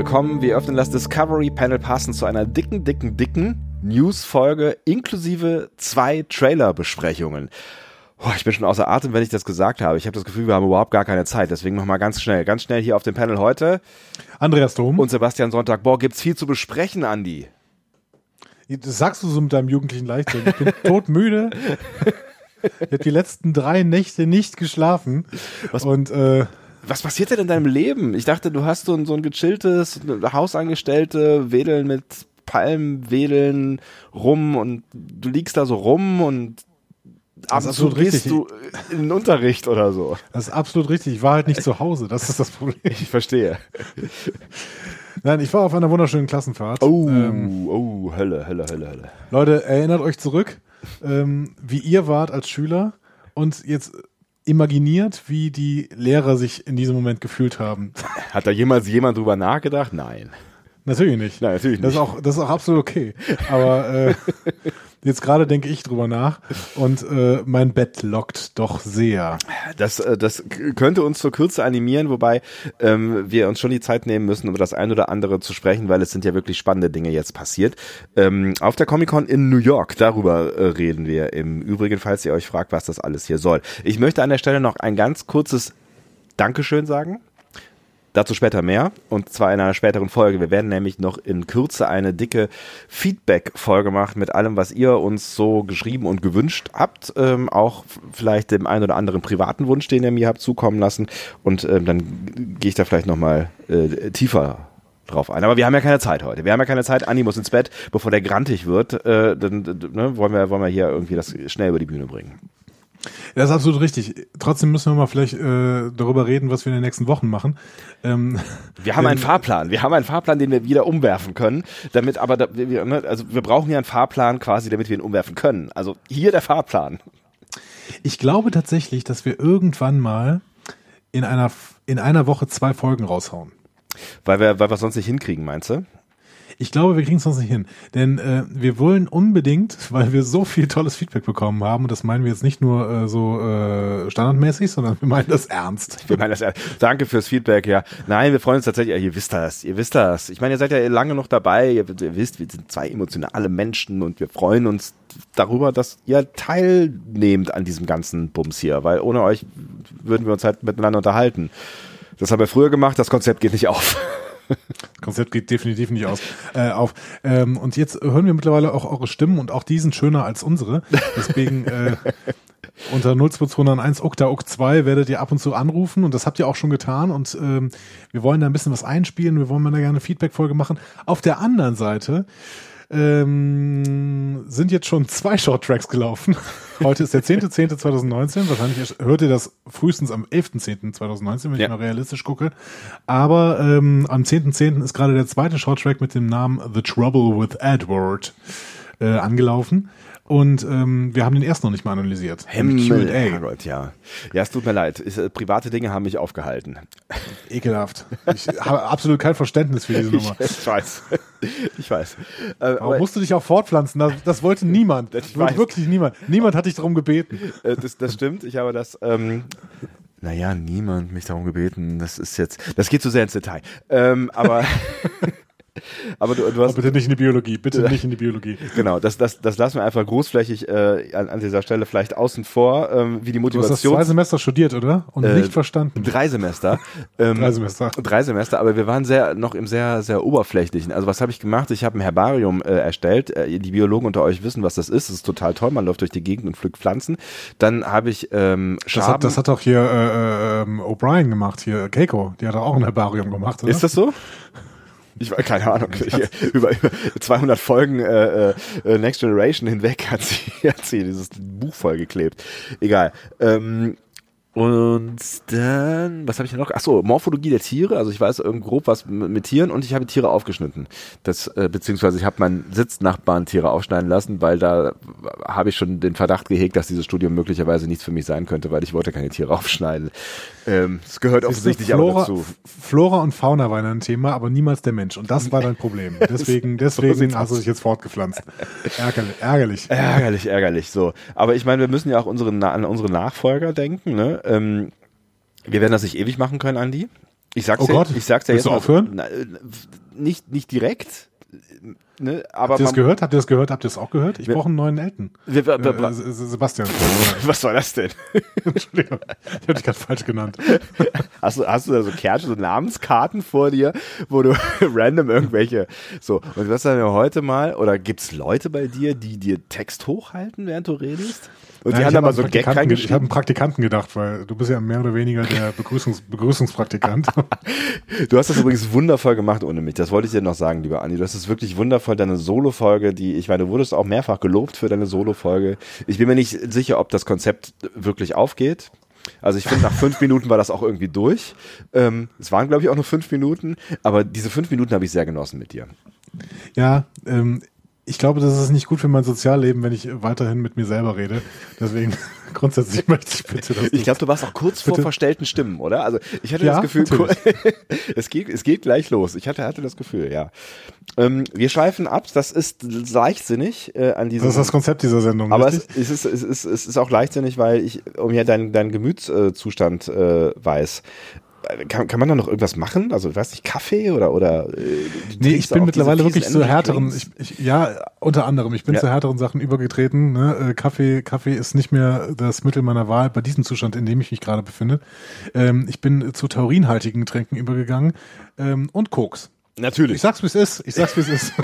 willkommen. Wir öffnen das Discovery Panel passend zu einer dicken, dicken, dicken News-Folge inklusive zwei Trailer-Besprechungen. Oh, ich bin schon außer Atem, wenn ich das gesagt habe. Ich habe das Gefühl, wir haben überhaupt gar keine Zeit. Deswegen nochmal ganz schnell, ganz schnell hier auf dem Panel heute. Andreas Dom. Und Sebastian Sonntag. Boah, gibt's viel zu besprechen, Andi. Das sagst du so mit deinem jugendlichen Leichtsinn. Ich bin todmüde. Ich habe die letzten drei Nächte nicht geschlafen. Was, und äh, was passiert denn in deinem Leben? Ich dachte, du hast so ein, so ein gechilltes Hausangestellte, wedeln mit Palmen, wedeln rum und du liegst da so rum und das ist absolut gehst richtig. du in den Unterricht oder so. Das ist absolut richtig. Ich war halt nicht zu Hause. Das ist das Problem. Ich verstehe. Nein, ich war auf einer wunderschönen Klassenfahrt. Oh, ähm, oh, Hölle, Hölle, Hölle, Hölle. Leute, erinnert euch zurück, ähm, wie ihr wart als Schüler und jetzt imaginiert, wie die Lehrer sich in diesem Moment gefühlt haben. Hat da jemals jemand drüber nachgedacht? Nein. Natürlich nicht. Nein, natürlich nicht. Das ist auch, das ist auch absolut okay. Aber äh, Jetzt gerade denke ich drüber nach und äh, mein Bett lockt doch sehr. Das, äh, das könnte uns zur Kürze animieren, wobei ähm, wir uns schon die Zeit nehmen müssen, über das ein oder andere zu sprechen, weil es sind ja wirklich spannende Dinge jetzt passiert. Ähm, auf der Comic-Con in New York, darüber äh, reden wir im Übrigen, falls ihr euch fragt, was das alles hier soll. Ich möchte an der Stelle noch ein ganz kurzes Dankeschön sagen Dazu später mehr und zwar in einer späteren Folge. Wir werden nämlich noch in Kürze eine dicke Feedback-Folge machen mit allem, was ihr uns so geschrieben und gewünscht habt. Ähm, auch vielleicht dem einen oder anderen privaten Wunsch, den ihr mir habt zukommen lassen. Und ähm, dann gehe ich da vielleicht nochmal äh, tiefer drauf ein. Aber wir haben ja keine Zeit heute. Wir haben ja keine Zeit. Andi muss ins Bett, bevor der grantig wird. Äh, dann ne, wollen, wir, wollen wir hier irgendwie das schnell über die Bühne bringen. Das ist absolut richtig. Trotzdem müssen wir mal vielleicht äh, darüber reden, was wir in den nächsten Wochen machen. Ähm, wir haben einen Fahrplan. Wir haben einen Fahrplan, den wir wieder umwerfen können. Damit aber, da, wir, ne, also wir brauchen ja einen Fahrplan quasi, damit wir ihn umwerfen können. Also hier der Fahrplan. Ich glaube tatsächlich, dass wir irgendwann mal in einer in einer Woche zwei Folgen raushauen. Weil wir, weil wir sonst nicht hinkriegen, meinst du? Ich glaube, wir kriegen es sonst nicht hin. Denn äh, wir wollen unbedingt, weil wir so viel tolles Feedback bekommen haben, und das meinen wir jetzt nicht nur äh, so äh, standardmäßig, sondern wir meinen das ernst. Wir meinen das ernst. Danke fürs Feedback, ja. Nein, wir freuen uns tatsächlich, ihr wisst das, ihr wisst das. Ich meine, ihr seid ja lange noch dabei, ihr, ihr wisst, wir sind zwei emotionale Menschen und wir freuen uns darüber, dass ihr teilnehmt an diesem ganzen Bums hier, weil ohne euch würden wir uns halt miteinander unterhalten. Das haben wir früher gemacht, das Konzept geht nicht auf. Konzept geht definitiv nicht aus, äh, auf. Ähm, und jetzt hören wir mittlerweile auch eure Stimmen und auch die sind schöner als unsere. Deswegen äh, unter 02201 Okta Uk 2 werdet ihr ab und zu anrufen und das habt ihr auch schon getan und ähm, wir wollen da ein bisschen was einspielen, wir wollen mal da gerne eine Feedback-Folge machen. Auf der anderen Seite ähm, sind jetzt schon zwei Short-Tracks gelaufen. Heute ist der 10.10.2019. Wahrscheinlich hört ihr das frühestens am 11.10.2019, wenn ja. ich mal realistisch gucke. Aber ähm, am 10.10. .10. ist gerade der zweite Short-Track mit dem Namen The Trouble with Edward äh, angelaufen. Und ähm, wir haben den erst noch nicht mal analysiert. Himmel, Herrgott, ja. Ja, es tut mir leid. Ist, äh, private Dinge haben mich aufgehalten. Ekelhaft. Ich habe absolut kein Verständnis für diese Nummer. Ich, ich weiß. Ich weiß. Äh, aber musst du dich auch fortpflanzen? Das, das wollte niemand. Das wollte wirklich niemand. Niemand hat dich darum gebeten. Äh, das, das stimmt. Ich habe das. Ähm, naja, niemand mich darum gebeten. Das ist jetzt. Das geht zu sehr ins Detail. Ähm, aber. Aber du, du hast. Aber bitte nicht in die Biologie, bitte nicht in die Biologie. Genau, das, das, das lassen wir einfach großflächig äh, an, an dieser Stelle vielleicht außen vor, ähm, wie die Motivation. Du hast das zwei Semester studiert, oder? Und äh, nicht verstanden. Drei Semester. Ähm, drei Semester. Drei Semester, aber wir waren sehr noch im sehr, sehr oberflächlichen. Also was habe ich gemacht? Ich habe ein Herbarium äh, erstellt. Äh, die Biologen unter euch wissen, was das ist. Das ist total toll. Man läuft durch die Gegend und pflückt Pflanzen. Dann habe ich ähm, Schaben. Das hat, das hat auch hier äh, äh, ähm, O'Brien gemacht, hier Keiko. Die hat auch ein Herbarium gemacht, oder? Ist das so? Ich weiß keine Ahnung. über, über 200 Folgen äh, äh, Next Generation hinweg hat sie, hat sie dieses Buch vollgeklebt. Egal. Ähm, und dann, was habe ich noch? Achso, Morphologie der Tiere. Also ich weiß grob was mit Tieren und ich habe Tiere aufgeschnitten. Das, äh, beziehungsweise ich habe meinen Sitznachbarn Tiere aufschneiden lassen, weil da habe ich schon den Verdacht gehegt, dass dieses Studium möglicherweise nichts für mich sein könnte, weil ich wollte keine Tiere aufschneiden. Ähm, es gehört Siehst offensichtlich Flora, aber dazu. Flora und Fauna waren ein Thema, aber niemals der Mensch. Und das war dein Problem. Deswegen, deswegen hast du dich jetzt fortgepflanzt. Ärgerlich, ärgerlich. Ärgerlich, ärgerlich. So. Aber ich meine, wir müssen ja auch unsere, an unsere Nachfolger denken, ne? Ähm, wir werden das nicht ewig machen können, Andi. Ich sag's Oh ja, Gott, ich sag's ja willst jetzt du aufhören? Na, äh, nicht, nicht direkt, ne, aber Habt ihr das gehört? Habt ihr das gehört? Habt ihr das auch gehört? Ich brauche einen neuen Elton. wir, wir, wir, Äh, Se- Se- Sebastian. was war das denn? Entschuldigung. Ich habe dich gerade falsch genannt. Hast du, hast du da so Kärtchen, so Namenskarten vor dir, wo du random irgendwelche, so, und was haben wir heute mal, oder gibt's Leute bei dir, die dir Text hochhalten, während du redest? Und die Nein, haben ich da mal so einen Gag ge- Ich habe reingeschrieben. einen Praktikanten gedacht, weil du bist ja mehr oder weniger der Begrüßungs Begrüßungspraktikant. Du hast das übrigens wundervoll gemacht ohne mich. Das wollte ich dir noch sagen, lieber Andi. Du hast es wirklich wundervoll, deine Solo-Folge, die, ich meine, du wurdest auch mehrfach gelobt für deine Solo-Folge. Ich bin mir nicht sicher, ob das Konzept wirklich aufgeht. Also ich finde, nach fünf Minuten war das auch irgendwie durch. Ähm, es waren, glaube ich, auch nur fünf Minuten, aber diese fünf Minuten habe ich sehr genossen mit dir. ja, ähm, ich glaube, das ist nicht gut für mein Sozialleben, wenn ich weiterhin mit mir selber rede. Deswegen grundsätzlich möchte ich bitte, dass Ich glaube, du warst auch kurz vor Bitte? verstellten Stimmen, oder? Also ich hatte Ja, das Gefühl, es geht, es geht gleich los. Ich hatte, hatte das Gefühl, ja. Ähm, wir schweifen ab. Das ist leichtsinnig äh, an diesem. das ist das Konzept dieser Sendung. aber es, richtig? es, ist, es, ist, es ist auch leichtsinnig, weil ich um ja deinen dein Gemütszustand äh, weiß. Kann, kann man da noch irgendwas machen? Also, weiß nicht, Kaffee oder oder? Äh, Nee, ich bin mittlerweile wirklich zu härteren, ich, ich, ja, unter anderem, ich bin Ja. zu härteren Sachen übergetreten. Ne? Äh, Kaffee, Kaffee ist nicht mehr das Mittel meiner Wahl bei diesem Zustand, in dem ich mich gerade befinde. Ähm, ich bin zu taurinhaltigen Getränken übergegangen ähm, und Koks. Ich Natürlich. sag's, wie es ist. Ich sag's, wie es ist.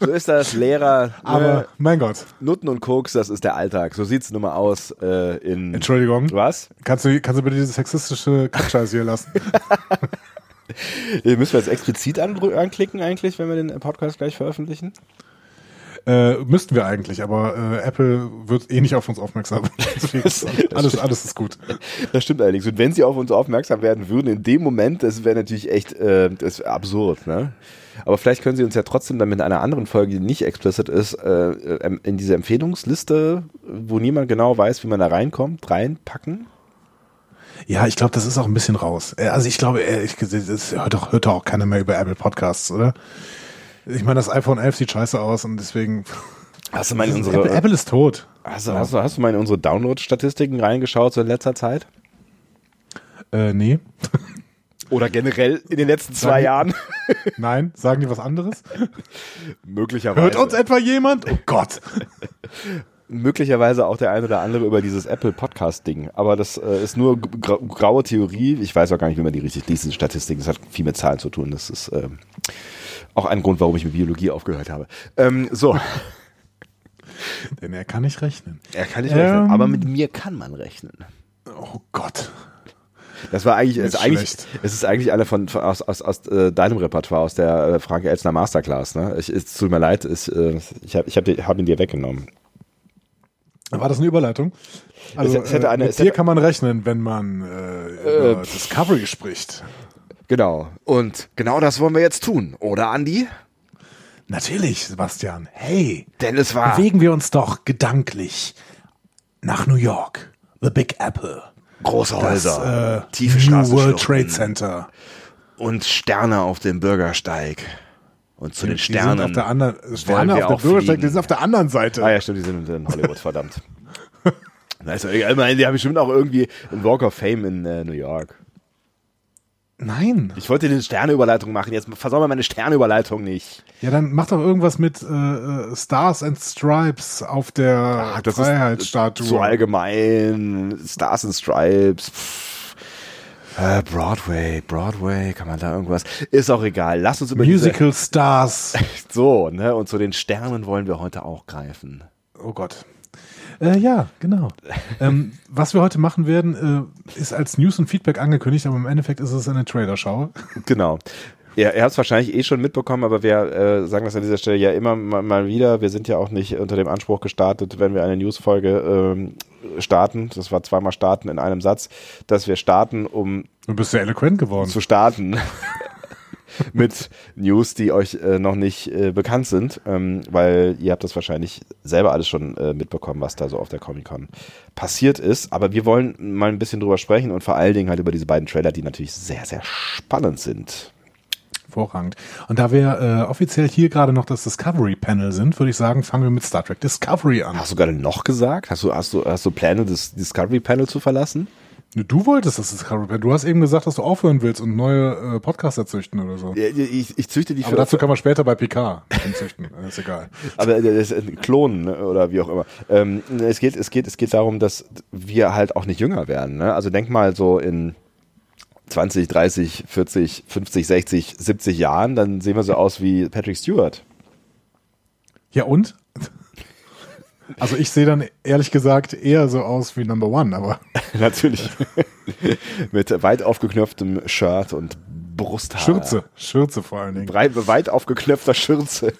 So ist das, Lehrer. Aber, ne, mein Gott. Nutten und Koks, das ist der Alltag. So sieht's nun mal aus äh, in. Entschuldigung. Was? Kannst du, kannst du bitte diese sexistische Kackscheiße hier lassen? Müssen wir jetzt explizit anklicken eigentlich, wenn wir den Podcast gleich veröffentlichen? Äh, müssten wir eigentlich, aber äh, Apple wird eh nicht auf uns aufmerksam. Alles, alles ist gut. Das stimmt allerdings. Und wenn sie auf uns aufmerksam werden würden, in dem Moment, das wäre natürlich echt äh, das absurd. Ne? Aber vielleicht können sie uns ja trotzdem dann mit einer anderen Folge, die nicht explicit ist, äh, äh, in diese Empfehlungsliste, wo niemand genau weiß, wie man da reinkommt, reinpacken. Ja, ich glaube, das ist auch ein bisschen raus. Äh, Also ich glaube, gesagt, das hört doch, hört doch auch keiner mehr über Apple Podcasts, oder? Ich meine, das iPhone 11 sieht scheiße aus und deswegen. Hast du mal in unsere, Apple, Apple ist tot. hast, du, hast, du, hast du mal in unsere Download-Statistiken reingeschaut so in letzter Zeit? Äh, nee. Oder generell in den letzten zwei Sagen- Jahren? Nein, sagen die was anderes? Möglicherweise. Hört uns etwa jemand? Oh Gott. möglicherweise auch der ein oder andere über dieses Apple Podcast Ding. Aber das äh, ist nur gra graue Theorie. Ich weiß auch gar nicht, wie man die richtig liest, diese Statistiken. Das hat viel mit Zahlen zu tun. Das ist ähm, auch ein Grund, warum ich mit Biologie aufgehört habe. Ähm, so, Denn er kann nicht rechnen. er kann nicht Ähm. rechnen, aber mit mir kann man rechnen. Oh Gott. Das war eigentlich, ist eigentlich es ist eigentlich eine von, von aus, aus, aus äh, deinem Repertoire, aus der äh, Frank Elstner Masterclass. Ne? Ich, es tut mir leid, ich, äh, ich habe ich hab, hab ihn dir weggenommen. War das eine Überleitung? Also, Es hätte äh, eine- mit es dir kann man rechnen, wenn man äh, über Discovery spricht. Genau. Und genau das wollen wir jetzt tun, oder Andi? Natürlich, Sebastian. Hey, Denn es war bewegen wir uns doch gedanklich nach New York. The Big Apple. große Das Häuser, äh, tiefe New World Trade Center. und Sterne auf dem Bürgersteig. Und zu den Die Sternen. sind auf der anderen Sterne auf der auch Bürgersteig, die sind auf der anderen Seite. Ah ja, stimmt, die sind in Hollywood, verdammt. Na, ist egal. Die haben bestimmt auch irgendwie einen Walk of Fame in äh, New York. Nein. Ich wollte eine Sterneüberleitung machen, jetzt versau mir meine Sterneüberleitung nicht. Ja, dann mach doch irgendwas mit äh, äh, Stars and Stripes auf der Ach, das Freiheitsstatue. ist so allgemein. Stars and Stripes. Pff. Äh, Broadway, Broadway, kann man da irgendwas? Ist auch egal. Lass uns über Musical Stars. so, ne? Und zu den Sternen wollen wir heute auch greifen. Oh Gott. Äh, ja, genau. ähm, was wir heute machen werden, äh, ist als News und Feedback angekündigt, aber im Endeffekt ist es eine Trailer-Schau. Genau. Ja, ihr habt es wahrscheinlich eh schon mitbekommen, aber wir äh, sagen das an dieser Stelle ja immer mal, mal wieder. Wir sind ja auch nicht unter dem Anspruch gestartet, wenn wir eine Newsfolge ähm, starten. Das war zweimal starten in einem Satz, dass wir starten, um Du bist sehr eloquent geworden. zu starten mit News, die euch äh, noch nicht äh, bekannt sind, ähm, weil ihr habt das wahrscheinlich selber alles schon äh, mitbekommen, was da so auf der Comic-Con passiert ist. Aber wir wollen mal ein bisschen drüber sprechen und vor allen Dingen halt über diese beiden Trailer, die natürlich sehr, sehr spannend sind. Hervorragend. Und da wir äh, offiziell hier gerade noch das Discovery Panel sind, würde ich sagen, fangen wir mit Star Trek Discovery an. Hast du gerade noch gesagt? Hast du, hast du, hast du Pläne, das Discovery Panel zu verlassen? Du wolltest das Discovery Du hast eben gesagt, dass du aufhören willst und neue äh, Podcaster züchten oder so. Ja, Ich, ich züchte die Aber dazu kann man später bei PK züchten. Das ist egal. Aber das ist Klonen ne, oder wie auch immer. Ähm, es geht, es geht, es geht darum, dass wir halt auch nicht jünger werden. Ne? Also denk mal so in 20, 30, 40, 50, 60, 70 Jahren, dann sehen wir so aus wie Patrick Stewart. Ja und? Also ich sehe dann ehrlich gesagt eher so aus wie Number One, aber. Natürlich. Mit weit aufgeknöpftem Shirt und Brusthaar. Schürze, Schürze vor allen Dingen. Breit, weit aufgeknöpfter Schürze.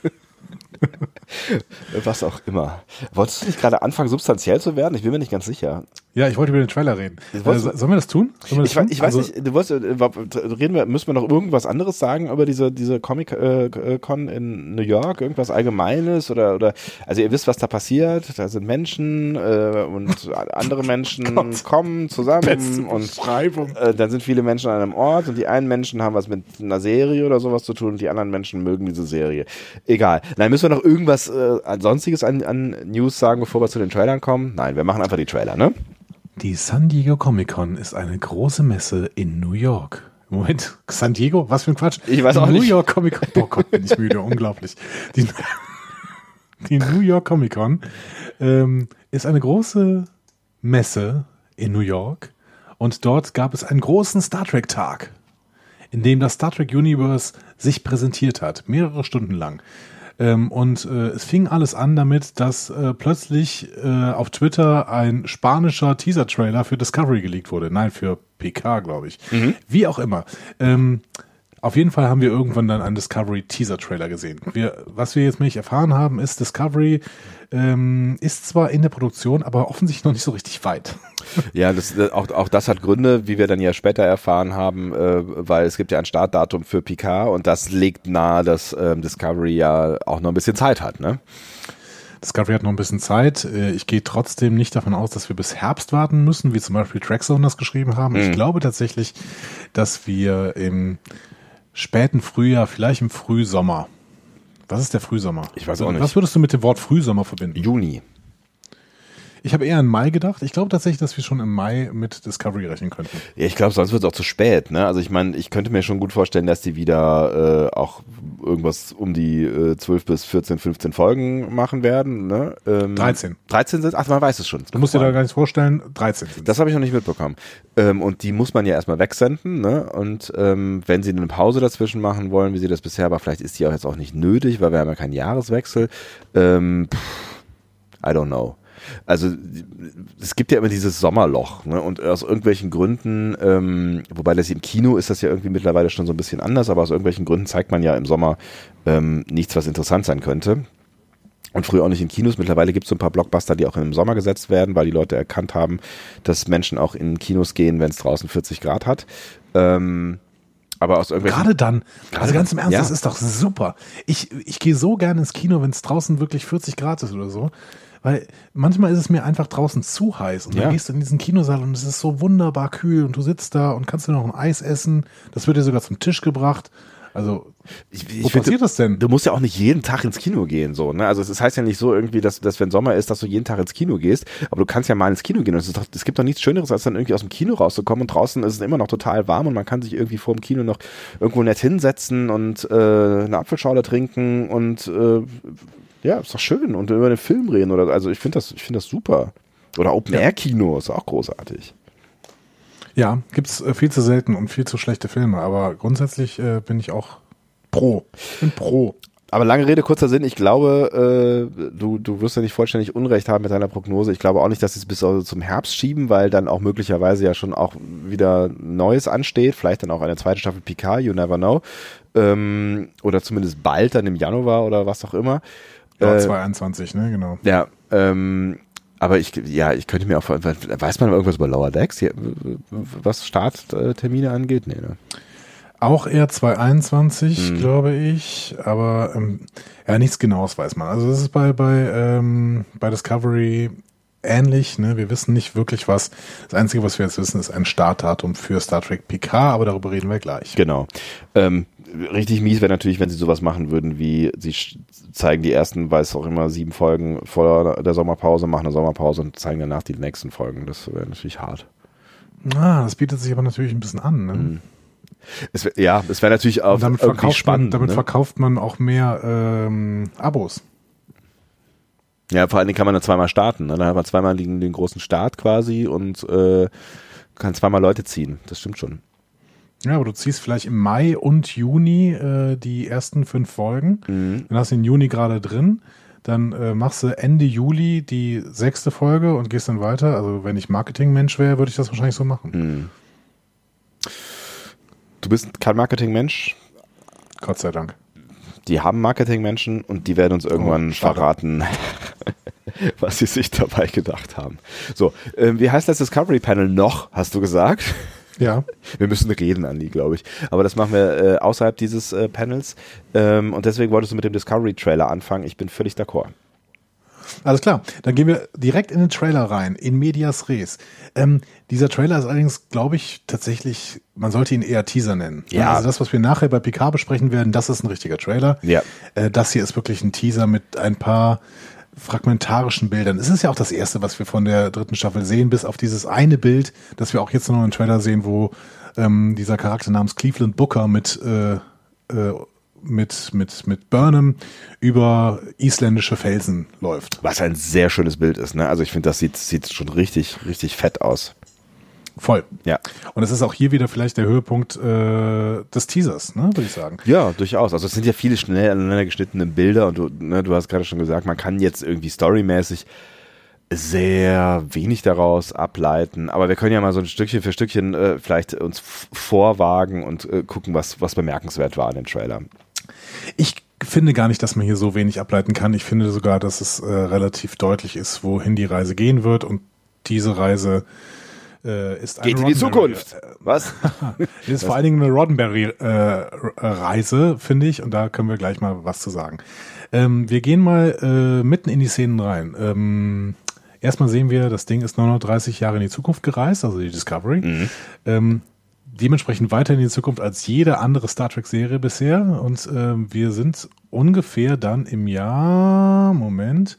Was auch immer. Wolltest du nicht gerade anfangen, substanziell zu werden? Ich bin mir nicht ganz sicher. Ja, ich wollte über den Trailer reden. Äh, sollen wir das tun? Wir das ich, tun? ich, weiß also, nicht, du wolltest, äh, reden wir, müssen wir noch irgendwas anderes sagen über diese, diese Comic-Con äh, in New York? Irgendwas Allgemeines oder, oder, also ihr wisst, was da passiert. Da sind Menschen äh, und andere Menschen kommen zusammen und äh, dann sind viele Menschen an einem Ort und die einen Menschen haben was mit einer Serie oder sowas zu tun und die anderen Menschen mögen diese Serie. Egal. Nein, müssen wir noch irgendwas äh, sonstiges an, an News sagen, bevor wir zu den Trailern kommen? Nein, wir machen einfach die Trailer, ne? Die San Diego Comic Con ist eine große Messe in New York. Moment, San Diego? Was für ein Quatsch? Ich weiß die auch New nicht. New York Comic Con. Oh Gott, bin ich müde, unglaublich. Die, die, New York Comic Con ähm, ist eine große Messe in New York und dort gab es einen großen Star Trek Tag, in dem das Star Trek Universe sich präsentiert hat, mehrere Stunden lang. Ähm, und äh, es fing alles an damit, dass äh, plötzlich äh, auf Twitter ein spanischer Teaser-Trailer für Discovery geleakt wurde. Nein, für PK, glaube ich. Mhm. Wie auch immer. Ähm, auf jeden Fall haben wir irgendwann dann einen Discovery Teaser Trailer gesehen. Wir, was wir jetzt nämlich erfahren haben, ist Discovery ähm, ist zwar in der Produktion, aber offensichtlich noch nicht so richtig weit. Ja, das, auch, auch das hat Gründe, wie wir dann ja später erfahren haben, äh, weil es gibt ja ein Startdatum für Picard und das legt nahe, dass ähm, Discovery ja auch noch ein bisschen Zeit hat, ne? Discovery hat noch ein bisschen Zeit. Äh, ich gehe trotzdem nicht davon aus, dass wir bis Herbst warten müssen, wie zum Beispiel Trackzone das geschrieben haben. Mhm. Ich glaube tatsächlich, dass wir im späten Frühjahr, vielleicht im Frühsommer. Was ist der Frühsommer? Ich weiß auch nicht. Was würdest du mit dem Wort Frühsommer verbinden? Juni. Ich habe eher an Mai gedacht. Ich glaube tatsächlich, dass wir schon im Mai mit Discovery rechnen könnten. Ja, ich glaube, sonst wird es auch zu spät. Ne? Also ich meine, ich könnte mir schon gut vorstellen, dass die wieder äh, auch irgendwas um die äh, 12 bis 14, 15 Folgen machen werden. Ne? Ähm, 13. 13 sind, ach, man weiß es schon. Du musst dir da gar nichts vorstellen, 13 sind Das habe ich noch nicht mitbekommen. Ähm, und die muss man ja erstmal wegsenden. Ne? Und ähm, wenn sie eine Pause dazwischen machen wollen, wie sie das bisher war, vielleicht ist die auch jetzt auch nicht nötig, weil wir haben ja keinen Jahreswechsel. Ähm, pff, I don't know. Also es gibt ja immer dieses Sommerloch ne? und aus irgendwelchen Gründen, ähm, wobei das im Kino ist das ja irgendwie mittlerweile schon so ein bisschen anders, aber aus irgendwelchen Gründen zeigt man ja im Sommer ähm, nichts, was interessant sein könnte. Und früher auch nicht in Kinos. Mittlerweile gibt es so ein paar Blockbuster, die auch im Sommer gesetzt werden, weil die Leute erkannt haben, dass Menschen auch in Kinos gehen, wenn es draußen 40 Grad hat. Ähm, aber aus irgendwelchen. Gerade dann. Also ganz im Ernst, ja. das ist doch super. Ich, ich gehe so gerne ins Kino, wenn es draußen wirklich 40 Grad ist oder so. Weil manchmal ist es mir einfach draußen zu heiß und ja. dann gehst du in diesen Kinosaal und es ist so wunderbar kühl und du sitzt da und kannst dir noch ein Eis essen. Das wird dir sogar zum Tisch gebracht. Also, ich, ich wo passiert das denn? Du musst ja auch nicht jeden Tag ins Kino gehen, so, ne? Also, es das heißt ja nicht so irgendwie, dass, dass wenn Sommer ist, dass du jeden Tag ins Kino gehst, aber du kannst ja mal ins Kino gehen und es, doch, es gibt doch nichts Schöneres, als dann irgendwie aus dem Kino rauszukommen und draußen ist es immer noch total warm und man kann sich irgendwie vor dem Kino noch irgendwo nett hinsetzen und äh, eine Apfelschorle trinken und äh, ja, ist doch schön und über den Film reden oder also ich finde das, ich finde das super. Oder Open Air Kino ist auch großartig. Ja, gibt's äh, viel zu selten und viel zu schlechte Filme, aber grundsätzlich äh, bin ich auch pro. Ich bin pro. Aber lange Rede, kurzer Sinn. Ich glaube, äh, du, du wirst ja nicht vollständig Unrecht haben mit deiner Prognose. Ich glaube auch nicht, dass sie es bis zum Herbst schieben, weil dann auch möglicherweise ja schon auch wieder Neues ansteht. Vielleicht dann auch eine zweite Staffel Picard, you never know. Ähm, oder zumindest bald dann im Januar oder was auch immer. Ja, äh, 2021, ne, genau. Ja, ähm, aber ich, ja, ich könnte mir auch, weiß man irgendwas über Lower Decks, was Starttermine angeht? Nee, ne? Auch eher 2021, mhm. glaube ich, aber ähm, ja, nichts Genaues weiß man. Also das ist bei, bei, ähm, bei Discovery ähnlich, ne? Wir wissen nicht wirklich was. Das Einzige, was wir jetzt wissen, ist ein Startdatum für Star Trek PK, aber darüber reden wir gleich. Genau. Ähm, richtig mies wäre natürlich, wenn sie sowas machen würden, wie sie zeigen die ersten, weiß auch immer, sieben Folgen vor der Sommerpause, machen eine Sommerpause und zeigen danach die nächsten Folgen. Das wäre natürlich hart. Ah, das bietet sich aber natürlich ein bisschen an. Ne? Mhm. Es, ja, es wäre natürlich auch damit irgendwie verkauft, spannend. man, damit ne? verkauft man auch mehr ähm, Abos. Ja, vor allen Dingen kann man dann zweimal starten. Ne? Dann hat man zweimal den, den großen Start quasi und äh, kann zweimal Leute ziehen. Das stimmt schon. Ja, aber du ziehst vielleicht im Mai und Juni äh, die ersten fünf Folgen. Mhm. Dann hast du den Juni gerade drin. Dann äh, machst du Ende Juli die sechste Folge und gehst dann weiter. Also wenn ich Marketingmensch wäre, würde ich das wahrscheinlich so machen. Mhm. Du bist kein Marketingmensch. Gott sei Dank. Die haben Marketingmenschen und die werden uns irgendwann Oh, verraten, was sie sich dabei gedacht haben. So, ähm, wie heißt das Discovery Panel noch, hast du gesagt? Ja. Wir müssen reden, Andi, glaube ich. Aber das machen wir äh, außerhalb dieses äh, Panels. Ähm, und deswegen wolltest du mit dem Discovery-Trailer anfangen. Ich bin völlig d'accord. Alles klar, dann gehen wir direkt in den Trailer rein, in Medias Res. Ähm, dieser Trailer ist allerdings, glaube ich, tatsächlich, man sollte ihn eher Teaser nennen. Ja. Also das, was wir nachher bei PK besprechen werden, das ist ein richtiger Trailer. Ja. Äh, das hier ist wirklich ein Teaser mit ein paar fragmentarischen Bildern. Es ist ja auch das erste, was wir von der dritten Staffel sehen, bis auf dieses eine Bild, das wir auch jetzt noch im Trailer sehen, wo ähm, dieser Charakter namens Cleveland Booker mit äh, äh, mit, mit, mit Burnham über isländische Felsen läuft. Was ein sehr schönes Bild ist. Ne? Also ich finde, das sieht, sieht schon richtig, richtig fett aus. Voll. Ja. Und es ist auch hier wieder vielleicht der Höhepunkt äh, des Teasers, ne, würde ich sagen. Ja, durchaus. Also es sind ja viele schnell aneinander geschnittene Bilder und du, ne, du hast gerade schon gesagt, man kann jetzt irgendwie storymäßig sehr wenig daraus ableiten, aber wir können ja mal so ein Stückchen für Stückchen äh, vielleicht uns vorwagen und äh, gucken, was, was bemerkenswert war an dem Trailer. Ich finde gar nicht, dass man hier so wenig ableiten kann. Ich finde sogar, dass es äh, relativ deutlich ist, wohin die Reise gehen wird. Und diese Reise äh, ist eine Geht in die Zukunft. Was? Das ist vor allen Dingen eine Roddenberry-Reise, finde ich, und da können wir gleich mal was zu sagen. Ähm, wir gehen mal äh, mitten in die Szenen rein. Ähm, erstmal sehen wir, das Ding ist 930 Jahre in die Zukunft gereist, also die Discovery. Ähm, dementsprechend weiter in die Zukunft als jede andere Star Trek-Serie bisher. Und ähm, wir sind ungefähr dann im Jahr, Moment,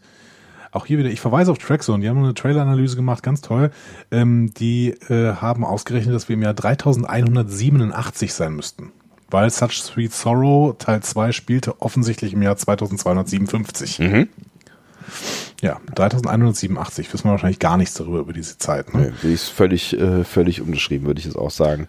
auch hier wieder, ich verweise auf Trackzone, die haben eine Trailer-Analyse gemacht, ganz toll. Ähm, die äh, haben ausgerechnet, dass wir im Jahr 3187 sein müssten. Weil Such Sweet Sorrow Teil 2 spielte offensichtlich im Jahr 2257. Ja, 3187. Wissen wir wahrscheinlich gar nichts darüber, über diese Zeit. Ne? Nee, die ist völlig, äh, völlig umgeschrieben, würde ich jetzt auch sagen.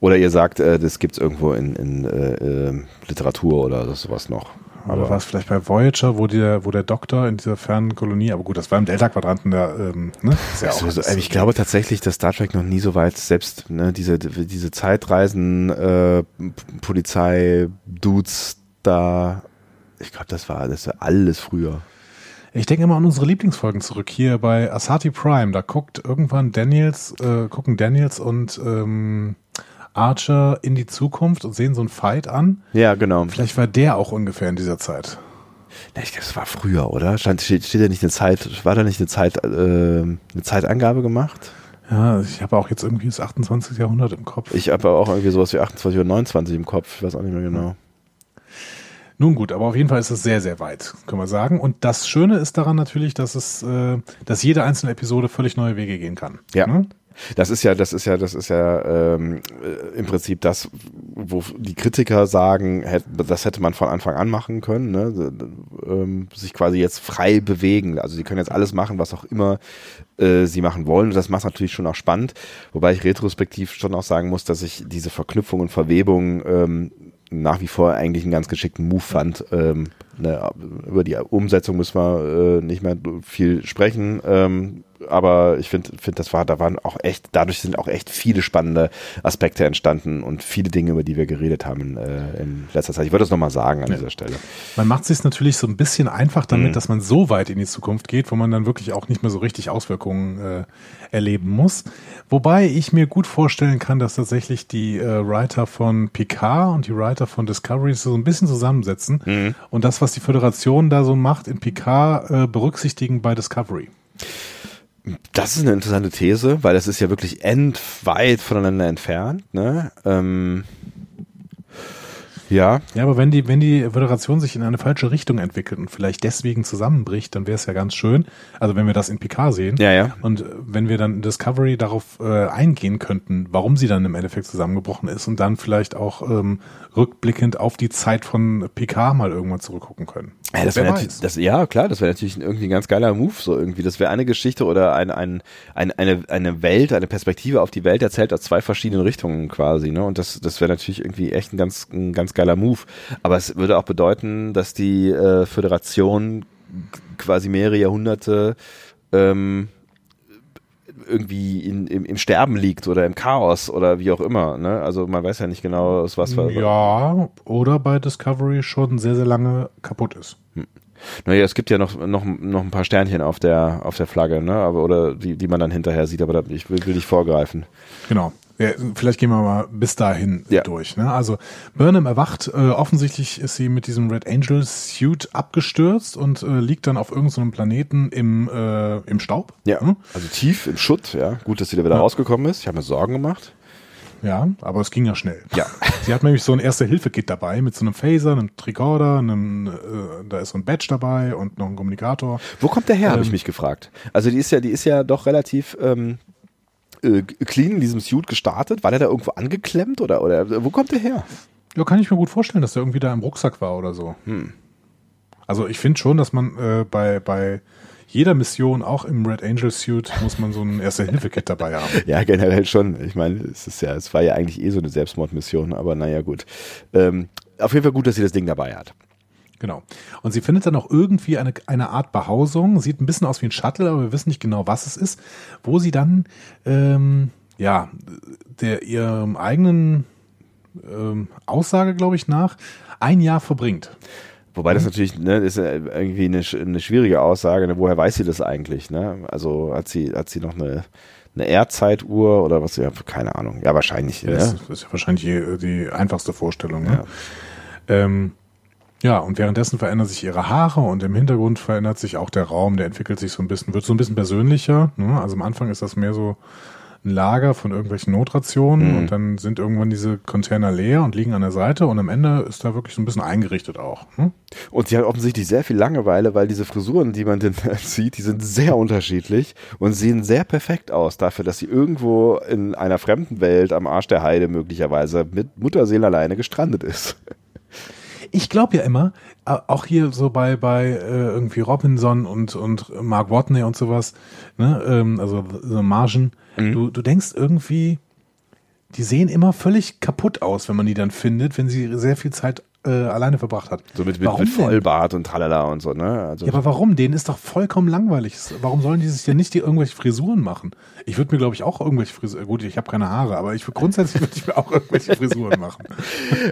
Oder ihr sagt, äh, das gibt's irgendwo in, in äh, äh, Literatur oder sowas noch. Oder war es vielleicht bei Voyager, wo der, wo der Doktor in dieser fernen Kolonie, aber gut, das war im Delta-Quadranten da, ähm, ne? Ja auch Also, alles- ich glaube tatsächlich, dass Star Trek noch nie so weit selbst, ne, diese, diese Zeitreisen, äh, Polizei, Dudes da, ich glaube, das war alles, alles früher. Ich denke immer an unsere Lieblingsfolgen zurück. Hier bei Asati Prime, da guckt irgendwann Daniels, äh, gucken Daniels und ähm, Archer in die Zukunft und sehen so einen Fight an. Ja, genau. Vielleicht war der auch ungefähr in dieser Zeit. Ja, ich glaube, das war früher, oder? Stand, steht, steht da nicht eine Zeit, war da nicht eine Zeit, äh, eine Zeitangabe gemacht? Ja, ich habe auch jetzt irgendwie das 28. Jahrhundert im Kopf. Ich habe auch irgendwie sowas wie 28 oder 29 im Kopf, ich weiß auch nicht mehr genau. Nun gut, aber auf jeden Fall ist es sehr, sehr weit, können wir sagen. Und das Schöne ist daran natürlich, dass es, äh, dass jede einzelne Episode völlig neue Wege gehen kann. Ja. Ne? Das ist ja, das ist ja, das ist ja ähm, äh, im Prinzip das, wo die Kritiker sagen, hätt, das hätte man von Anfang an machen können, ne? ähm, sich quasi jetzt frei bewegen. Also sie können jetzt alles machen, was auch immer äh, sie machen wollen. Und das macht natürlich schon auch spannend. Wobei ich retrospektiv schon auch sagen muss, dass ich diese Verknüpfung und Verwebung ähm, nach wie vor eigentlich einen ganz geschickten Move fand. Ähm, ne, über die Umsetzung müssen wir äh, nicht mehr viel sprechen. Ähm, aber ich finde, find, das war, da waren auch echt, dadurch sind auch echt viele spannende Aspekte entstanden und viele Dinge, über die wir geredet haben äh, in letzter Zeit. Ich würde das nochmal sagen an Ja. dieser Stelle. Man macht es sich natürlich so ein bisschen einfach damit, Mhm. dass man so weit in die Zukunft geht, wo man dann wirklich auch nicht mehr so richtig Auswirkungen äh, erleben muss. Wobei ich mir gut vorstellen kann, dass tatsächlich die äh, Writer von Picard und die Writer von Discovery so ein bisschen zusammensetzen Mhm. und das, was die Föderation da so macht in Picard, äh, berücksichtigen bei Discovery. Das ist eine interessante These, weil das ist ja wirklich endweit voneinander entfernt. Ne? Ähm, Ja. Ja, aber wenn die, wenn die Föderation sich in eine falsche Richtung entwickelt und vielleicht deswegen zusammenbricht, dann wäre es ja ganz schön. Also wenn wir das in PK sehen. Ja, ja. Und äh, wenn wir dann in Discovery darauf äh, eingehen könnten, warum sie dann im Endeffekt zusammengebrochen ist und dann vielleicht auch ähm, rückblickend auf die Zeit von PK mal irgendwann zurückgucken können. Ja, das wäre das, ja klar, das wäre natürlich irgendwie ein ganz geiler Move, so irgendwie. Das wäre eine Geschichte oder ein, ein, ein, eine, eine Welt, eine Perspektive auf die Welt erzählt aus zwei verschiedenen Richtungen quasi, ne? Und das, das wäre natürlich irgendwie echt ein ganz, ein ganz geiler Move. Aber es würde auch bedeuten, dass die äh, Föderation quasi mehrere Jahrhunderte ähm, irgendwie in, im, im Sterben liegt oder im Chaos oder wie auch immer. Ne? Also man weiß ja nicht genau, aus was für. Ja, oder bei Discovery schon sehr, sehr lange kaputt ist. Naja, es gibt ja noch, noch, noch ein paar Sternchen auf der, auf der Flagge, ne? Aber, oder die, die man dann hinterher sieht, aber da, ich will, will nicht vorgreifen. Genau. Ja, vielleicht gehen wir mal bis dahin Ja. durch. Ne? Also Burnham erwacht, äh, offensichtlich ist sie mit diesem Red Angel Suit abgestürzt und äh, liegt dann auf irgendeinem Planeten im, äh, im Staub. Ja. Hm? Also tief im Schutt, ja. Gut, dass sie da wieder Ja. rausgekommen ist. Ich habe mir Sorgen gemacht. Ja, aber es ging ja schnell. Ja. Sie hat nämlich so ein Erste-Hilfe-Kit dabei mit so einem Phaser, einem Tricorder, einem, äh, da ist so ein Badge dabei und noch ein Kommunikator. Wo kommt der her, habe ich Ähm. mich gefragt. Also die ist ja, die ist ja doch relativ ähm, äh, clean in diesem Suit gestartet. War der da irgendwo angeklemmt oder, oder wo kommt der her? Ja, kann ich mir gut vorstellen, dass der irgendwie da im Rucksack war oder so. Also ich finde schon, dass man äh, bei, bei jeder Mission, auch im Red Angel Suit, muss man so ein Erste-Hilfe-Kit dabei haben. Ja, generell schon. Ich meine, es ist ja, es war ja eigentlich eh so eine Selbstmordmission, aber naja, gut. Ähm, auf jeden Fall gut, dass sie das Ding dabei hat. Genau. Und sie findet dann auch irgendwie eine, eine Art Behausung. Sieht ein bisschen aus wie ein Shuttle, aber wir wissen nicht genau, was es ist. Wo sie dann, ähm, ja, der ihrem eigenen ähm, Aussage, glaube ich, nach, ein Jahr verbringt. Wobei das natürlich, ne, ist irgendwie eine, eine schwierige Aussage. Ne? Woher weiß sie das eigentlich? Ne? Also hat sie, hat sie noch eine, eine Erdzeituhr oder was? Ja, keine Ahnung. Ja, wahrscheinlich. Ja, ne? das, ist ja wahrscheinlich die, die einfachste Vorstellung. Ne? Ja. Ähm, ja, und währenddessen verändern sich ihre Haare und im Hintergrund verändert sich auch der Raum, der entwickelt sich so ein bisschen, wird so ein bisschen persönlicher. Ne? Also am Anfang ist das mehr so ein Lager von irgendwelchen Notrationen Mhm. und dann sind irgendwann diese Container leer und liegen an der Seite und am Ende ist da wirklich so ein bisschen eingerichtet auch. Ne? Und sie hat offensichtlich sehr viel Langeweile, weil diese Frisuren, die man denn sieht, die sind sehr unterschiedlich und sehen sehr perfekt aus dafür, dass sie irgendwo in einer fremden Welt am Arsch der Heide möglicherweise mit Mutterseele alleine gestrandet ist. Ich glaube ja immer, auch hier so bei bei äh, irgendwie Robinson und und Mark Watney und sowas, ne, ähm, also so Margen, du du denkst irgendwie, die sehen immer völlig kaputt aus, wenn man die dann findet, wenn sie sehr viel Zeit äh, alleine verbracht hat. So mit, mit, Warum mit denn? Vollbart und tralala und so, ne? Also, Ja, aber warum? Denen ist doch vollkommen langweilig. Warum sollen die sich denn nicht die irgendwelche Frisuren machen? Ich würde mir, glaube ich, auch irgendwelche Frisuren, gut, ich habe keine Haare, aber ich grundsätzlich würde ich mir auch irgendwelche Frisuren machen.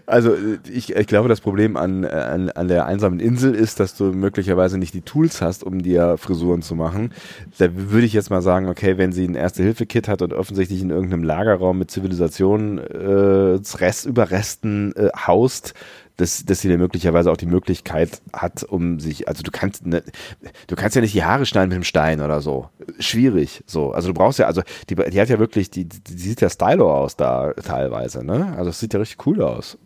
Also äh, ich, ich glaube, das Problem an, äh, an, an der einsamen Insel ist, dass du möglicherweise nicht die Tools hast, um dir Frisuren zu machen. Da würde ich jetzt mal sagen, okay, wenn sie ein Erste-Hilfe-Kit hat und offensichtlich in irgendeinem Lagerraum mit Zivilisation äh, Rest, Überresten äh, haust, dass, dass sie dann möglicherweise auch die Möglichkeit hat, um sich, also du kannst, ne, du kannst ja nicht die Haare schneiden mit einem Stein oder so. Schwierig, so. Also du brauchst ja, also die, die hat ja wirklich, die, die, sieht ja stylo aus da teilweise, ne? Also es sieht ja richtig cool aus.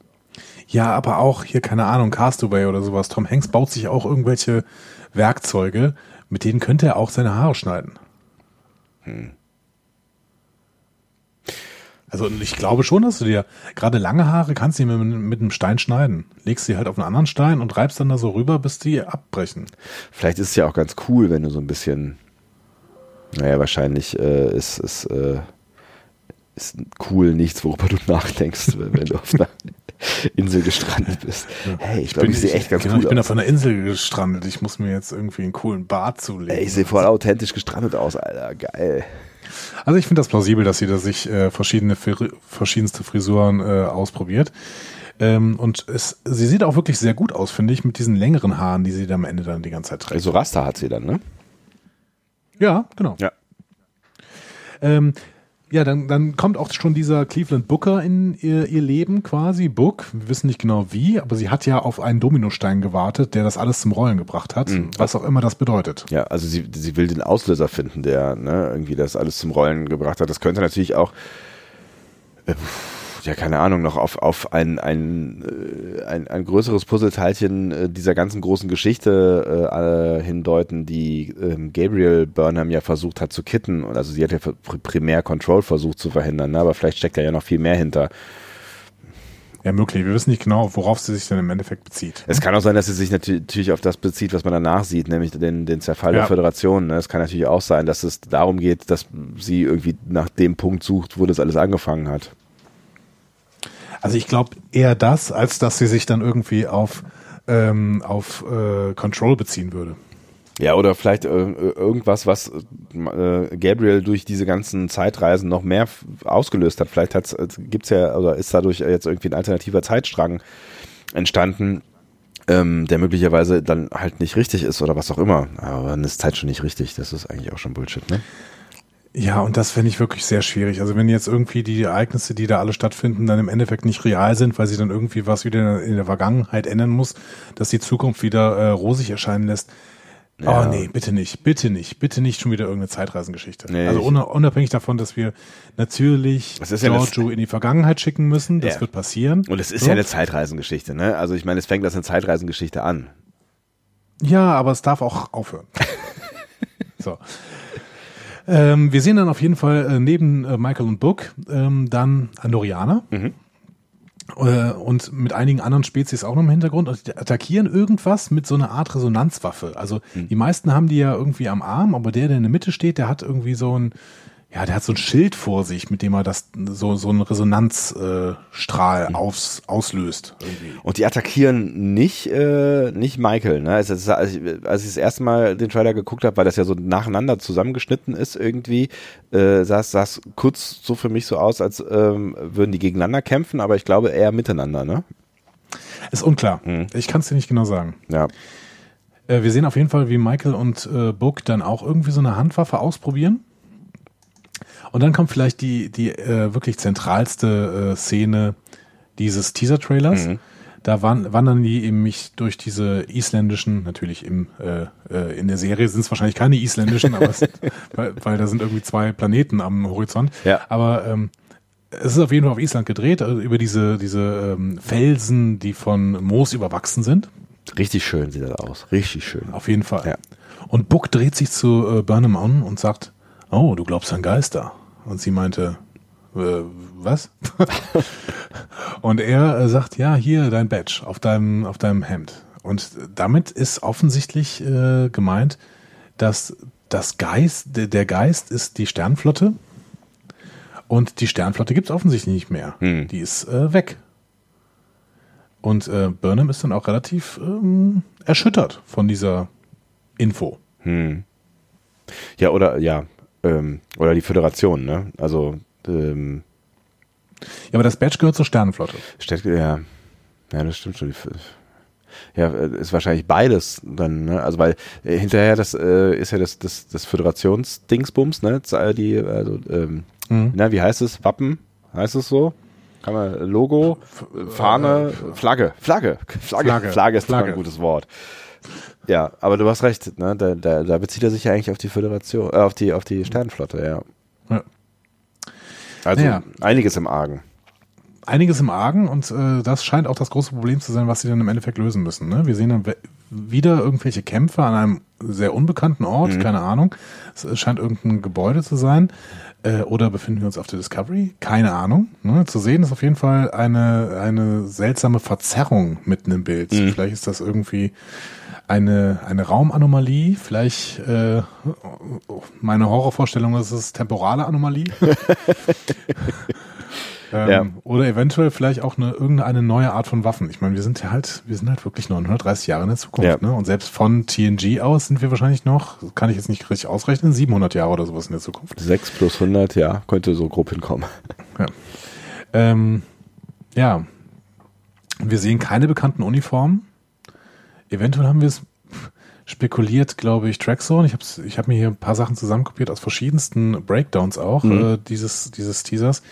Ja, aber auch hier, keine Ahnung, Castaway oder sowas. Tom Hanks baut sich auch irgendwelche Werkzeuge, mit denen könnte er auch seine Haare schneiden. Also ich glaube schon, dass du dir gerade lange Haare kannst du mit, mit einem Stein schneiden. Legst sie halt auf einen anderen Stein und reibst dann da so rüber, bis die abbrechen. Vielleicht ist es ja auch ganz cool, wenn du so ein bisschen, naja, wahrscheinlich äh, ist es äh, ist cool nichts, worüber du nachdenkst, wenn du auf einer Insel gestrandet bist. Hey, ich glaube, ich, sehe echt ganz genau, cool Ich bin aus. auf einer Insel gestrandet. Ich muss mir jetzt irgendwie einen coolen Bart zulegen. Ey, ich sehe voll authentisch gestrandet aus, Alter. Geil. Also ich finde das plausibel, dass sie da sich äh, verschiedene verschiedenste Frisuren äh, ausprobiert. Ähm, und es, sie sieht auch wirklich sehr gut aus, finde ich, mit diesen längeren Haaren, die sie da am Ende dann die ganze Zeit trägt. So Raster hat sie dann, ne? Ja, genau. Ja. Ähm, ja, dann, dann kommt auch schon dieser Cleveland Booker in ihr, ihr Leben quasi. Book, wir wissen nicht genau wie, aber sie hat ja auf einen Dominostein gewartet, der das alles zum Rollen gebracht hat, was auch immer das bedeutet. Ja, also sie, sie will den Auslöser finden, der ne, irgendwie das alles zum Rollen gebracht hat. Das könnte natürlich auch, äh, ja, keine Ahnung, noch auf, auf ein, ein, äh, ein, ein größeres Puzzleteilchen äh, dieser ganzen großen Geschichte äh, hindeuten, die ähm, Gabriel Burnham ja versucht hat zu kitten. Also sie hat ja primär Control versucht zu verhindern, ne? aber vielleicht steckt da ja noch viel mehr hinter. Ja, möglich. Wir wissen nicht genau, worauf sie sich dann im Endeffekt bezieht. Es kann auch sein, dass sie sich natürlich auf das bezieht, was man danach sieht, nämlich den, den Zerfall ja. der Föderation. Ne? Es kann natürlich auch sein, dass es darum geht, dass sie irgendwie nach dem Punkt sucht, wo das alles angefangen hat. Also ich glaube eher das, als dass sie sich dann irgendwie auf, ähm, auf äh, Control beziehen würde. Ja, oder vielleicht äh, irgendwas, was äh, Gabriel durch diese ganzen Zeitreisen noch mehr ausgelöst hat. Vielleicht hat's, äh, gibt's ja, oder ist dadurch jetzt irgendwie ein alternativer Zeitstrang entstanden, ähm, der möglicherweise dann halt nicht richtig ist oder was auch immer. Aber dann ist Zeit schon nicht richtig. Das ist eigentlich auch schon Bullshit, ne? Ja, und das finde ich wirklich sehr schwierig. Also wenn jetzt irgendwie die Ereignisse, die da alle stattfinden, dann im Endeffekt nicht real sind, weil sie dann irgendwie was wieder in der Vergangenheit ändern muss, dass die Zukunft wieder äh, rosig erscheinen lässt. Ja. Oh nee, bitte nicht, bitte nicht, bitte nicht schon wieder irgendeine Zeitreisengeschichte. Nee, also unabhängig davon, dass wir natürlich Giorgio ja in die Vergangenheit schicken müssen, das ja. wird passieren. Und es ist so. ja eine Zeitreisengeschichte, ne? Also ich meine, es fängt das eine Zeitreisengeschichte an. Ja, aber es darf auch aufhören. so. Ähm, wir sehen dann auf jeden Fall äh, neben äh, Michael und Book ähm, dann Andorianer. Mhm. Äh, und mit einigen anderen Spezies auch noch im Hintergrund und die attackieren irgendwas mit so einer Art Resonanzwaffe. Also mhm. die meisten haben die ja irgendwie am Arm, aber der, der in der Mitte steht, der hat irgendwie so ein, ja, der hat so ein Schild vor sich, mit dem er das so so einen Resonanzstrahl äh, aufs, auslöst. Irgendwie. Und die attackieren nicht äh, nicht Michael. Ne? Also, als, ich, als ich das erste Mal den Trailer geguckt habe, weil das ja so nacheinander zusammengeschnitten ist irgendwie, äh, sah es kurz so für mich so aus, als ähm, würden die gegeneinander kämpfen, aber ich glaube eher miteinander. Ne? Ist unklar. Mhm. Ich kann es dir nicht genau sagen. Ja. Äh, wir sehen auf jeden Fall, wie Michael und äh, Book dann auch irgendwie so eine Handwaffe ausprobieren. Und dann kommt vielleicht die, die äh, wirklich zentralste äh, Szene dieses Teaser-Trailers. Mhm. Da wandern die eben mich durch diese isländischen, natürlich im, äh, äh, in der Serie sind es wahrscheinlich keine isländischen, aber es, weil, weil da sind irgendwie zwei Planeten am Horizont. Ja. Aber ähm, es ist auf jeden Fall auf Island gedreht, also über diese, diese ähm, Felsen, die von Moos überwachsen sind. Richtig schön sieht das aus. Richtig schön. Auf jeden Fall. Ja. Und Buck dreht sich zu äh, Burnham an und sagt, oh, du glaubst an Geister. Und sie meinte, äh, was? und er äh, sagt, ja, hier dein Badge auf deinem, auf deinem Hemd. Und damit ist offensichtlich äh, gemeint, dass das Geist, der Geist ist die Sternflotte. Und die Sternflotte gibt es offensichtlich nicht mehr. Hm. Die ist äh, weg. Und äh, Burnham ist dann auch relativ ähm, erschüttert von dieser Info. Hm. Ja, oder ja, ähm, oder die Föderation, ne? Also ähm, ja, aber das Badge gehört zur Sternenflotte. Steht, ja, ja, das stimmt schon. Ja, äh, ist wahrscheinlich beides dann, ne? Also weil äh, hinterher das äh, ist ja das das das Föderationsdingsbums, ne? Die also ähm, mhm. na, wie heißt es? Wappen? Heißt es so? Kann man Logo, Fahne, Flagge, Flagge, Flagge, Flagge, Flagge ist Flagge. ein gutes Wort. Ja, aber du hast recht, ne? Da, da, da bezieht er sich ja eigentlich auf die Föderation, äh, auf die, auf die Sternenflotte, ja. ja. Also naja. einiges im Argen. Einiges im Argen und äh, das scheint auch das große Problem zu sein, was sie dann im Endeffekt lösen müssen. Ne? Wir sehen dann wieder irgendwelche Kämpfe an einem sehr unbekannten Ort, mhm. keine Ahnung. Es scheint irgendein Gebäude zu sein. Äh, oder befinden wir uns auf der Discovery? Keine Ahnung. Ne? Zu sehen ist auf jeden Fall eine, eine seltsame Verzerrung mitten im Bild. Mhm. Vielleicht ist das irgendwie eine, eine Raumanomalie, vielleicht äh, meine Horrorvorstellung ist es temporale Anomalie. ähm, ja. Oder eventuell vielleicht auch eine irgendeine neue Art von Waffen. Ich meine, wir sind ja halt, wir sind halt wirklich 930 Jahre in der Zukunft, ja. ne? Und selbst von TNG aus sind wir wahrscheinlich noch, kann ich jetzt nicht richtig ausrechnen, 700 Jahre oder sowas in der Zukunft. 6 plus 100, ja, könnte so grob hinkommen. Ja. Ähm, ja. Wir sehen keine bekannten Uniformen. Eventuell haben wir es spekuliert, glaube ich, Trackzone. Ich habe ich hab mir hier ein paar Sachen zusammenkopiert aus verschiedensten Breakdowns auch mhm. äh, dieses, dieses Teasers.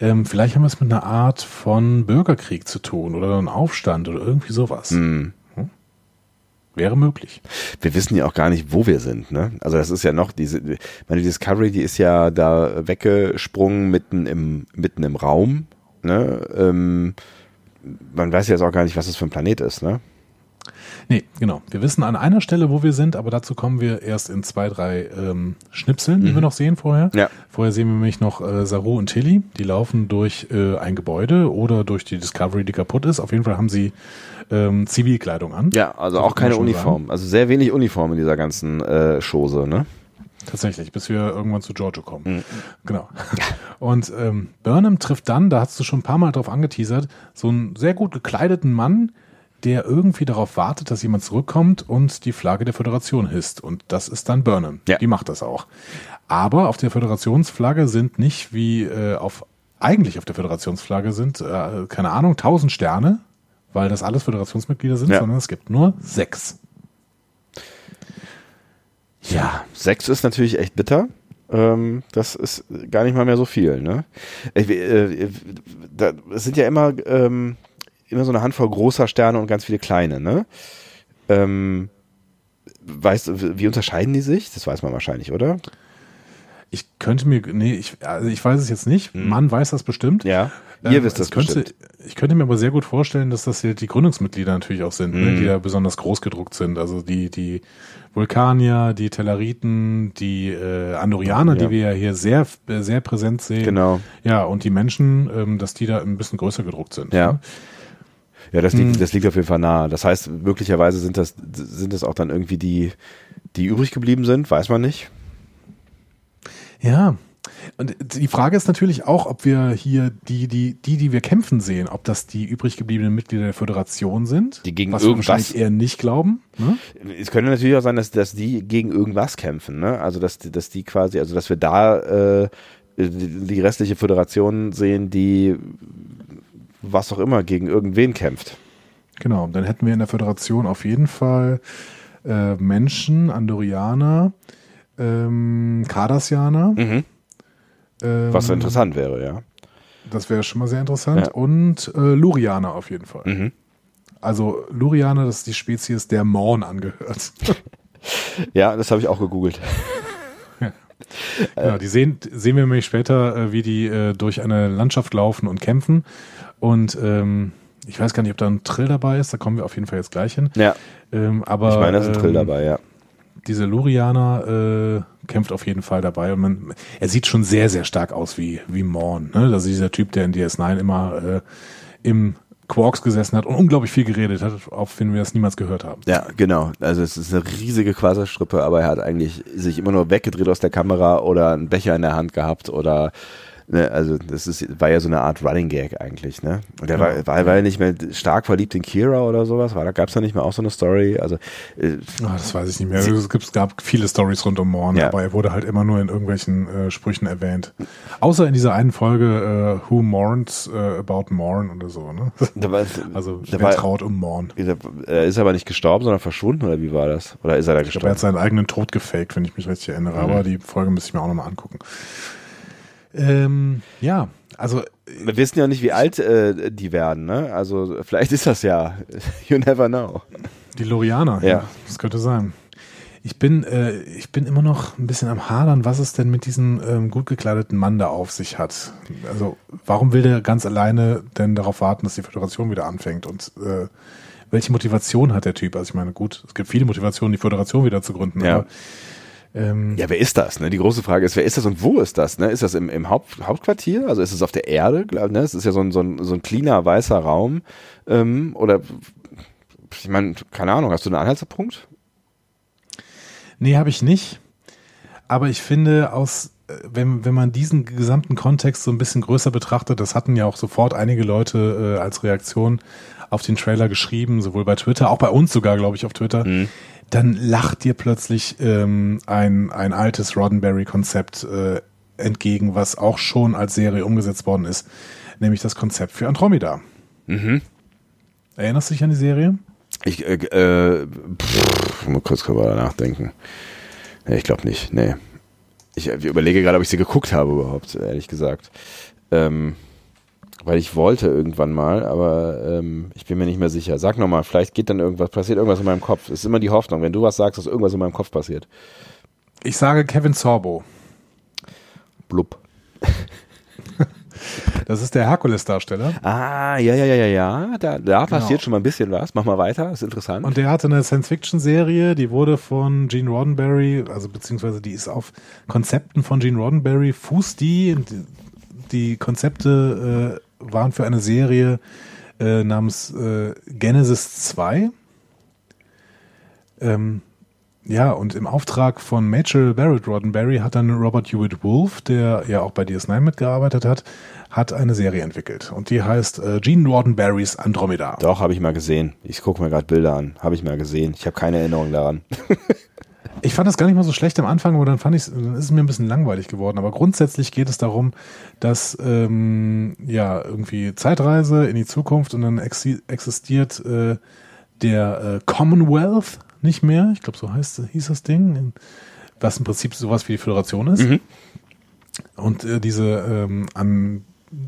Ähm, vielleicht haben wir es mit einer Art von Bürgerkrieg zu tun oder einem Aufstand oder irgendwie sowas. Mhm. Hm? Wäre möglich. Wir wissen ja auch gar nicht, wo wir sind. Ne? Also das ist ja noch diese, meine Discovery, die ist ja da weggesprungen mitten im mitten im Raum Ne? Ähm, man weiß jetzt auch gar nicht, was das für ein Planet ist, ne? Nee, genau. Wir wissen an einer Stelle, wo wir sind, aber dazu kommen wir erst in zwei, drei ähm, Schnipseln, die Mhm. wir noch sehen vorher. Ja. Vorher sehen wir nämlich noch äh, Saru und Tilly, die laufen durch äh, ein Gebäude oder durch die Discovery, die kaputt ist. Auf jeden Fall haben sie ähm, Zivilkleidung an. Ja, also So auch keine Uniform. Also sehr wenig Uniform in dieser ganzen äh, Chose, ne? Tatsächlich, bis wir irgendwann zu Giorgio kommen. Mhm. Genau. Und ähm, Burnham trifft dann, da hast du schon ein paar Mal drauf angeteasert, so einen sehr gut gekleideten Mann, der irgendwie darauf wartet, dass jemand zurückkommt und die Flagge der Föderation hisst. Und das ist dann Burnham. Ja. Die macht das auch. Aber auf der Föderationsflagge sind nicht wie äh, auf eigentlich auf der Föderationsflagge sind, äh, keine Ahnung, tausend Sterne, weil das alles Föderationsmitglieder sind, Ja. sondern es gibt nur sechs. Ja, sechs ist natürlich echt bitter. Ähm, das ist gar nicht mal mehr so viel, ne? Ich, äh, da, es sind ja immer, ähm, immer so eine Handvoll großer Sterne und ganz viele kleine, ne? Ähm, weißt du, wie unterscheiden die sich? Das weiß man wahrscheinlich, oder? Ich könnte mir, nee, ich, also ich weiß es jetzt nicht. Man weiß das bestimmt. Ja. Ihr Ähm, wisst das könnte, bestimmt. Ich könnte mir aber sehr gut vorstellen, dass das hier die Gründungsmitglieder natürlich auch sind, ne, Mhm. die da besonders groß gedruckt sind. Also die, die Vulkanier, die Telleriten, die äh, Andorianer, Ja. die wir ja hier sehr, sehr präsent sehen. Genau. Ja, und die Menschen, ähm, dass die da ein bisschen größer gedruckt sind. Ja. Ne? Ja, das liegt, Hm. das liegt auf jeden Fall nahe. Das heißt, möglicherweise sind das, sind das auch dann irgendwie die, die übrig geblieben sind, weiß man nicht. Ja. Und die Frage ist natürlich auch, ob wir hier die, die, die, die wir kämpfen sehen, ob das die übrig gebliebenen Mitglieder der Föderation sind. Die gegen was wir irgendwas- wahrscheinlich eher nicht glauben. Ne? Es könnte natürlich auch sein, dass, dass die gegen irgendwas kämpfen, ne? Also dass, dass die quasi, also dass wir da äh, die restliche Föderation sehen, die was auch immer gegen irgendwen kämpft. Genau, dann hätten wir in der Föderation auf jeden Fall äh, Menschen, Andorianer, ähm, Cardassianer. Mhm. Ähm, Was interessant wäre, ja. Das wäre schon mal sehr interessant. Ja. Und äh, Lurianer auf jeden Fall. Mhm. Also Lurianer, das ist die Spezies, der Morn angehört. Ja, das habe ich auch gegoogelt. ja, die sehen, sehen wir nämlich später, äh, wie die äh, durch eine Landschaft laufen und kämpfen. Und ähm, ich weiß gar nicht, ob da ein Trill dabei ist, da kommen wir auf jeden Fall jetzt gleich hin. Ja, Ähm, aber ich meine, da ist ein Trill ähm, dabei, ja. diese Lurianer äh, kämpft auf jeden Fall dabei und man, er sieht schon sehr, sehr stark aus wie, wie Morn. Ne? Also dieser Typ, der in DS9 immer äh, im Quarks gesessen hat und unglaublich viel geredet hat, auch wenn wir das niemals gehört haben. Ja, genau. Also es ist eine riesige Quaserstrippe, aber er hat eigentlich sich immer nur weggedreht aus der Kamera oder einen Becher in der Hand gehabt oder ne, also das ist war ja so eine Art Running Gag eigentlich, ne? Und der Genau. war, war, war ja nicht mehr stark verliebt in Kira oder sowas, war da gab's da nicht mehr auch so eine Story, also äh, Ah, das weiß ich nicht mehr. Es gibt- es gab viele Stories rund um Morn, Ja. aber er wurde halt immer nur in irgendwelchen äh, Sprüchen erwähnt. Außer in dieser einen Folge äh, Who Mourns äh, About Morn oder so. Ne? da war, Also da war, traut um Morn. er ist aber nicht gestorben, sondern verschwunden oder wie war das? Oder ist er da Ich glaube, er gestorben? hat seinen eigenen Tod gefaked, wenn ich mich richtig erinnere. Mhm. Aber die Folge müsste ich mir auch nochmal angucken. Ähm, ja, also Wir wissen ja nicht, wie alt äh, die werden, ne? Also vielleicht ist das ja. You never know. die Lorianer, Ja. das könnte sein. Ich bin, äh, ich bin immer noch ein bisschen am Hadern, was es denn mit diesem ähm, gut gekleideten Mann da auf sich hat. Also, warum will der ganz alleine denn darauf warten, dass die Föderation wieder anfängt? Und äh, welche Motivation hat der Typ? Also, ich meine, gut, es gibt viele Motivationen, die Föderation wieder zu gründen, Ja. aber ähm, Ja, wer ist das? Ne? Die große Frage ist, wer ist das und wo ist das? Ne? Ist das im, im Haupt, Hauptquartier? Also ist es auf der Erde? Ne? Es ist ja so ein, so ein, so ein cleaner, weißer Raum. Ähm, oder, ich meine, keine Ahnung, hast du einen Anhaltspunkt? Nee, habe ich nicht. Aber ich finde, aus, äh, wenn, wenn man diesen gesamten Kontext so ein bisschen größer betrachtet, das hatten ja auch sofort einige Leute äh, als Reaktion auf den Trailer geschrieben, sowohl bei Twitter, auch bei uns sogar, glaube ich, auf Twitter, dann lacht dir plötzlich ähm, ein, ein altes Roddenberry-Konzept äh, entgegen, was auch schon als Serie umgesetzt worden ist, nämlich das Konzept für Andromeda. Mhm. Erinnerst du dich an die Serie? Ich, äh, äh, pff, mal kurz drüber nachdenken. Nee, ich glaube nicht, nee. Ich äh, überlege gerade, ob ich sie geguckt habe überhaupt, ehrlich gesagt. Ähm, weil ich wollte irgendwann mal, aber ähm, ich bin mir nicht mehr sicher. Sag nochmal, vielleicht geht dann irgendwas, passiert irgendwas in meinem Kopf. Es ist immer die Hoffnung, wenn du was sagst, dass irgendwas in meinem Kopf passiert. Ich sage Kevin Sorbo. Blub. Das ist der Herkules-Darsteller. Ah, ja, ja, ja, ja, ja. Da, da passiert Genau. schon mal ein bisschen was. Mach mal weiter, ist interessant. Und der hatte eine Science-Fiction-Serie, die wurde von Gene Roddenberry, also beziehungsweise die ist auf Konzepten von Gene Roddenberry, fußt die. Die, die Konzepte äh, waren für eine Serie äh, namens äh, Genesis 2. Ähm, ja, und im Auftrag von Rachel Barrett Roddenberry hat dann Robert Hewitt Wolf, der ja auch bei DS9 mitgearbeitet hat, hat eine Serie entwickelt. Und die heißt äh, Gene Roddenberrys Andromeda. Doch, habe ich mal gesehen. Ich gucke mir gerade Bilder an. Habe ich mal gesehen. Ich habe keine Erinnerung daran. Ich fand das gar nicht mal so schlecht am Anfang, aber dann fand ich, dann ist es mir ein bisschen langweilig geworden. Aber grundsätzlich geht es darum, dass ähm, ja irgendwie Zeitreise in die Zukunft und dann exi existiert äh, der äh, Commonwealth nicht mehr. Ich glaube, so heißt hieß das Ding, was im Prinzip sowas wie die Föderation ist. Und äh, diese ähm, an,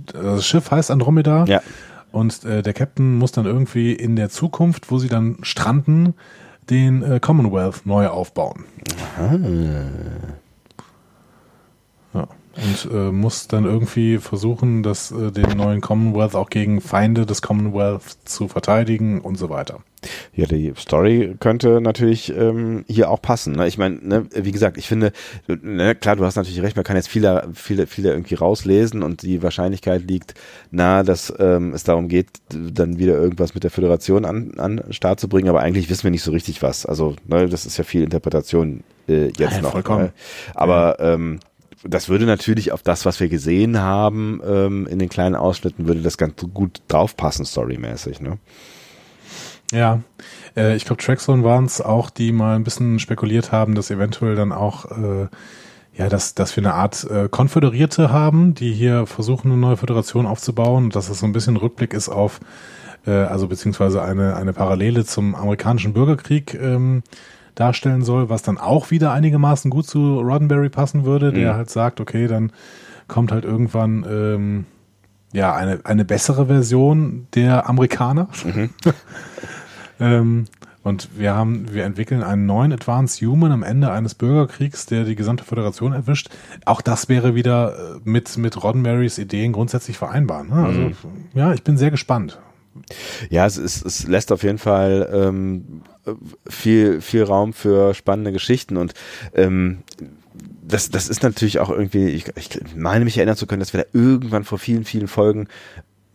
das Schiff heißt Andromeda. Ja. Und äh, der Captain muss dann irgendwie in der Zukunft, wo sie dann stranden, den äh, Commonwealth neu aufbauen. Ja. Und äh, muss dann irgendwie versuchen, das, äh, den neuen Commonwealth auch gegen Feinde des Commonwealth zu verteidigen und so weiter. Ja, die Story könnte natürlich ähm, hier auch passen. Ne? Ich meine, ne, wie gesagt, ich finde, ne, klar, du hast natürlich recht, man kann jetzt viele, viele, viele irgendwie rauslesen und die Wahrscheinlichkeit liegt nahe, dass ähm, es darum geht, dann wieder irgendwas mit der Föderation an, an Start zu bringen, aber eigentlich wissen wir nicht so richtig was. Also, ne, das ist ja viel Interpretation äh, jetzt Ja, noch. vollkommen. Ne? Aber ähm, das würde natürlich auf das, was wir gesehen haben, ähm, in den kleinen Ausschnitten, würde das ganz gut draufpassen, storymäßig, ne? Ja, äh, ich glaube, Trackzone waren es auch, die mal ein bisschen spekuliert haben, dass eventuell dann auch, äh, ja, dass, dass wir eine Art äh, Konföderierte haben, die hier versuchen, eine neue Föderation aufzubauen und dass es so ein bisschen Rückblick ist auf, äh, also beziehungsweise eine, eine Parallele zum amerikanischen Bürgerkrieg ähm, darstellen soll, was dann auch wieder einigermaßen gut zu Roddenberry passen würde, der Mhm. halt sagt, okay, dann kommt halt irgendwann ähm, ja eine, eine bessere Version der Amerikaner. Ähm, und wir haben, wir entwickeln einen neuen Advanced Human am Ende eines Bürgerkriegs, der die gesamte Föderation erwischt. Auch das wäre wieder äh, mit, mit Roddenberrys Ideen grundsätzlich vereinbar. Ne? Also, ja, ich bin sehr gespannt. Ja, es, ist, es lässt auf jeden Fall ähm, viel, viel Raum für spannende Geschichten und ähm, das, das ist natürlich auch irgendwie, ich, ich meine mich erinnern zu können, dass wir da irgendwann vor vielen, vielen Folgen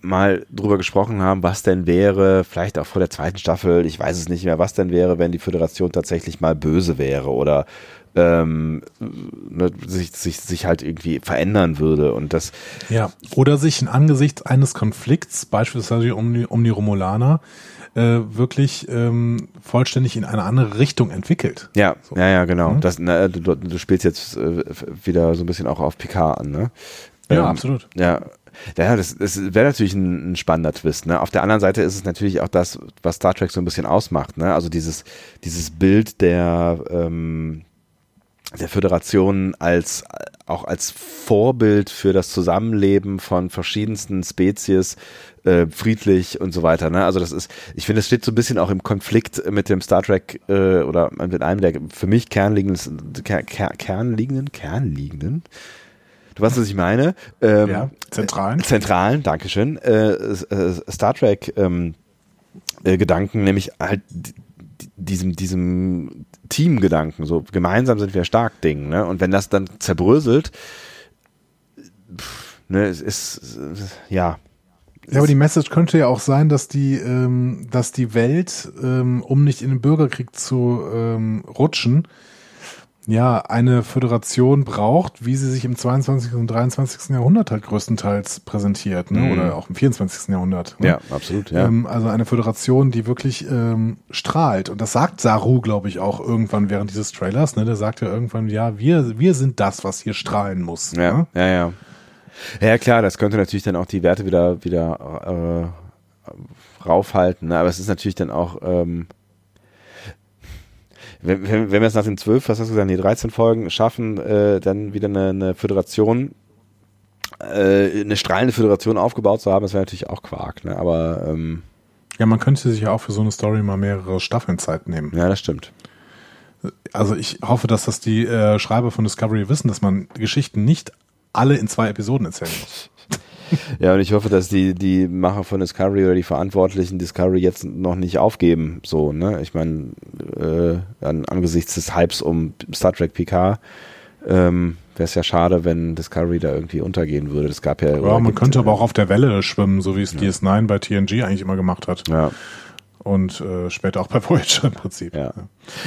mal drüber gesprochen haben, was denn wäre, vielleicht auch vor der zweiten Staffel, ich weiß es nicht mehr, was denn wäre, wenn die Föderation tatsächlich mal böse wäre oder ähm, ne, sich, sich, sich halt irgendwie verändern würde und das Ja. Oder sich in angesichts eines Konflikts, beispielsweise um die, um die Romulaner, äh, wirklich ähm, vollständig in eine andere Richtung entwickelt. Ja, So. ja, ja, genau. Mhm. Das, na, du, du spielst jetzt äh, wieder so ein bisschen auch auf Picard an, ne? Ja, Ähm, absolut. Ja, ja, das, das wäre natürlich ein, ein spannender Twist. Ne? Auf der anderen Seite ist es natürlich auch das, was Star Trek so ein bisschen ausmacht. Ne? Also dieses, dieses Bild der, ähm, der Föderation als auch als Vorbild für das Zusammenleben von verschiedensten Spezies, äh, friedlich und so weiter. Ne? Also das ist, ich finde, es steht so ein bisschen auch im Konflikt mit dem Star Trek äh, oder mit einem der für mich kernliegenden, ker, ker, kernliegenden, kernliegenden. Du weißt, was ich meine? Ähm, ja, zentralen. zentralen, Dankeschön, äh, äh, Star Trek ähm, äh, Gedanken, nämlich halt diesem, diesem Teamgedanken, so gemeinsam sind wir stark Ding, ne? Und wenn das dann zerbröselt, pff, ne, es ist, ja. Ja, aber die Message könnte ja auch sein, dass die, ähm, dass die Welt, ähm, um nicht in den Bürgerkrieg zu ähm, rutschen, ja, eine Föderation braucht, wie sie sich im 22. und 23. Jahrhundert halt größtenteils präsentiert, ne? Mhm. oder auch im 24. Jahrhundert. Ne? Ja, absolut, ja. Ähm, also eine Föderation, die wirklich ähm, strahlt. Und das sagt Saru, glaube ich, auch irgendwann während dieses Trailers. Ne? Der sagt ja irgendwann, ja, wir, wir sind das, was hier strahlen muss. Ja, Ne? ja, ja. Ja, klar, das könnte natürlich dann auch die Werte wieder, wieder äh, raufhalten, ne? aber es ist natürlich dann auch, ähm, wenn, wenn, wenn wir es nach den zwölf, was hast du gesagt, die 13 Folgen schaffen, äh, dann wieder eine, eine Föderation, äh, eine strahlende Föderation aufgebaut zu haben, das wäre natürlich auch Quark, ne? aber ähm, Ja, man könnte sich ja auch für so eine Story mal mehrere Staffeln Zeit nehmen. ja, das stimmt. Also ich hoffe, dass das die äh, Schreiber von Discovery wissen, dass man Geschichten nicht alle in zwei Episoden erzählen muss. ja, und ich hoffe, dass die, die Macher von Discovery oder die Verantwortlichen Discovery jetzt noch nicht aufgeben. So, ne? Ich meine, äh, an, angesichts des Hypes um Star Trek PK ähm, wäre es ja schade, wenn Discovery da irgendwie untergehen würde. Das gab ja. Ja, man könnte aber auch auf der Welle schwimmen, so wie es ja. DS9 bei TNG eigentlich immer gemacht hat. Ja und äh, später auch bei Voyager im Prinzip. Ja.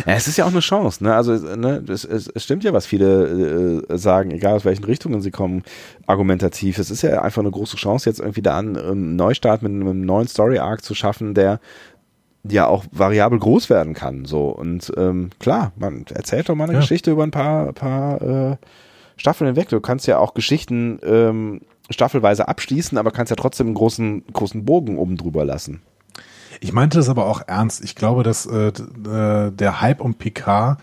ja. es ist ja auch eine Chance, ne? Also ne, es, es, es stimmt ja, was viele äh, sagen, egal aus welchen Richtungen sie kommen, argumentativ. Es ist ja einfach eine große Chance, jetzt irgendwie da einen Neustart mit einem neuen Story-Arc zu schaffen, der ja auch variabel groß werden kann. So und ähm, klar, man erzählt doch mal eine ja. Geschichte über ein paar, paar äh, Staffeln hinweg. Du kannst ja auch Geschichten ähm, staffelweise abschließen, aber kannst ja trotzdem einen großen, großen Bogen oben drüber lassen. Ich meinte das aber auch ernst. Ich glaube, dass äh, äh, der Hype um Picard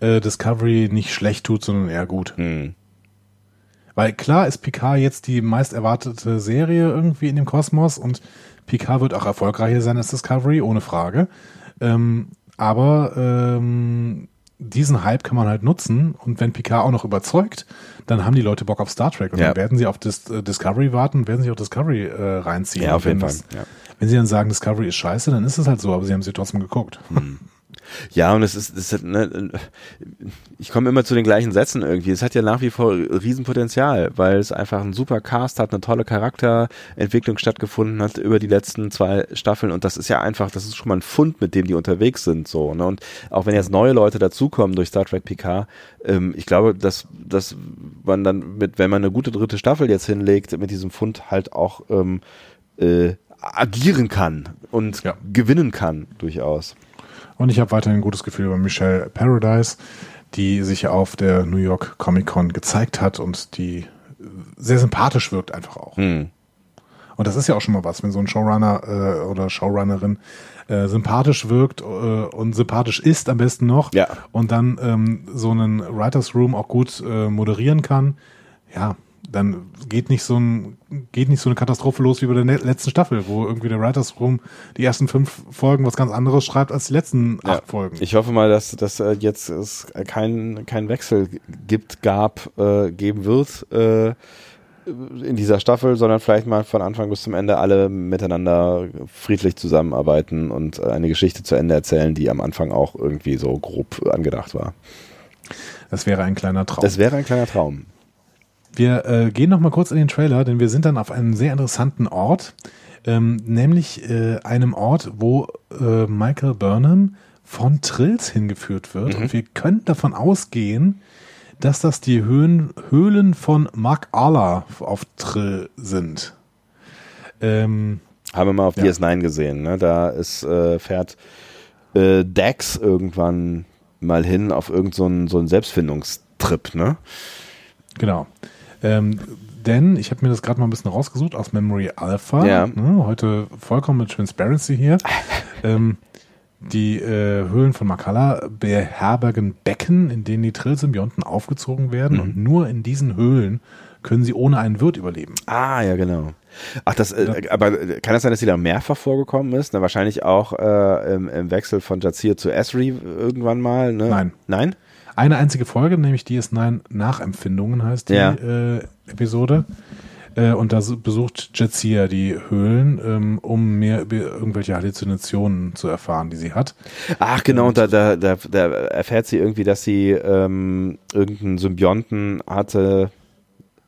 äh, Discovery nicht schlecht tut, sondern eher gut. Hm. Weil klar ist Picard jetzt die meist erwartete Serie irgendwie in dem Kosmos und Picard wird auch erfolgreicher sein als Discovery, ohne Frage. Ähm, aber ähm, diesen Hype kann man halt nutzen und wenn Picard auch noch überzeugt, dann haben die Leute Bock auf Star Trek und ja. dann werden sie auf Dis äh, Discovery warten, werden sich auf Discovery äh, reinziehen. Ja, auf jeden Fall. ja. Wenn sie dann sagen, Discovery ist scheiße, dann ist es halt so, aber sie haben sie trotzdem geguckt. Hm. Ja, und es ist, es ist ne, ich komme immer zu den gleichen Sätzen irgendwie. Es hat ja nach wie vor Riesenpotenzial, weil es einfach ein super Cast hat, eine tolle Charakterentwicklung stattgefunden hat über die letzten zwei Staffeln und das ist ja einfach, das ist schon mal ein Fund, mit dem die unterwegs sind, so, ne? Und auch wenn jetzt neue Leute dazukommen durch Star Trek PK, ähm, ich glaube, dass, dass man dann mit, wenn man eine gute dritte Staffel jetzt hinlegt, mit diesem Fund halt auch ähm, äh, agieren kann und ja. gewinnen kann, durchaus. Und ich habe weiterhin ein gutes Gefühl über Michelle Paradise, die sich ja auf der New York Comic Con gezeigt hat und die sehr sympathisch wirkt einfach auch. Hm. Und das ist ja auch schon mal was, wenn so ein Showrunner äh, oder Showrunnerin äh, sympathisch wirkt äh, und sympathisch ist am besten noch ja. und dann ähm, so einen Writers Room auch gut äh, moderieren kann. Ja, dann geht nicht so ein geht nicht so eine Katastrophe los wie bei der letzten Staffel, wo irgendwie der Writers Room die ersten fünf Folgen was ganz anderes schreibt als die letzten ja. acht Folgen. Ich hoffe mal, dass dass äh, jetzt es keinen kein Wechsel gibt, gab, äh, geben wird äh, in dieser Staffel, sondern vielleicht mal von Anfang bis zum Ende alle miteinander friedlich zusammenarbeiten und eine Geschichte zu Ende erzählen, die am Anfang auch irgendwie so grob angedacht war. Das wäre ein kleiner Traum. Das wäre ein kleiner Traum. Wir äh, gehen noch mal kurz in den Trailer, denn wir sind dann auf einem sehr interessanten Ort, ähm, nämlich äh, einem Ort, wo äh, Michael Burnham von Trills hingeführt wird. Mhm. Und wir können davon ausgehen, dass das die Höhen, Höhlen von Mark Allah auf Trill sind. Ähm, Haben wir mal auf ja. DS9 gesehen. Ne? Da ist, äh, fährt äh, Dax irgendwann mal hin auf irgendeinen so, so einen Selbstfindungstrip. Ne? Genau. Ähm, denn ich habe mir das gerade mal ein bisschen rausgesucht aus Memory Alpha. Ja. Ne, heute vollkommen mit Transparency hier. ähm, die äh, Höhlen von Makala beherbergen Becken, in denen die Trillsymbionten aufgezogen werden mhm. und nur in diesen Höhlen können sie ohne einen Wirt überleben. Ah, ja, genau. Ach, das, äh, aber kann das sein, dass sie da mehrfach vorgekommen ist? Na, wahrscheinlich auch äh, im, im, Wechsel von Jazir zu Esri irgendwann mal, ne? Nein. Nein? Eine einzige Folge, nämlich DS9 Nachempfindungen heißt die ja. äh, Episode. Äh, und da besucht Jetsia die Höhlen, ähm, um mehr über irgendwelche Halluzinationen zu erfahren, die sie hat. Ach genau, und da, da, da, da erfährt sie irgendwie, dass sie ähm, irgendeinen Symbionten hatte.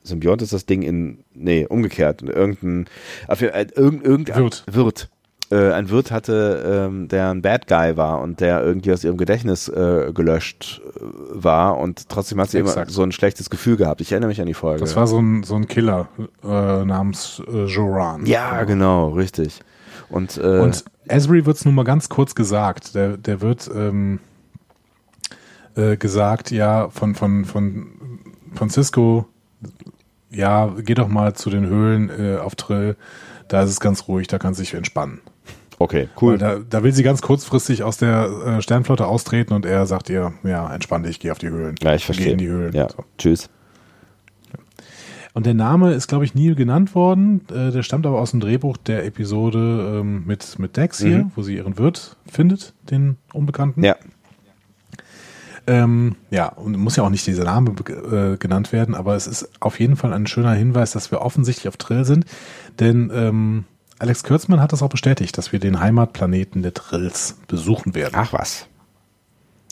Symbiont ist das Ding in, nee, umgekehrt. Irgendein, äh, irgend, irgendein Wirt. Wirt äh, ein Wirt hatte, ähm, der ein Bad Guy war und der irgendwie aus ihrem Gedächtnis äh, gelöscht äh, war und trotzdem hat sie Exakt. immer so ein schlechtes Gefühl gehabt. Ich erinnere mich an die Folge. Das war so ein, so ein Killer äh, namens äh, Joran. Ja, genau, richtig. Und, äh, und Esri wird es nun mal ganz kurz gesagt. Der, der wird ähm, äh, gesagt, ja, von, von, von, von Cisco, ja, geh doch mal zu den Höhlen äh, auf Trill. Da ist es ganz ruhig, da kann sich entspannen. Okay, cool. Da, da, will sie ganz kurzfristig aus der äh, Sternflotte austreten und er sagt ihr, ja, entspann dich, geh auf die Höhlen. Ja, ich verstehe. Geh in die Höhlen. Ja, so. tschüss. Und der Name ist, glaube ich, nie genannt worden. Äh, der stammt aber aus dem Drehbuch der Episode ähm, mit, mit Dex hier, mhm. wo sie ihren Wirt findet, den Unbekannten. Ja. Ähm, ja, und muss ja auch nicht dieser Name äh, genannt werden, aber es ist auf jeden Fall ein schöner Hinweis, dass wir offensichtlich auf Trill sind, denn ähm, Alex Kürzmann hat das auch bestätigt, dass wir den Heimatplaneten der Trills besuchen werden. Ach was.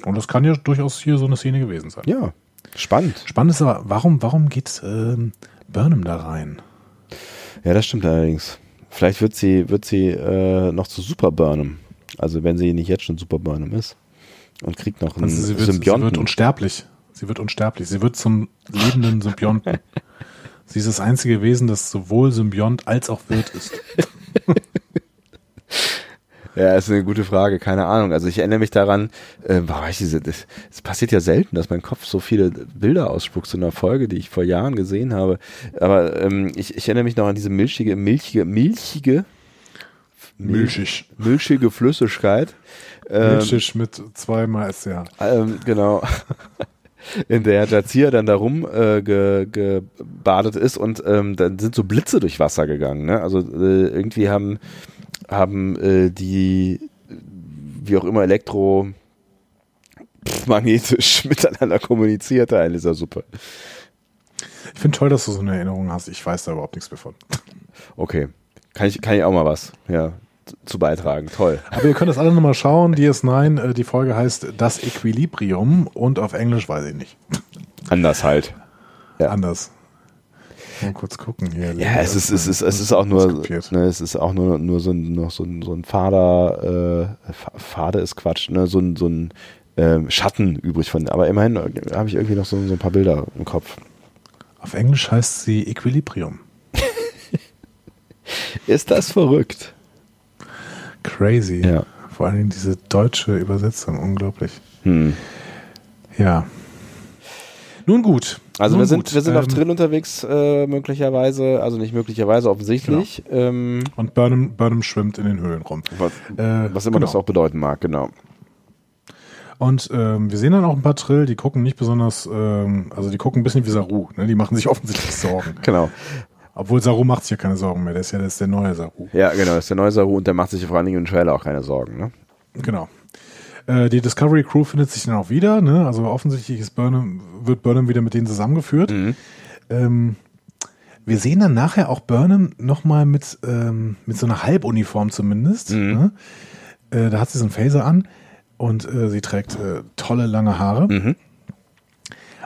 Und das kann ja durchaus hier so eine Szene gewesen sein. Ja, spannend. Spannend ist aber, warum, warum geht ähm, Burnham da rein? Ja, das stimmt allerdings. Vielleicht wird sie, wird sie äh, noch zu Super Burnham. Also wenn sie nicht jetzt schon Super Burnham ist. Und kriegt noch einen Also sie, wird, sie Symbionten. wird unsterblich. Sie wird unsterblich. Sie wird zum lebenden Symbionten. sie ist das einzige Wesen, das sowohl Symbiont als auch Wirt ist. Ja, ist eine gute Frage, keine Ahnung. Also ich erinnere mich daran, äh, boah, ich diese, das, es passiert ja selten, dass mein Kopf so viele Bilder ausspuckt zu einer Folge, die ich vor Jahren gesehen habe. Aber ähm, ich, ich erinnere mich noch an diese milchige, milchige, milchige, Milchig. milchige Flüssigkeit. Ähm, Milchig mit zweimal SCH. ähm, genau. In der Jazia dann da rum äh, ge, gebadet ist und ähm, dann sind so Blitze durch Wasser gegangen. Ne? Also äh, irgendwie haben haben äh, die, wie auch immer, elektro magnetisch miteinander kommuniziert da in dieser Suppe. Ich finde toll, dass du so eine Erinnerung hast. Ich weiß da überhaupt nichts mehr von. Okay. Kann ich, kann ich auch mal was, ja, zu- beitragen. Toll. Aber ihr könnt das alle nochmal schauen. DS9, äh, die Folge heißt Das Equilibrium und auf Englisch weiß ich nicht. Anders halt. Ja. Anders. Mal kurz gucken hier. Ja, es ist, es ist, es ist auch nur, ne, es ist auch nur, nur so ein, noch so ein, so ein Fader, äh, Fa- Fade ist Quatsch, ne, so ein, so ein ähm, Schatten übrig von, aber immerhin habe ich irgendwie noch so, so ein paar Bilder im Kopf. Auf Englisch heißt sie Equilibrium. Ist das verrückt? Crazy. Ja. Vor allen Dingen diese deutsche Übersetzung, unglaublich. Hm. Ja. Nun gut. Also Nun wir sind, gut. wir sind auf Ähm, Trill unterwegs, äh, möglicherweise, also nicht möglicherweise, offensichtlich. Ähm, Und Burnham, Burnham schwimmt in den Höhlen rum. was, Äh, was immer genau. das auch bedeuten mag, genau. Und ähm, wir sehen dann auch ein paar Trill, die gucken nicht besonders, ähm, also die gucken ein bisschen wie Saru. Ne? Die machen sich offensichtlich Sorgen. Genau. Obwohl Saru macht sich ja keine Sorgen mehr. Der ist ja das ist der neue Saru. Ja, genau, das ist der neue Saru und der macht sich vor allen Dingen im Trailer auch keine Sorgen, ne? Genau. Äh, die Discovery Crew findet sich dann auch wieder. Ne? Also offensichtlich ist Burnham, wird Burnham wieder mit denen zusammengeführt. Mhm. Ähm, wir sehen dann nachher auch Burnham nochmal mit, ähm, mit so einer Halbuniform zumindest. Mhm. Ne? Äh, da hat sie so einen Phaser an und äh, sie trägt äh, tolle lange Haare. Mhm.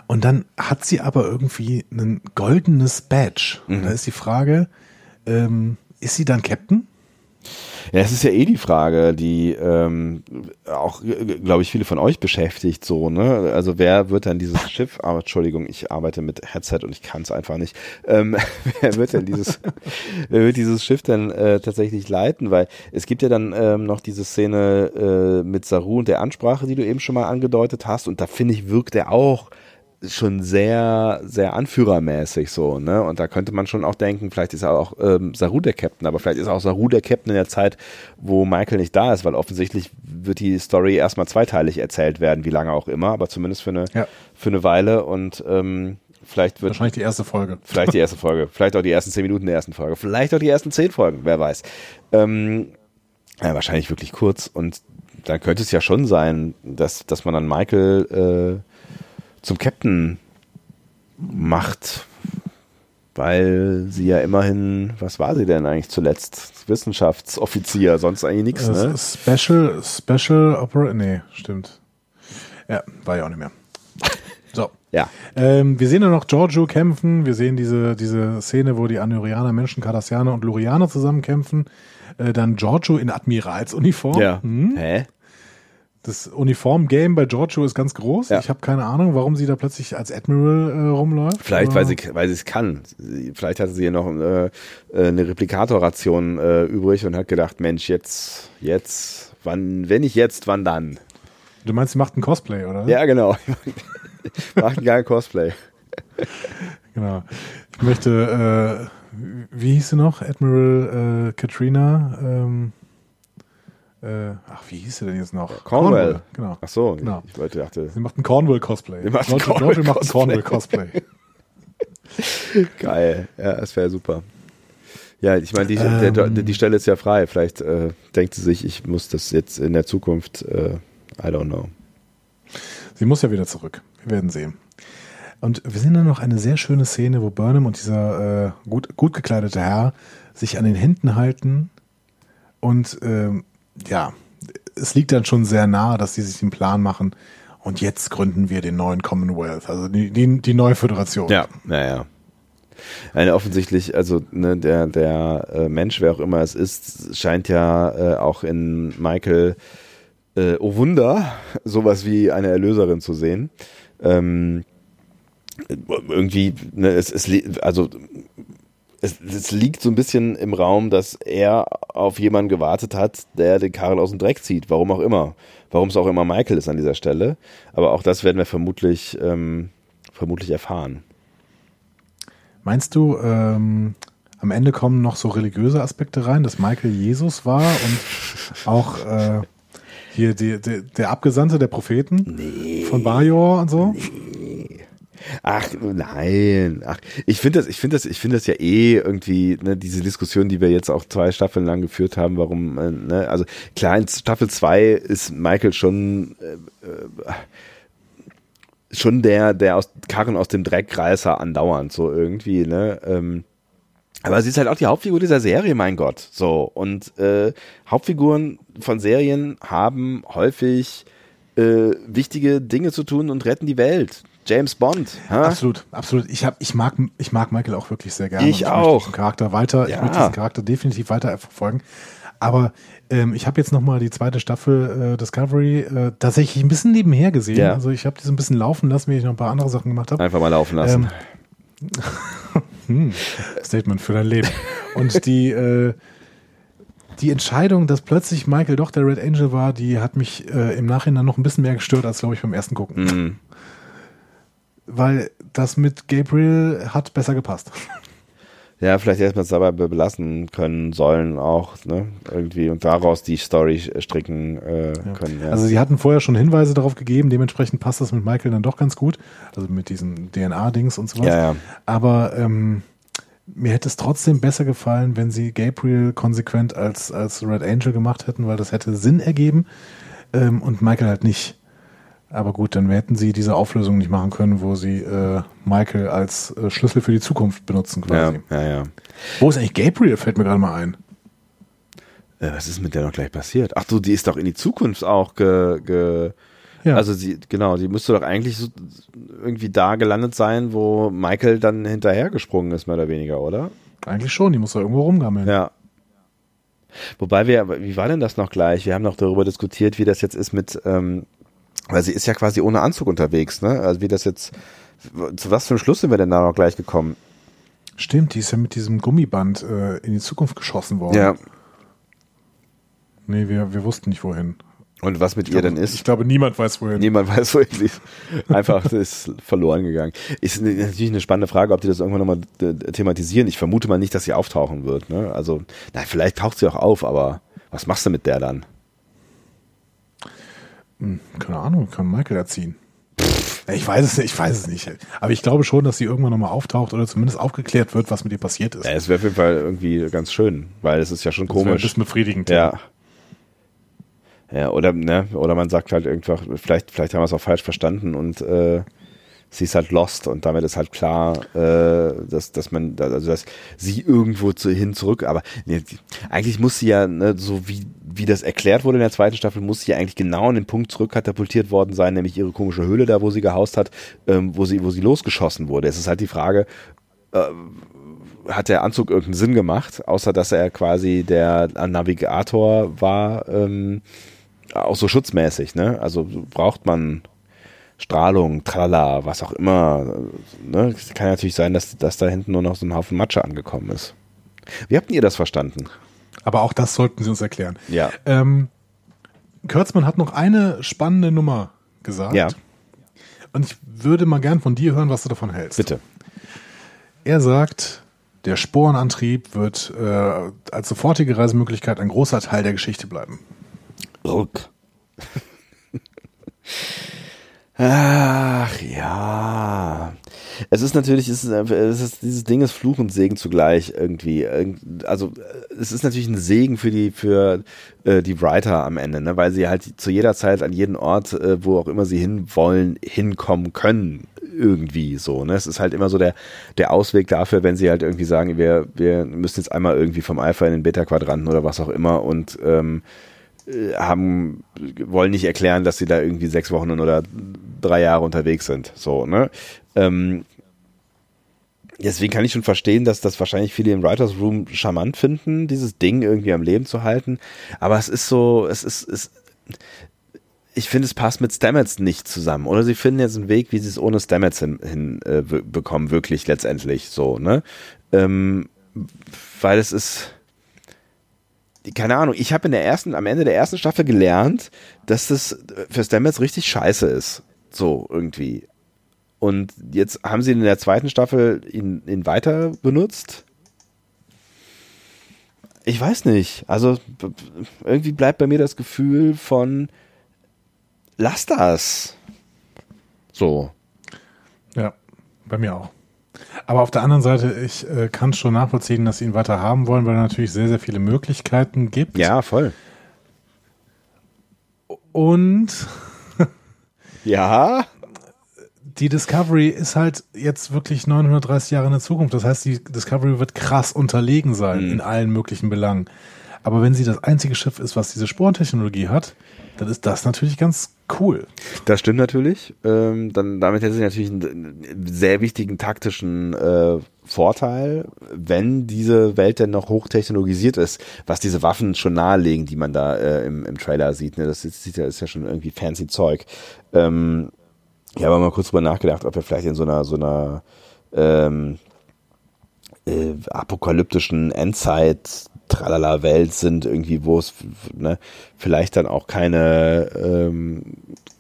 Und dann hat sie aber irgendwie ein goldenes Badge. Mhm. Und da ist die Frage, ähm, ist sie dann Captain? Ja, es ist ja eh die Frage, die ähm, auch, glaube ich, viele von euch beschäftigt, so, ne? Also wer wird dann dieses Schiff, aber Entschuldigung, ich arbeite mit Headset und ich kann es einfach nicht. Ähm, wer wird denn dieses, wer wird dieses Schiff denn äh, tatsächlich leiten? Weil es gibt ja dann ähm, noch diese Szene äh, mit Saru und der Ansprache, die du eben schon mal angedeutet hast, und da finde ich, wirkt er auch schon sehr, sehr anführermäßig so, ne? Und da könnte man schon auch denken, vielleicht ist auch ähm, Saru der Captain, aber vielleicht ist auch Saru der Captain in der Zeit, wo Michael nicht da ist, weil offensichtlich wird die Story erstmal zweiteilig erzählt werden, wie lange auch immer, aber zumindest für eine, Ja. für eine Weile und ähm, vielleicht wird Wahrscheinlich die erste Folge. Vielleicht die erste Folge, vielleicht auch die ersten zehn Minuten der ersten Folge, vielleicht auch die ersten zehn Folgen, wer weiß. Ähm, ja, wahrscheinlich wirklich kurz und dann könnte es ja schon sein, dass, dass man dann Michael äh, zum Captain macht, weil sie ja immerhin, was war sie denn eigentlich zuletzt? Wissenschaftsoffizier, sonst eigentlich nichts, Äh, ne? Special, Special Opera, nee, stimmt. Ja, war ja auch nicht mehr. So. Ja. Ähm, wir sehen dann noch Giorgio kämpfen. Wir sehen diese, diese Szene, wo die Anurianer, Menschen, Cardassianer und Lurianer zusammen kämpfen. Äh, dann Giorgio in Admiralsuniform. Ja. Hm. Hä? Das Uniform-Game bei Giorgio ist ganz groß. Ja. Ich habe keine Ahnung, warum sie da plötzlich als Admiral äh, rumläuft. Vielleicht, weil sie, weil sie es kann. Vielleicht hatte sie ja noch äh, äh, eine Replikatorration äh, übrig und hat gedacht, Mensch, jetzt, jetzt, wann, wenn nicht jetzt, wann dann? Du meinst, sie macht ein Cosplay, oder? Ja, genau. Macht einen geilen Cosplay. Genau. Ich möchte, äh, wie hieß sie noch? Admiral äh, Katrina. Ähm, äh, ach, wie hieß sie denn jetzt noch? Cornwell. Genau. Ach so, Genau. ich wollte, dachte, Sie macht ein Cornwall-Cosplay. Sie macht ein. Cornwall-Cosplay. geil. Ja, das wäre super. Ja, ich meine, die, Ähm. der, die Stelle ist ja frei. Vielleicht äh, denkt sie sich, ich muss das jetzt in der Zukunft, äh, I don't know. Sie muss ja wieder zurück. Wir werden sehen. Und wir sehen dann noch eine sehr schöne Szene, wo Burnham und dieser äh, gut, gut gekleidete Herr sich an den Händen halten. Und ähm, ja, es liegt dann schon sehr nahe, dass sie sich den Plan machen. Und jetzt gründen wir den neuen Commonwealth, also die, die, die neue Föderation. Ja, naja. Eine offensichtlich, also ne, der, der äh, Mensch, wer auch immer es ist, scheint ja äh, auch in Michael, äh, oh Wunder, sowas wie eine Erlöserin zu sehen. Ähm, irgendwie, ne, es, es, also es, es liegt so ein bisschen im Raum, dass er auf jemanden gewartet hat, der den Karl aus dem Dreck zieht, warum auch immer. Warum es auch immer Michael ist an dieser Stelle. Aber auch das werden wir vermutlich, ähm, vermutlich erfahren. Meinst du, ähm, am Ende kommen noch so religiöse Aspekte rein, dass Michael Jesus war und auch äh, hier die, die, der Abgesandte der Propheten nee. von Bajor und so? Nee. Ach nein, ach ich finde das, ich finde das, ich finde das ja eh irgendwie ne, diese Diskussion, die wir jetzt auch zwei Staffeln lang geführt haben, warum, äh, ne, also klar in Staffel zwei ist Michael schon äh, äh, schon der, der aus Karren aus dem Dreckreißer andauernd so irgendwie, ne? Ähm, aber sie ist halt auch die Hauptfigur dieser Serie, mein Gott. So. Und äh, Hauptfiguren von Serien haben häufig äh, wichtige Dinge zu tun und retten die Welt. James Bond. Ha? Absolut, absolut. Ich hab, ich mag, ich mag Michael auch wirklich sehr gerne. Ich, ich auch. Charakter weiter, ja. ich möchte diesen Charakter definitiv weiter verfolgen. Aber ähm, ich habe jetzt noch mal die zweite Staffel äh, Discovery äh, tatsächlich ein bisschen nebenher gesehen. Ja. Also ich habe das ein bisschen laufen lassen, wie ich noch ein paar andere Sachen gemacht habe. Einfach mal laufen lassen. Ähm, hm, Statement für dein Leben. Und die äh, die Entscheidung, dass plötzlich Michael doch der Red Angel war, die hat mich äh, im Nachhinein noch ein bisschen mehr gestört als glaube ich beim ersten Gucken. Mm weil das mit Gabriel hat besser gepasst. Ja, vielleicht es dabei belassen können sollen auch, ne? Irgendwie und daraus die Story stricken äh, ja. können. Ja. Also sie hatten vorher schon Hinweise darauf gegeben, dementsprechend passt das mit Michael dann doch ganz gut. Also mit diesen DNA-Dings und so was. Ja, ja. Aber ähm, mir hätte es trotzdem besser gefallen, wenn sie Gabriel konsequent als, als Red Angel gemacht hätten, weil das hätte Sinn ergeben ähm, und Michael halt nicht. Aber gut, dann hätten sie diese Auflösung nicht machen können, wo sie äh, Michael als äh, Schlüssel für die Zukunft benutzen quasi. Ja, ja, ja. Wo ist eigentlich Gabriel? Fällt mir gerade mal ein. Äh, was ist mit der noch gleich passiert? Ach so, die ist doch in die Zukunft auch ge, ge ja. Also sie, genau, die müsste doch eigentlich so irgendwie da gelandet sein, wo Michael dann hinterhergesprungen ist, mehr oder weniger, oder? Eigentlich schon, die muss doch irgendwo rumgammeln. Ja. Wobei wir, wie war denn das noch gleich? Wir haben noch darüber diskutiert, wie das jetzt ist mit, ähm, weil sie ist ja quasi ohne Anzug unterwegs, ne? Also wie das jetzt, zu was für einem Schluss sind wir denn da noch gleich gekommen? Stimmt, die ist ja mit diesem Gummiband äh, in die Zukunft geschossen worden. Ja. Nee, wir, wir wussten nicht wohin. Und was mit ich ihr glaube, denn ist? Ich glaube, niemand weiß wohin. Niemand weiß wohin. Sie ist einfach ist verloren gegangen. Ist natürlich eine spannende Frage, ob die das irgendwann nochmal thematisieren. Ich vermute mal nicht, dass sie auftauchen wird. Ne? Also, na, vielleicht taucht sie auch auf, aber was machst du mit der dann? Hm, keine Ahnung, kann Michael erziehen. Ich weiß es nicht, ich weiß es nicht. Aber ich glaube schon, dass sie irgendwann nochmal auftaucht oder zumindest aufgeklärt wird, was mit ihr passiert ist. Ja, es wäre auf jeden Fall irgendwie ganz schön, weil es ist ja schon das komisch. Das ist befriedigend. Ja. Ja, oder, ne, oder man sagt halt einfach, vielleicht, vielleicht haben wir es auch falsch verstanden und äh, sie ist halt lost und damit ist halt klar, äh, dass, dass man, also dass sie irgendwo zu, hin zurück, aber nee, eigentlich muss sie ja, ne, so wie, wie das erklärt wurde in der zweiten Staffel, muss sie ja eigentlich genau an den Punkt zurückkatapultiert worden sein, nämlich ihre komische Höhle da, wo sie gehaust hat, ähm, wo sie, wo sie losgeschossen wurde. Es ist halt die Frage, äh, hat der Anzug irgendeinen Sinn gemacht, außer dass er quasi der Navigator war, ähm, auch so schutzmäßig, ne? Also braucht man Strahlung, tralala, was auch immer. Ne? Kann natürlich sein, dass, dass da hinten nur noch so ein Haufen Matsche angekommen ist. Wie habt ihr das verstanden? Aber auch das sollten Sie uns erklären. Ja. Ähm, Kürzmann hat noch eine spannende Nummer gesagt. Ja. Und ich würde mal gern von dir hören, was du davon hältst. Bitte. Er sagt, der Sporenantrieb wird äh, als sofortige Reisemöglichkeit ein großer Teil der Geschichte bleiben. Ruck. Ach ja. Es ist natürlich, es ist, es ist, dieses Ding ist Fluch und Segen zugleich irgendwie. Also es ist natürlich ein Segen für die für äh, die Writer am Ende, ne? weil sie halt zu jeder Zeit an jeden Ort, äh, wo auch immer sie hinwollen, hinkommen können irgendwie so. Ne? Es ist halt immer so der der Ausweg dafür, wenn sie halt irgendwie sagen, wir wir müssen jetzt einmal irgendwie vom Alpha in den Beta Quadranten oder was auch immer und ähm, äh, haben, wollen nicht erklären, dass sie da irgendwie sechs Wochen oder drei Jahre unterwegs sind. So, ne? Ähm, deswegen kann ich schon verstehen, dass das wahrscheinlich viele im Writers Room charmant finden, dieses Ding irgendwie am Leben zu halten. Aber es ist so, es ist, es, ich finde, es passt mit Stamets nicht zusammen. Oder sie finden jetzt einen Weg, wie sie es ohne Stamets hinbekommen, hin, äh, wirklich letztendlich so, ne? Ähm, weil es ist, keine Ahnung, ich habe in der ersten, am Ende der ersten Staffel gelernt, dass das für Stamets richtig scheiße ist. So, irgendwie. Und jetzt haben sie in der zweiten Staffel ihn, ihn weiter benutzt. Ich weiß nicht. Also irgendwie bleibt bei mir das Gefühl von lass das. So. Ja, bei mir auch. Aber auf der anderen Seite, ich äh, kann schon nachvollziehen, dass sie ihn weiter haben wollen, weil er natürlich sehr, sehr viele Möglichkeiten gibt. Ja, voll. Und ja, die Discovery ist halt jetzt wirklich 930 Jahre in der Zukunft. Das heißt, die Discovery wird krass unterlegen sein mhm. in allen möglichen Belangen. Aber wenn sie das einzige Schiff ist, was diese Sporentechnologie hat, dann ist das natürlich ganz cool. Das stimmt natürlich. Ähm, dann damit hätte sie natürlich einen sehr wichtigen taktischen äh, Vorteil, wenn diese Welt denn noch hochtechnologisiert ist, was diese Waffen schon nahelegen, die man da äh, im, im Trailer sieht. Ne? Das ist, ist ja schon irgendwie fancy Zeug. Ähm, ich habe mal kurz drüber nachgedacht, ob wir vielleicht in so einer so einer ähm, äh, apokalyptischen Endzeit tralala Welt sind, irgendwie, wo es ne, vielleicht dann auch keine, ähm,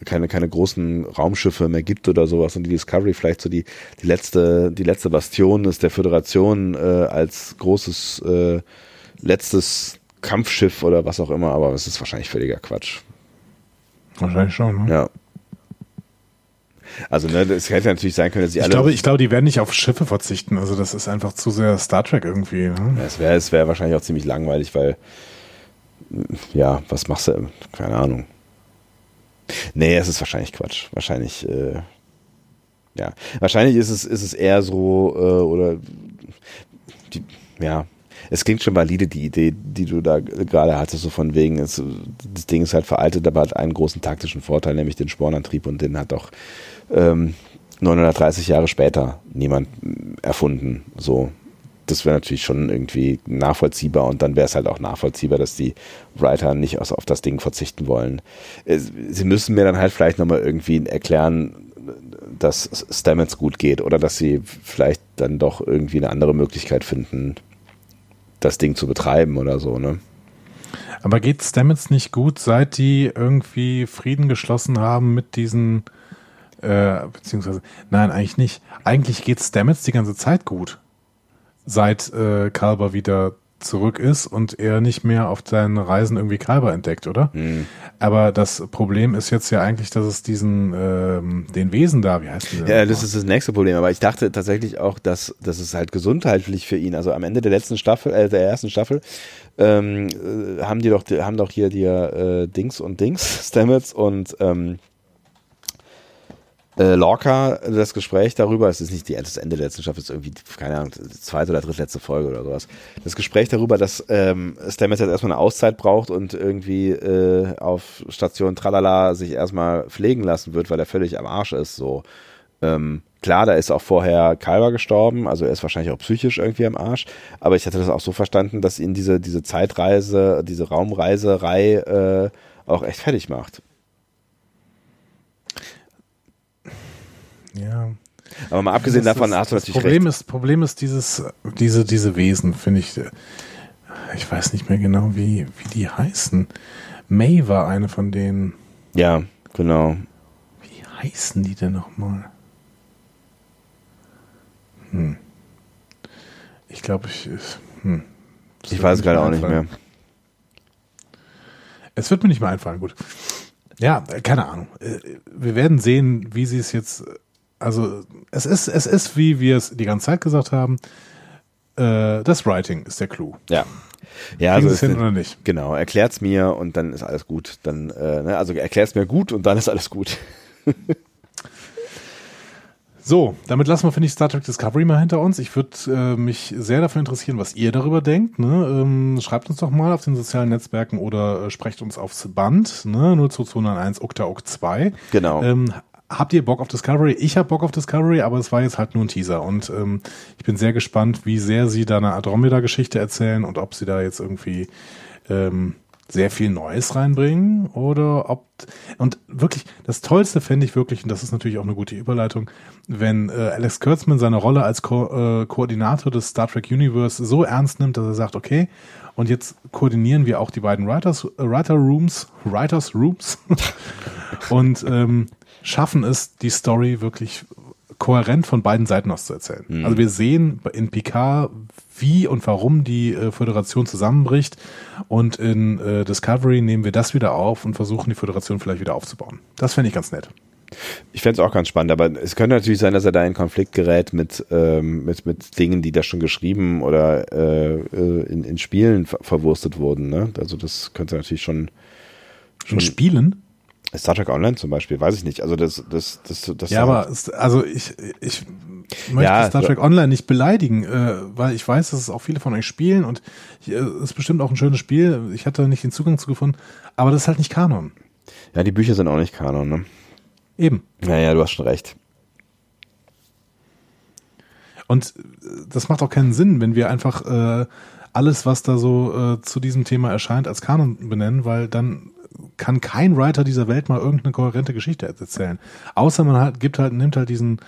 keine, keine großen Raumschiffe mehr gibt oder sowas und die Discovery vielleicht so die, die letzte, die letzte Bastion ist der Föderation äh, als großes äh, letztes Kampfschiff oder was auch immer, aber es ist wahrscheinlich völliger Quatsch. Wahrscheinlich schon, ne? Ja. Also ne, es hätte natürlich sein können, dass sie ich alle. Glaube, ich glaube, die werden nicht auf Schiffe verzichten. Also das ist einfach zu sehr Star Trek irgendwie. Ne? Ja, es wäre es wäre wahrscheinlich auch ziemlich langweilig, weil ja, was machst du? Keine Ahnung. Nee, es ist wahrscheinlich Quatsch. Wahrscheinlich, äh, ja. Wahrscheinlich ist es, ist es eher so, äh, oder die, ja, es klingt schon valide, die Idee, die du da gerade hattest, so von wegen, es, das Ding ist halt veraltet, aber hat einen großen taktischen Vorteil, nämlich den Spornantrieb und den hat auch ähm, 930 Jahre später niemand erfunden. So, das wäre natürlich schon irgendwie nachvollziehbar und dann wäre es halt auch nachvollziehbar, dass die Writer nicht auf das Ding verzichten wollen. Sie müssen mir dann halt vielleicht nochmal irgendwie erklären, dass Stamets gut geht oder dass sie vielleicht dann doch irgendwie eine andere Möglichkeit finden, das Ding zu betreiben oder so, ne? Aber geht Stamets nicht gut, seit die irgendwie Frieden geschlossen haben mit diesen äh, beziehungsweise, nein, eigentlich nicht. Eigentlich geht Stamets die ganze Zeit gut. Seit äh, Kalber wieder zurück ist und er nicht mehr auf seinen Reisen irgendwie Kalber entdeckt, oder? Mhm. Aber das Problem ist jetzt ja eigentlich, dass es diesen, ähm, den Wesen da, wie heißt der? Ja, das ist das nächste Problem. Aber ich dachte tatsächlich auch, dass, dass es halt gesundheitlich für ihn, also am Ende der letzten Staffel, äh, der ersten Staffel, ähm, äh, haben die doch, haben doch hier die äh, Dings und Dings, Stamets und ähm, äh, Lorca das Gespräch darüber, es ist nicht die, das Ende der letzten Staffel, es ist irgendwie, keine Ahnung, zweite oder drittletzte Folge oder sowas. Das Gespräch darüber, dass ähm, Stamets jetzt erstmal eine Auszeit braucht und irgendwie äh, auf Station Tralala sich erstmal pflegen lassen wird, weil er völlig am Arsch ist. So ähm, klar, da ist auch vorher Kalber gestorben, also er ist wahrscheinlich auch psychisch irgendwie am Arsch. Aber ich hatte das auch so verstanden, dass ihn diese diese Zeitreise, diese Raumreiserei äh, auch echt fertig macht. Ja. Aber mal abgesehen das davon ist, hast du natürlich Problem recht. Ist, Problem ist dieses, diese, diese Wesen, finde ich, ich weiß nicht mehr genau, wie, wie die heißen. May war eine von denen. Ja, genau. Wie heißen die denn nochmal? Hm. Ich glaube, ich. Hm. Ich weiß es gerade auch nicht mehr. Es wird mir nicht mehr einfallen, gut. Ja, keine Ahnung. Äh, wir werden sehen, wie sie es jetzt Also es ist, es ist, wie wir es die ganze Zeit gesagt haben, äh, das Writing ist der Clou. Ja. Ja, Kriegen also es ist, hin oder nicht? genau, erklärt's mir und dann ist alles gut. Dann, äh, ne, also erklär's mir gut und dann ist alles gut. So, damit lassen wir, finde ich, Star Trek Discovery mal hinter uns. Ich würde äh, mich sehr dafür interessieren, was ihr darüber denkt. Ne? Ähm, schreibt uns doch mal auf den sozialen Netzwerken oder äh, sprecht uns aufs Band. Ne? 02201 Okta Ok 2. Genau. Ähm, habt ihr Bock auf Discovery? Ich habe Bock auf Discovery, aber es war jetzt halt nur ein Teaser. Und ähm, ich bin sehr gespannt, wie sehr sie da eine Andromeda-Geschichte erzählen und ob sie da jetzt irgendwie ähm, sehr viel Neues reinbringen oder ob und wirklich das Tollste fände ich wirklich und das ist natürlich auch eine gute Überleitung, wenn äh, Alex Kurtzman seine Rolle als Ko äh, Koordinator des Star Trek Universe so ernst nimmt, dass er sagt, okay, und jetzt koordinieren wir auch die beiden Writers äh, Writer Rooms, Writers Rooms und ähm, schaffen es, die Story wirklich kohärent von beiden Seiten aus zu erzählen. Mhm. Also wir sehen in Picard, wie und warum die äh, Föderation zusammenbricht und in äh, Discovery nehmen wir das wieder auf und versuchen die Föderation vielleicht wieder aufzubauen. Das fände ich ganz nett. Ich fände es auch ganz spannend, aber es könnte natürlich sein, dass er da in Konflikt gerät mit, ähm, mit, mit Dingen, die da schon geschrieben oder äh, äh, in, in Spielen ver verwurstet wurden. Ne? Also das könnte natürlich schon, Schon Spielen? Star Trek Online zum Beispiel, weiß ich nicht. Also das, das, das, das Ja, aber es, also ich, ich möchte Ja, Star Trek Online nicht beleidigen, äh, weil ich weiß, dass es auch viele von euch spielen und es äh, ist bestimmt auch ein schönes Spiel. Ich hatte nicht den Zugang zu gefunden, aber das ist halt nicht Kanon. ja, die Bücher sind auch nicht Kanon. Ne? Eben. Naja, du hast schon recht. Und äh, das macht auch keinen Sinn, wenn wir einfach äh, alles, was da so äh, zu diesem Thema erscheint, als Kanon benennen, weil dann kann kein Writer dieser Welt mal irgendeine kohärente Geschichte erzählen. Außer man halt, gibt halt, nimmt halt diesen,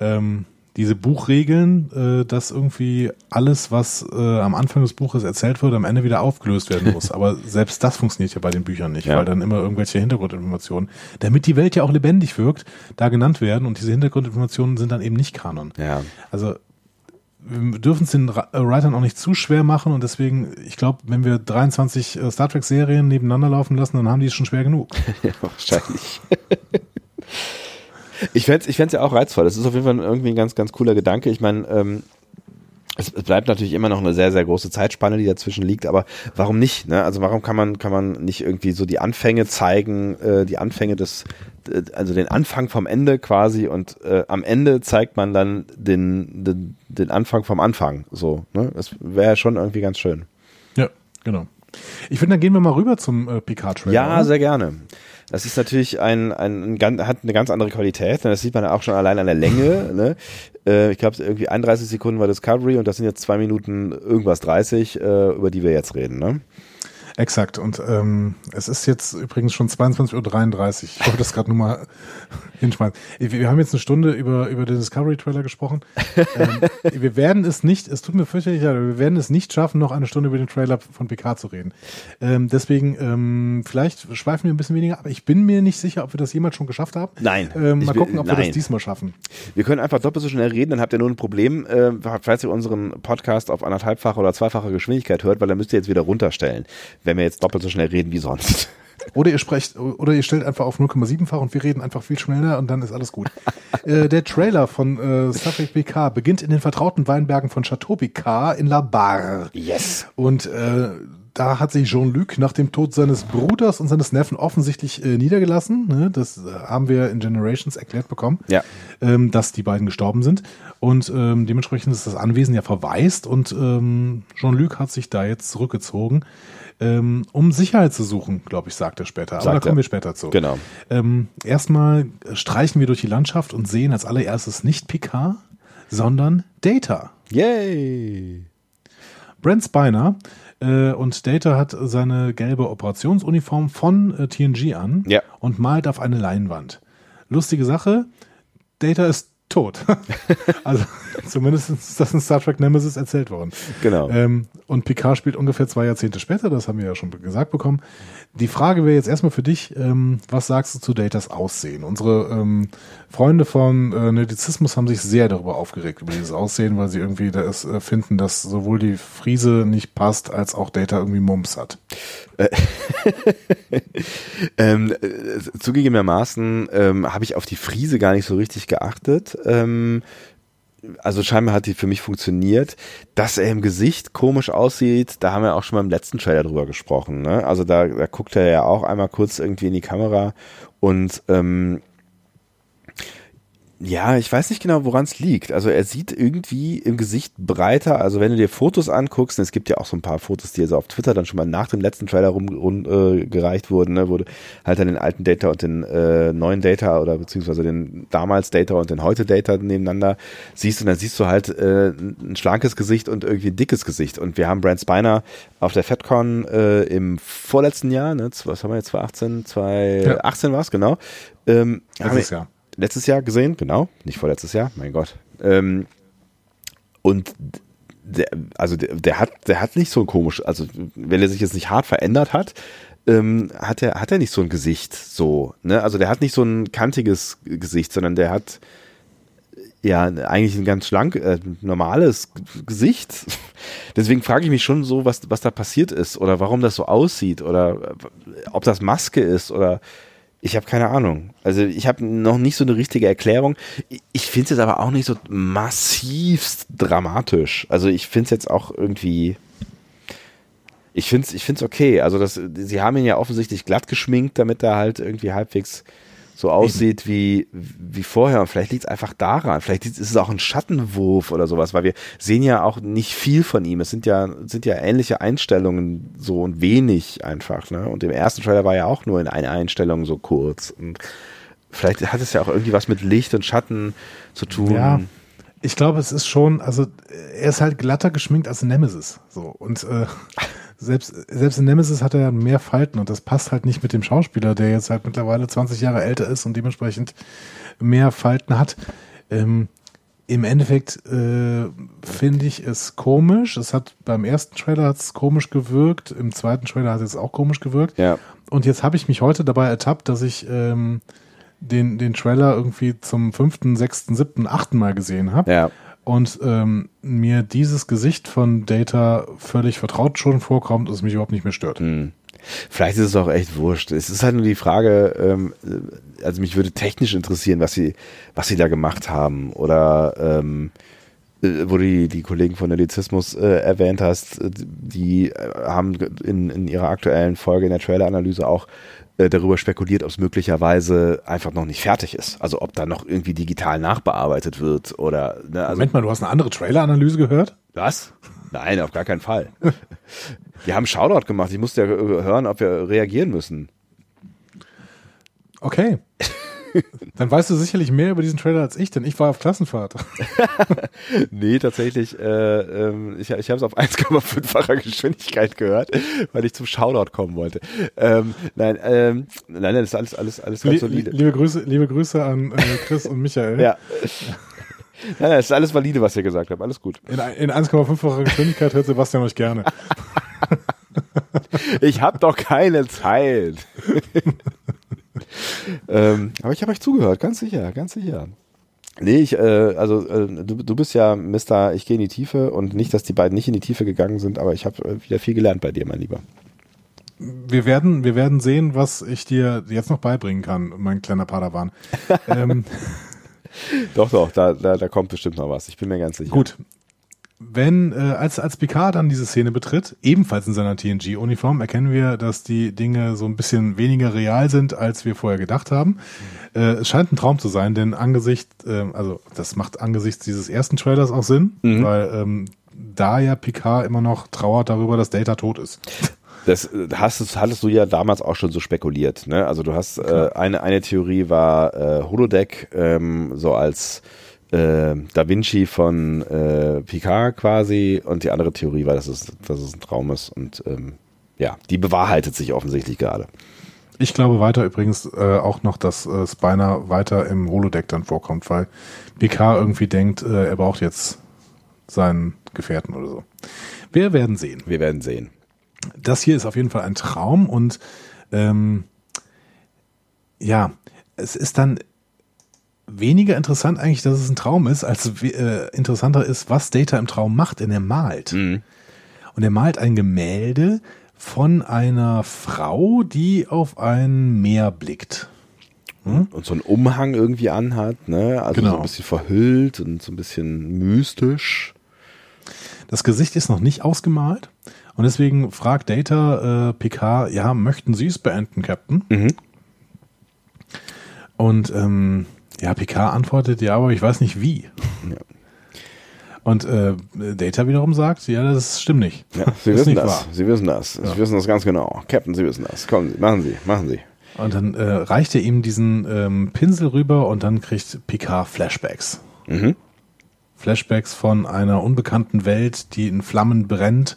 ähm, diese Buchregeln, äh, dass irgendwie alles, was äh, am Anfang des Buches erzählt wird, am Ende wieder aufgelöst werden muss. Aber selbst das funktioniert ja bei den Büchern nicht, Ja. weil dann immer irgendwelche Hintergrundinformationen, damit die Welt ja auch lebendig wirkt, da genannt werden und diese Hintergrundinformationen sind dann eben nicht Kanon. Ja. Also wir dürfen es den äh, Writern auch nicht zu schwer machen und deswegen, ich glaube, wenn wir 23 äh, Star Trek Serien nebeneinander laufen lassen, dann haben die es schon schwer genug. Ja, wahrscheinlich. ich fände es ich ja auch reizvoll. Das ist auf jeden Fall irgendwie ein ganz, ganz cooler Gedanke. Ich meine, ähm, es, bleibt natürlich immer noch eine sehr, sehr große Zeitspanne, die dazwischen liegt, aber warum nicht? Ne? Also warum kann man, kann man nicht irgendwie so die Anfänge zeigen, äh, die Anfänge des, also den Anfang vom Ende quasi und äh, am Ende zeigt man dann den, den, den Anfang vom Anfang. So, ne? Das wäre schon irgendwie ganz schön. Ja, genau. Ich finde, dann gehen wir mal rüber zum äh, Picard-Trailer. Ja, oder? sehr gerne. Das ist natürlich ein, ein, ein hat eine ganz andere Qualität. ne? Das sieht man ja auch schon allein an der Länge. Ne? Äh, ich glaube, irgendwie 31 Sekunden war Discovery und das sind jetzt zwei Minuten irgendwas 30, äh, über die wir jetzt reden. Ne? Exakt. Und ähm, es ist jetzt übrigens schon 22.33 Uhr. Ich wollte das gerade nur mal hinschmeißen. Wir wir haben jetzt eine Stunde über, über den Discovery-Trailer gesprochen. ähm, wir werden es nicht, es tut mir fürchterlich leid, aber wir werden es nicht schaffen, noch eine Stunde über den Trailer von PK zu reden. Ähm, deswegen, ähm, vielleicht schweifen wir ein bisschen weniger, aber ich bin mir nicht sicher, ob wir das jemals schon geschafft haben. Nein. Ähm, mal will- gucken, ob wir nein. das diesmal schaffen. Wir können einfach doppelt so schnell reden, dann habt ihr nur ein Problem, äh, falls ihr unseren Podcast auf anderthalbfache oder zweifache Geschwindigkeit hört, weil dann müsst ihr jetzt wieder runterstellen, wenn wir jetzt doppelt so schnell reden wie sonst. Oder ihr sprecht, oder ihr stellt einfach auf 0,7-fach und wir reden einfach viel schneller und dann ist alles gut. äh, der Trailer von äh, Star Trek PK beginnt in den vertrauten Weinbergen von Chateau Picard in La Barre. Yes. Und äh, da hat sich Jean-Luc nach dem Tod seines Bruders und seines Neffen offensichtlich äh, niedergelassen. Ne? Das äh, haben wir in Generations erklärt bekommen, Ja. ähm, dass die beiden gestorben sind. Und ähm, dementsprechend ist das Anwesen ja verwaist und ähm, Jean-Luc hat sich da jetzt zurückgezogen, ähm, um Sicherheit zu suchen, glaube ich, sagt er später. Aber Sagt da kommen er. wir später zu. Genau. Ähm, erstmal streichen wir durch die Landschaft und sehen als allererstes nicht Picard, sondern Data. Yay. Brent Spiner äh, und Data hat seine gelbe Operationsuniform von äh, TNG an Ja. und malt auf eine Leinwand. Lustige Sache, Data ist tot. also Zumindest ist das in Star Trek Nemesis erzählt worden. Genau. Ähm, und Picard spielt ungefähr zwei Jahrzehnte später, das haben wir ja schon gesagt bekommen. Die Frage wäre jetzt erstmal für dich, ähm, was sagst du zu Datas Aussehen? Unsere ähm, Freunde von äh, Nerdizismus haben sich sehr darüber aufgeregt, über dieses Aussehen, weil sie irgendwie das äh, finden, dass sowohl die Friese nicht passt, als auch Data irgendwie Mumps hat. ähm, äh, zugegebenermaßen ähm, habe ich auf die Friese gar nicht so richtig geachtet. Ähm, also scheinbar hat die für mich funktioniert. Dass er im Gesicht komisch aussieht, da haben wir auch schon mal im letzten Trailer drüber gesprochen. Ne? Also da, da guckt er ja auch einmal kurz irgendwie in die Kamera und ähm, ja, ich weiß nicht genau, woran es liegt. Also er sieht irgendwie im Gesicht breiter. Also wenn du dir Fotos anguckst, und es gibt ja auch so ein paar Fotos, die also auf Twitter dann schon mal nach dem letzten Trailer rumgereicht äh, wurden, ne, wo du halt dann den alten Data und den äh, neuen Data oder beziehungsweise den damals Data und den heute Data nebeneinander siehst und dann siehst du halt äh, ein schlankes Gesicht und irgendwie ein dickes Gesicht. Und wir haben Brand Spiner auf der FedCon äh, im vorletzten Jahr, ne, was haben wir jetzt, 2018, 2018 ja. war es, genau. Ähm, Letztes Jahr letztes Jahr gesehen, genau, nicht vorletztes Jahr, mein Gott. Ähm, und der, also der, der, hat, der hat nicht so ein komisch, also wenn er sich jetzt nicht hart verändert hat, ähm, hat er, hat er nicht so ein Gesicht so, ne? Also der hat nicht so ein kantiges Gesicht, sondern der hat ja eigentlich ein ganz schlank, äh, normales Gesicht. Deswegen frage ich mich schon so, was, was da passiert ist oder warum das so aussieht oder ob das Maske ist oder ich habe keine Ahnung. Also ich habe noch nicht so eine richtige Erklärung. Ich finde es jetzt aber auch nicht so massivst dramatisch. Also ich finde es jetzt auch irgendwie. Ich finde es ich find's okay. Also das, sie haben ihn ja offensichtlich glatt geschminkt, damit er halt irgendwie halbwegs so aussieht wie, wie vorher. Und vielleicht liegt es einfach daran. Vielleicht ist es auch ein Schattenwurf oder sowas, weil wir sehen ja auch nicht viel von ihm. Es sind ja, sind ja ähnliche Einstellungen so und wenig einfach. Ne? Und im ersten Trailer war ja auch nur in einer Einstellung so kurz. Und vielleicht hat es ja auch irgendwie was mit Licht und Schatten zu tun. Ja. Ich glaube, es ist schon, also er ist halt glatter geschminkt als Nemesis. So. Und äh, selbst, selbst in Nemesis hat er ja mehr Falten und das passt halt nicht mit dem Schauspieler, der jetzt halt mittlerweile 20 Jahre älter ist und dementsprechend mehr Falten hat. Ähm, Im Endeffekt äh, finde ich es komisch. Es hat beim ersten Trailer hat's komisch gewirkt, im zweiten Trailer hat es auch komisch gewirkt. Ja. Und jetzt habe ich mich heute dabei ertappt, dass ich ähm, den, den Trailer irgendwie zum fünften, sechsten, siebten, achten Mal gesehen habe. Ja und ähm, mir dieses Gesicht von Data völlig vertraut schon vorkommt und es mich überhaupt nicht mehr stört. Hm. Vielleicht ist es auch echt wurscht. Es ist halt nur die Frage, ähm, also mich würde technisch interessieren, was sie, was sie da gemacht haben. Oder ähm, äh, wo du die, die Kollegen von Nerdizismus äh, erwähnt hast, äh, die äh, haben in, in ihrer aktuellen Folge in der Trailer-Analyse auch äh, darüber spekuliert, ob es möglicherweise einfach noch nicht fertig ist. Also ob da noch irgendwie digital nachbearbeitet wird oder. Ne, also Moment mal, du hast eine andere Trailer-Analyse gehört? Was? Nein, auf gar keinen Fall. Wir haben Shoutout gemacht. Ich musste ja hören, ob wir reagieren müssen. Okay. Dann weißt du sicherlich mehr über diesen Trailer als ich, denn ich war auf Klassenfahrt. nee, tatsächlich, äh, ähm, ich, ich habe es auf 1,5-facher Geschwindigkeit gehört, weil ich zum Shoutout kommen wollte. Ähm, nein, ähm, nein, nein, das ist alles, alles, alles ganz solide. Liebe Grüße, liebe Grüße an äh, Chris und Michael. ja. Nein, nein, es ist alles valide, was ihr gesagt habt. Alles gut. In, in 1,5-facher Geschwindigkeit hört Sebastian euch gerne. ich habe doch keine Zeit. Ähm, aber ich habe euch zugehört, ganz sicher, ganz sicher. Nee, ich, äh, also äh, du, du bist ja Mister, ich gehe in die Tiefe und nicht, dass die beiden nicht in die Tiefe gegangen sind, aber ich habe äh, wieder viel gelernt bei dir, mein Lieber. Wir werden, wir werden sehen, was ich dir jetzt noch beibringen kann, mein kleiner Padawan. ähm, doch, doch, da, da, da kommt bestimmt noch was. Ich bin mir ganz sicher. Gut, wenn, äh, als, als Picard dann diese Szene betritt, ebenfalls in seiner TNG-Uniform, erkennen wir, dass die Dinge so ein bisschen weniger real sind, als wir vorher gedacht haben. Mhm. Äh, es scheint ein Traum zu sein, denn angesichts, äh, also das macht angesichts dieses ersten Trailers auch Sinn, mhm. weil ähm, da ja Picard immer noch trauert darüber, dass Data tot ist. Das hast, hattest du ja damals auch schon so spekuliert. Ne? Also du hast äh, eine, eine Theorie war äh, Holodeck ähm, so als äh, Da Vinci von äh, Picard quasi und die andere Theorie war, dass es, dass es ein Traum ist und ähm, ja, die bewahrheitet sich offensichtlich gerade. Ich glaube weiter übrigens äh, auch noch, dass äh, Spiner weiter im Holodeck dann vorkommt, weil Picard irgendwie denkt, äh, er braucht jetzt seinen Gefährten oder so. Wir werden sehen. Wir werden sehen. Das hier ist auf jeden Fall ein Traum und ähm, ja, es ist dann weniger interessant eigentlich, dass es ein Traum ist, als äh, interessanter ist, was Data im Traum macht, denn er malt. Mhm. Und er malt ein Gemälde von einer Frau, die auf ein Meer blickt. Hm? Und so einen Umhang irgendwie anhat, ne? Also Genau. so ein bisschen verhüllt und so ein bisschen mystisch. Das Gesicht ist noch nicht ausgemalt. Und deswegen fragt Data äh, Picard, ja, möchten Sie es beenden, Captain? Mhm. Und ähm, ja, Picard antwortet, ja, aber ich weiß nicht wie. Ja. Und äh, Data wiederum sagt, ja, das stimmt nicht. Ja, Sie ist wissen nicht das. wahr. Sie wissen das. Sie wissen das ganz genau. Captain, Sie wissen das. Kommen Sie, machen Sie, machen Sie. Und dann äh, reicht er ihm diesen ähm, Pinsel rüber und dann kriegt Picard Flashbacks. Mhm. Flashbacks von einer unbekannten Welt, die in Flammen brennt,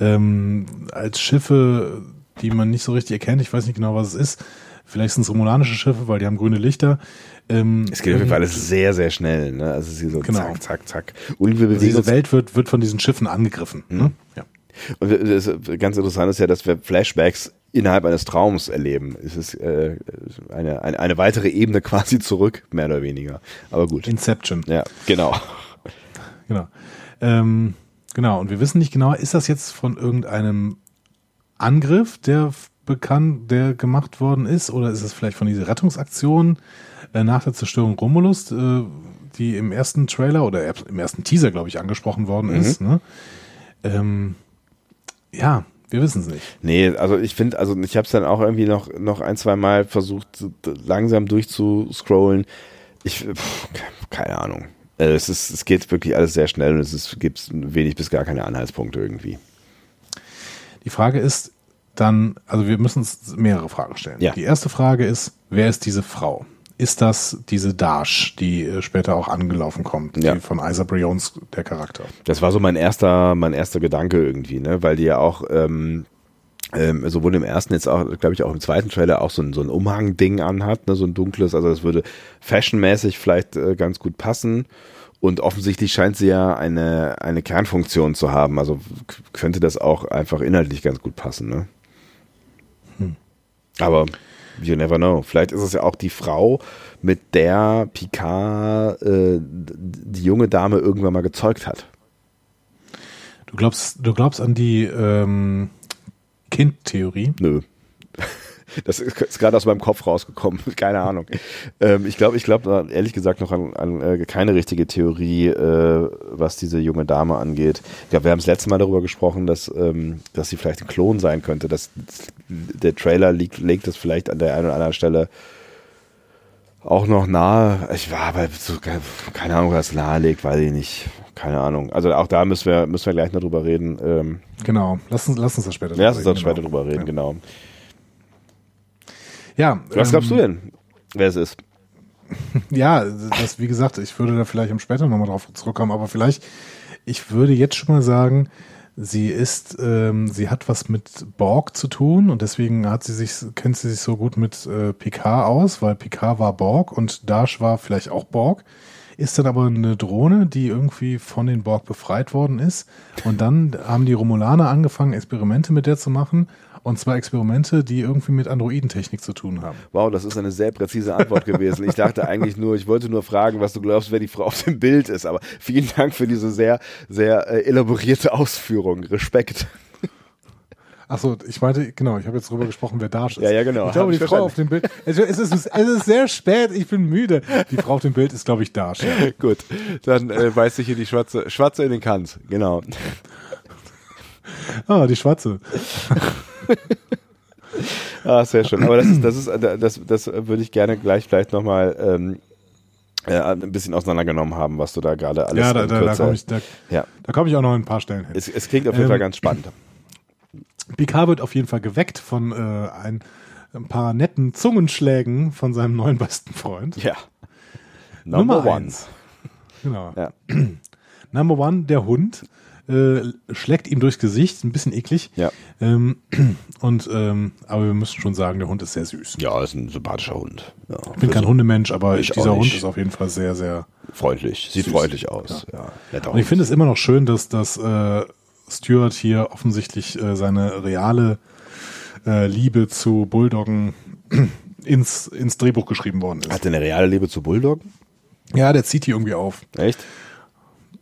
ähm, als Schiffe, die man nicht so richtig erkennt. Ich weiß nicht genau, was es ist. Vielleicht sind es romulanische Schiffe, weil die haben grüne Lichter. Ähm, Es geht auf jeden Fall alles sehr, sehr schnell. Ne? Also sie so Genau. zack, zack, zack. Und wir bewegen diese Welt wird, wird von diesen Schiffen angegriffen. Ne? Ja. Und das ganz interessant ist ja, dass wir Flashbacks innerhalb eines Traums erleben. Es ist äh, eine, eine, eine weitere Ebene quasi zurück, mehr oder weniger. Aber gut. Inception. Ja, genau. Genau. Ähm, genau. Und wir wissen nicht genau, ist das jetzt von irgendeinem Angriff, der bekannt, der gemacht worden ist, oder ist es vielleicht von dieser Rettungsaktion äh, nach der Zerstörung Romulus, äh, die im ersten Trailer oder im ersten Teaser, glaube ich, angesprochen worden ist. Ne? Ähm, ja, wir wissen es nicht. Nee, also ich finde, also ich habe es dann auch irgendwie noch, noch ein, zwei Mal versucht, langsam durchzuscrollen. Ich, pff, keine Ahnung. Äh, Es, ist, es geht wirklich alles sehr schnell und es ist, gibt wenig bis gar keine Anhaltspunkte irgendwie. Die Frage ist dann, also wir müssen uns mehrere Fragen stellen. Ja. Die erste Frage ist, wer ist diese Frau? Ist das diese Dash, die äh, später auch angelaufen kommt, Ja. die von Isa Briones, der Charakter? Das war so mein erster, mein erster Gedanke irgendwie, ne, weil die ja auch ähm, ähm, sowohl im ersten jetzt auch, glaube ich, auch im zweiten Trailer auch so ein, so ein Umhang-Ding anhat, ne, so ein dunkles, also das würde fashionmäßig vielleicht äh, ganz gut passen. Und offensichtlich scheint sie ja eine, eine Kernfunktion zu haben. Also könnte das auch einfach inhaltlich ganz gut passen, ne? Aber you never know. Vielleicht ist es ja auch die Frau, mit der Picard äh, die junge Dame irgendwann mal gezeugt hat. Du glaubst, du glaubst an die ähm, Kindtheorie? Nö. Das ist, ist gerade aus meinem Kopf rausgekommen. Keine Ahnung. Ähm, ich glaube, ich glaube ehrlich gesagt noch an, an äh, keine richtige Theorie, äh, was diese junge Dame angeht. Ich glaube, wir haben das letzte Mal darüber gesprochen, dass, ähm, dass sie vielleicht ein Klon sein könnte. Dass der Trailer legt, legt das vielleicht an der einen oder anderen Stelle auch noch nahe. Ich war aber so, keine Ahnung, was nahe legt, weiß ich nicht. Keine Ahnung. Also auch da müssen wir, müssen wir gleich noch drüber reden. Ähm, Genau. Lass uns, lass uns das später Lass uns dann später genau. drüber reden, genau. Ja. Was ähm, glaubst du denn, wer es ist? Ja, das, wie gesagt, ich würde da vielleicht am später nochmal drauf zurückkommen, aber vielleicht, ich würde jetzt schon mal sagen, sie ist, ähm, sie hat was mit Borg zu tun und deswegen hat sie sich, kennt sie sich so gut mit äh, Picard aus, weil Picard war Borg und Dash war vielleicht auch Borg. Ist dann aber eine Drohne, die irgendwie von den Borg befreit worden ist. Und dann haben die Romulaner angefangen, Experimente mit der zu machen. Und zwar Experimente, die irgendwie mit Androidentechnik zu tun haben. Wow, das ist eine sehr präzise Antwort gewesen. Ich dachte eigentlich nur, ich wollte nur fragen, was du glaubst, wer die Frau auf dem Bild ist. Aber vielen Dank für diese sehr, sehr äh, elaborierte Ausführung. Respekt. Achso, ich meinte, genau, ich habe jetzt drüber gesprochen, wer Dash ist. Ja, ja, genau. Ich glaube, die ich Frau verstanden. auf dem Bild. Es ist, es, ist, sehr spät, ich bin müde. Die Frau auf dem Bild ist, glaube ich, Dash. Ja. Gut, dann äh, beißt sich hier die Schwarze, Schwarze in den Kant. Genau. Ah, die Schwarze. Ah, sehr schön. Aber das ist, das ist, äh, das, das würde ich gerne gleich vielleicht nochmal ähm, äh, ein bisschen auseinandergenommen haben, was du da gerade alles Ja, da, da, da komme ich, da, Ja, da komm ich auch noch in ein paar Stellen hin. es, es klingt auf jeden Ähm, Fall ganz spannend. Picard wird auf jeden Fall geweckt von äh, ein, ein paar netten Zungenschlägen von seinem neuen besten Freund. Ja. Nummer Number one. eins. Genau. Ja. Number one, der Hund. äh, schlägt ihm durchs Gesicht, ein bisschen eklig. Ja. Ähm, und ähm, aber wir müssen schon sagen, der Hund ist sehr süß. Ja, ist ein sympathischer Hund. Ja, Ich bin kein Hundemensch, aber dieser Hund ist auf jeden Fall sehr, sehr. freundlich. Sieht Süß. freundlich aus. Ja. netter Und ich finde es immer noch schön, dass dass äh, Stuart hier offensichtlich äh, seine reale äh, Liebe zu Bulldoggen ins ins Drehbuch geschrieben worden ist. Hat er eine reale Liebe zu Bulldog? Ja, der zieht die irgendwie auf. Echt?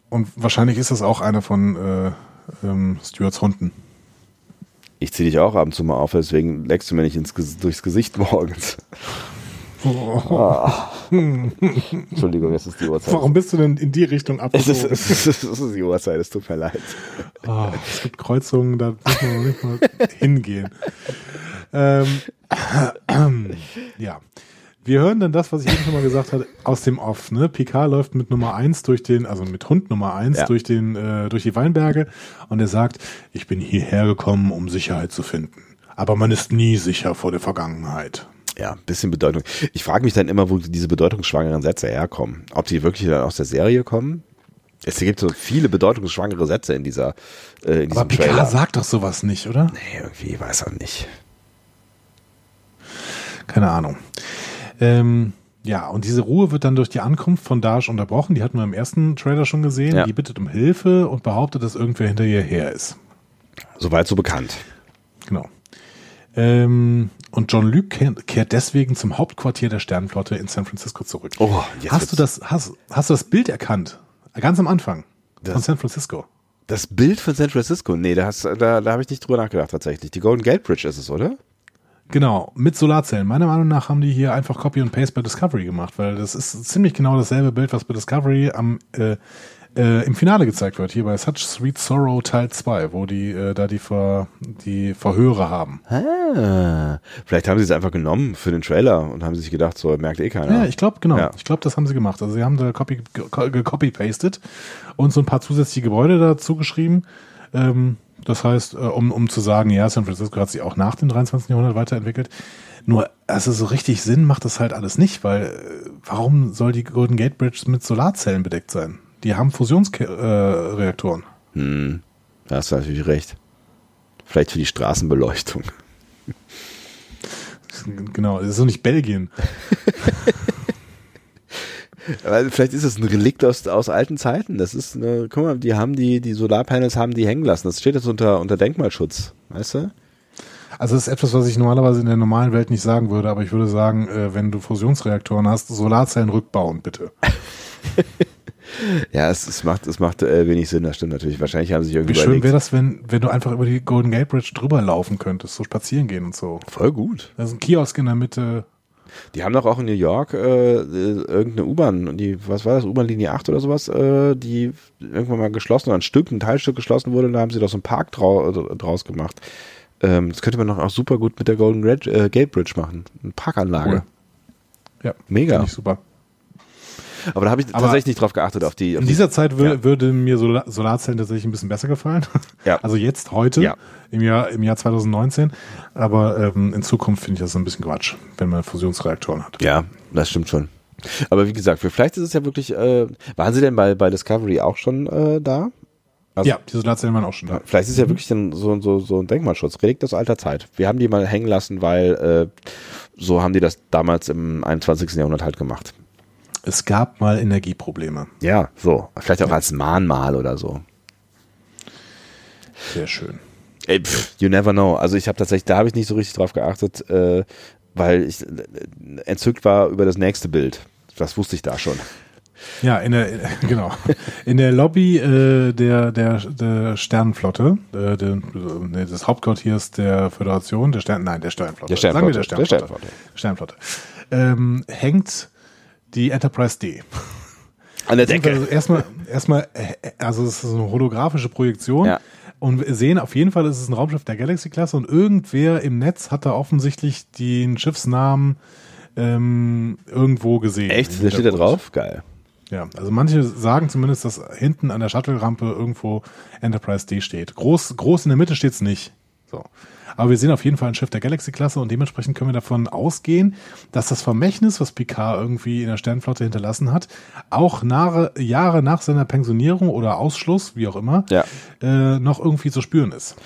Und wahrscheinlich ist das auch einer von äh, ähm, Stuarts Hunden. Ich zieh dich auch ab und zu mal auf, deswegen leckst du mir nicht ins, durchs Gesicht morgens. Entschuldigung, es ist die Uhrzeit. Warum bist du denn in die Richtung Es ist, es, ist, es ist die Uhrzeit, es tut mir leid. Ah, es gibt Kreuzungen, da muss man noch nicht mal hingehen. Ähm, ja. Wir hören dann das, was ich eben schon mal gesagt hatte, aus dem Off. Ne? Picard läuft mit Nummer eins durch den, also mit Hund Nummer eins Ja. durch den, äh, durch die Weinberge und er sagt, ich bin hierher gekommen, um Sicherheit zu finden. Aber man ist nie sicher vor der Vergangenheit. Ja, bisschen Bedeutung. Ich frage mich dann immer, wo diese bedeutungsschwangeren Sätze herkommen. Ob die wirklich dann aus der Serie kommen? Es gibt so viele bedeutungsschwangere Sätze in dieser äh, in Aber Picard Trailer. sagt doch sowas nicht, oder? nee, irgendwie weiß er nicht. Keine Ahnung. Ähm, ja, und diese Ruhe wird dann durch die Ankunft von Dash unterbrochen. Die hatten wir im ersten Trailer schon gesehen. Ja. Die bittet um Hilfe und behauptet, dass irgendwer hinter ihr her ist. Soweit so bekannt. Genau. Ähm, und John Luke kehrt, kehrt deswegen zum Hauptquartier der Sternenflotte in San Francisco zurück. Oh, jetzt hast du das, hast, hast du das Bild erkannt? Ganz am Anfang Das- von San Francisco. Das Bild von San Francisco, nee, da, hast, da, da habe ich nicht drüber nachgedacht tatsächlich. Die Golden Gate Bridge ist es, oder? Genau, mit Solarzellen. Meiner Meinung nach haben die hier einfach Copy und Paste bei Discovery gemacht, weil das ist ziemlich genau dasselbe Bild, was bei Discovery am äh, äh, im Finale gezeigt wird, hier bei Such Sweet Sorrow Teil 2, wo die äh, da die, Ver, die Verhöre haben. Ah, vielleicht haben sie es einfach genommen für den Trailer und haben sich gedacht, so merkt eh keiner. Ja, ich glaube, genau. Ja. Ich glaube, das haben sie gemacht. Also sie haben da Copy, gecopy-pasted und so ein paar zusätzliche Gebäude dazu geschrieben. Ähm, das heißt, äh, um, um zu sagen, ja, San Francisco hat sich auch nach dem 23. Jahrhundert weiterentwickelt. Nur, also so richtig Sinn macht das halt alles nicht, weil äh, warum soll die Golden Gate Bridge mit Solarzellen bedeckt sein? Die haben Fusionsreaktoren. Äh. Hm, da hast du natürlich recht. Vielleicht für die Straßenbeleuchtung. genau, das ist doch nicht Belgien. Weil vielleicht ist es ein Relikt aus, aus alten Zeiten. Das ist eine, guck mal, die haben die, die Solarpanels haben die hängen lassen. Das steht jetzt unter, unter Denkmalschutz, weißt du? Also das ist etwas, was ich normalerweise in der normalen Welt nicht sagen würde, aber ich würde sagen, äh, wenn du Fusionsreaktoren hast, Solarzellen rückbauen, bitte. Ja, es, es macht, es macht äh, wenig Sinn, das stimmt natürlich. Wahrscheinlich haben sie sich irgendwie Wie schön überlegt. wäre das, wenn, wenn du einfach über die Golden Gate Bridge drüber laufen könntest, so spazieren gehen und so. Voll gut. Da ist ein Kiosk in der Mitte. Die haben doch auch in New York äh, äh, irgendeine U-Bahn, die, was war das, U-Bahn-Linie 8 oder sowas, äh, die irgendwann mal geschlossen oder ein Stück, ein Teilstück geschlossen wurde und da haben sie doch so einen Park drau äh, draus gemacht. Ähm, das könnte man doch auch super gut mit der Golden Red, äh, Gate Bridge machen. Eine Parkanlage. Cool. Ja, Mega. finde ich super. Aber da habe ich Aber tatsächlich nicht drauf geachtet, auf die. Auf In die dieser Zeit wür Ja. würde mir Solar Solarzellen tatsächlich ein bisschen besser gefallen. Ja. Also jetzt, heute, Ja. im, Jahr, im Jahr 2019. Aber ähm, in Zukunft finde ich das ein bisschen Quatsch, wenn man Fusionsreaktoren hat. ja, das stimmt schon. Aber wie gesagt, vielleicht ist es ja wirklich. Äh, waren Sie denn bei, bei Discovery auch schon äh, da? Also- ja, die Solarzellen waren auch schon da. Vielleicht ist ja wirklich dann so, so, so ein Denkmalschutz, Relikt aus alter Zeit. Wir haben die mal hängen lassen, weil äh, so haben die das damals im 21. Jahrhundert halt gemacht. Es gab mal Energieprobleme. Ja, so. Vielleicht auch als Mahnmal oder so. Sehr schön. Ey, pff, you never know. Also ich habe tatsächlich, da habe ich nicht so richtig drauf geachtet, äh, weil ich äh, entzückt war über das nächste Bild. Das wusste ich da schon. Ja, in der, genau. In der Lobby äh, der, der, der Sternenflotte, äh, der, nee, des Hauptquartiers der Föderation, der Stern, nein, der Sternenflotte. Der Sternenflotte. Sagen wir der Der Sternenflotte. Sternenflotte. Ähm, hängt die Enterprise D. An der Also erstmal, erstmal, äh, also es ist eine holographische Projektion. Ja. Und wir sehen auf jeden Fall, es ist ein Raumschiff der Galaxy-Klasse und irgendwer im Netz hat da offensichtlich den Schiffsnamen ähm, irgendwo gesehen. Echt? Der steht da drauf? Geil. Ja, also manche sagen zumindest, dass hinten an der Shuttle-Rampe irgendwo Enterprise D steht. Groß, groß in der Mitte steht's nicht. So. Aber wir sehen auf jeden Fall ein Schiff der Galaxy-Klasse und dementsprechend können wir davon ausgehen, dass das Vermächtnis, was Picard irgendwie in der Sternflotte hinterlassen hat, auch nach, Jahre nach seiner Pensionierung oder Ausschluss, wie auch immer, Ja. äh, noch irgendwie zu spüren ist.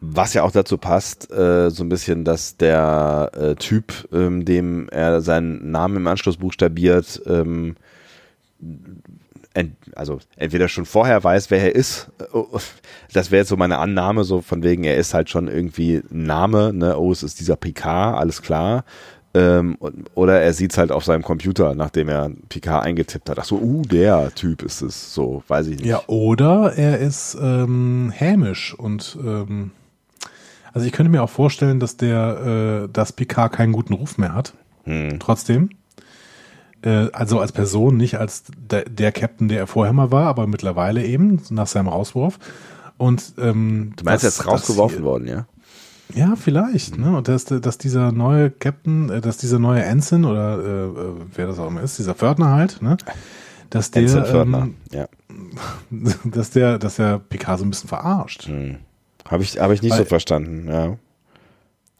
Was ja auch dazu passt, äh, so ein bisschen, dass der äh, Typ, ähm, dem er seinen Namen im Anschluss buchstabiert, ähm, ent, also entweder schon vorher weiß, wer er ist. äh, Das wäre jetzt so meine Annahme, so von wegen, er ist halt schon irgendwie ein Name, ne? Oh, es ist dieser Picard, alles klar. Ähm, oder er sieht's halt auf seinem Computer, nachdem er Picard eingetippt hat. Ach so, uh, der Typ ist es. So, weiß ich nicht. Ja, oder er ist ähm, hämisch und ähm, also ich könnte mir auch vorstellen, dass der, äh, dass Picard keinen guten Ruf mehr hat. Hm. Trotzdem. Äh, also als Person, nicht als der, der Captain, der er vorher mal war, aber mittlerweile eben, nach seinem Rauswurf. Und ähm, Du meinst, er ist rausgeworfen worden, ja? Ja, vielleicht. Ne? Und dass, dass dieser neue Captain, äh, dass dieser neue Ensign oder äh, äh, wer das auch immer ist, dieser Pförtner halt, ne? dass der, Fördner. ähm, ja. dass der, dass der Picard so ein bisschen verarscht. Hm. Habe ich, hab ich nicht Weil- so verstanden, ja.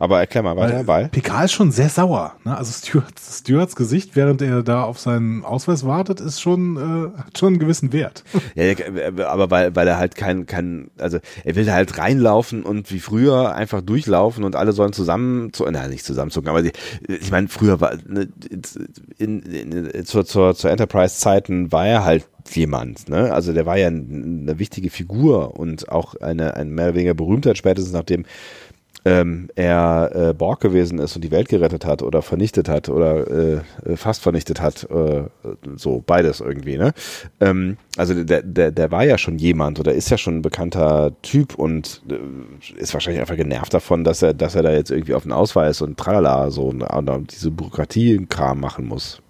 Aber erklär mal weiter, weil. Picard ist schon sehr sauer. Ne? Also Stuarts, Stuarts Gesicht, während er da auf seinen Ausweis wartet, ist schon, äh, hat schon einen gewissen Wert. Ja, aber weil, weil er halt kein, kein, also er will da halt reinlaufen und wie früher einfach durchlaufen und alle sollen zusammen, zu, nein, nicht zusammenzucken, aber die, ich meine, früher war, ne, in, in, zur, zur, zur Enterprise-Zeiten war er halt jemand, ne? Also der war ja eine wichtige Figur und auch eine, ein mehr oder weniger Berühmtheit spätestens nachdem ähm, er äh, Borg gewesen ist und die Welt gerettet hat oder vernichtet hat oder äh, fast vernichtet hat, äh, so beides irgendwie, ne? Ähm, also der, der, der war ja schon jemand oder ist ja schon ein bekannter Typ und äh, ist wahrscheinlich einfach genervt davon, dass er, dass er da jetzt irgendwie auf den Ausweis und tralala so und, und diese Bürokratie-Kram machen muss.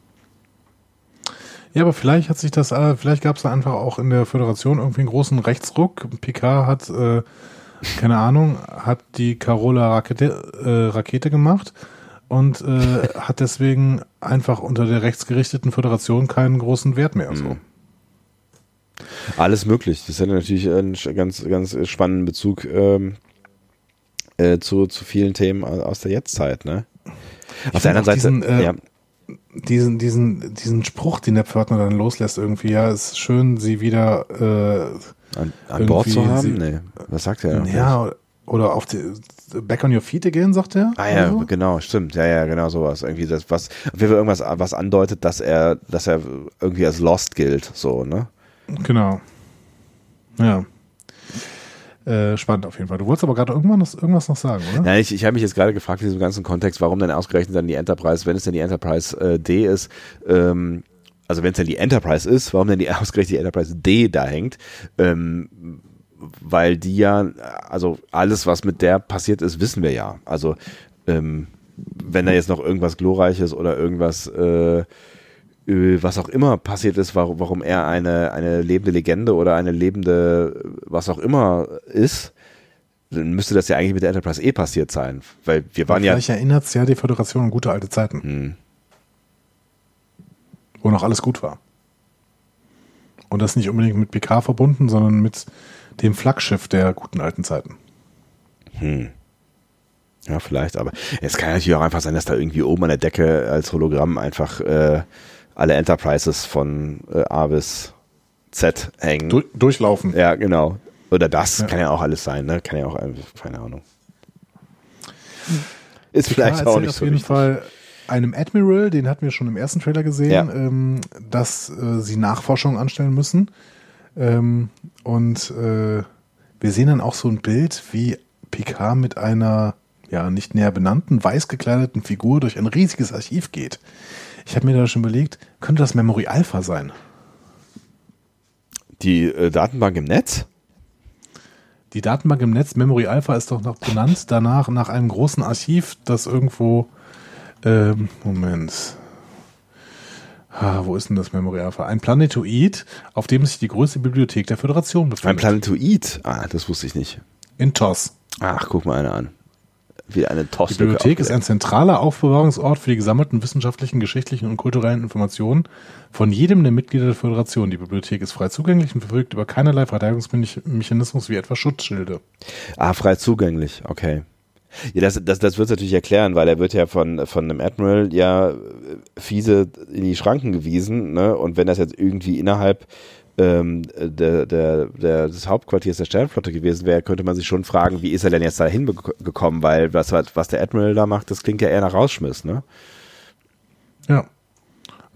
Ja, aber vielleicht hat sich das, äh, vielleicht gab es da einfach auch in der Föderation irgendwie einen großen Rechtsruck. Picard hat, äh, keine Ahnung, hat die Carola Rakete, äh, Rakete gemacht und äh, hat deswegen einfach unter der rechtsgerichteten Föderation keinen großen Wert mehr. So. Mhm. Alles möglich. Das hat natürlich einen ganz, ganz spannenden Bezug ähm, äh, zu, zu vielen Themen au- aus der Jetztzeit, ne? Auf der anderen Seite, diesen, äh, ja, Diesen, diesen, diesen Spruch, den der Pförtner dann loslässt, irgendwie, ja, ist schön, sie wieder äh, an, an Bord zu haben? sie- Nee, was sagt er? ja, oder auf die Back on your feet again, sagt er. Ah ja, so? genau, stimmt. Ja, ja, genau sowas. Irgendwie das, was, Fall irgendwas, was andeutet, dass er, dass er irgendwie als Lost gilt, so, ne? Genau. Ja. Äh, spannend auf jeden Fall. Du wolltest aber gerade irgendwann noch, irgendwas noch sagen, oder? Ja, ich, ich habe mich jetzt gerade gefragt in diesem ganzen Kontext, warum denn ausgerechnet dann die Enterprise, wenn es denn die Enterprise äh, D ist, ähm, also wenn es denn die Enterprise ist, warum denn die ausgerechnet die Enterprise D da hängt? Ähm, weil die ja, also alles, was mit der passiert ist, wissen wir ja. Also ähm, wenn da jetzt noch irgendwas Glorreiches oder irgendwas, äh, äh, was auch immer passiert ist, warum, warum er eine, eine lebende Legende oder eine lebende, was auch immer ist, dann müsste das ja eigentlich mit der Enterprise eh passiert sein. Weil wir waren ja. Vielleicht erinnert es ja die Föderation an gute alte Zeiten, Hm. Wo noch alles gut war. Und das nicht unbedingt mit PK verbunden, sondern mit dem Flaggschiff der guten alten Zeiten. Hm. Ja, vielleicht, aber es kann natürlich auch einfach sein, dass da irgendwie oben an der Decke als Hologramm einfach äh, alle Enterprises von äh, A bis Z hängen. Du durchlaufen. ja, genau. Oder das Ja. kann ja auch alles sein, ne? Kann ja auch, einfach- keine Ahnung. Ist PK vielleicht auch nicht auf so jeden wichtig. Fall einem Admiral, den hatten wir schon im ersten Trailer gesehen, Ja. ähm, dass äh, sie Nachforschungen anstellen müssen. Ähm, und äh, wir sehen dann auch so ein Bild, wie Picard mit einer ja nicht näher benannten, weiß gekleideten Figur durch ein riesiges Archiv geht. Ich habe mir da schon überlegt, könnte das Memory Alpha sein? Die äh, Datenbank im Netz? Die Datenbank im Netz Memory Alpha ist doch noch benannt danach nach einem großen Archiv, das irgendwo ähm, Moment. Ah, wo ist denn das Memory Alpha? Ein Planetoid, auf dem sich die größte Bibliothek der Föderation Ein befindet. Planetoid? Ah, das wusste ich nicht. in TOS. Ach, guck mal einer an. Wie eine Die Toste. Bibliothek ist ein zentraler Aufbewahrungsort für die gesammelten wissenschaftlichen, geschichtlichen und kulturellen Informationen von jedem der Mitglieder der Föderation. Die Bibliothek ist frei zugänglich und verfügt über keinerlei Verteidigungsmechanismus wie etwa Schutzschilde. Ah, frei zugänglich, okay. Ja, das, das, das wird es natürlich erklären, weil er wird ja von, von einem Admiral ja äh, fiese in die Schranken gewiesen, ne? Und wenn das jetzt irgendwie innerhalb ähm, der, der, der, des Hauptquartiers der Sternflotte gewesen wäre, könnte man sich schon fragen, wie ist er denn jetzt da hingekommen, weil was, was der Admiral da macht, das klingt ja eher nach Rausschmiss, ne? Ja.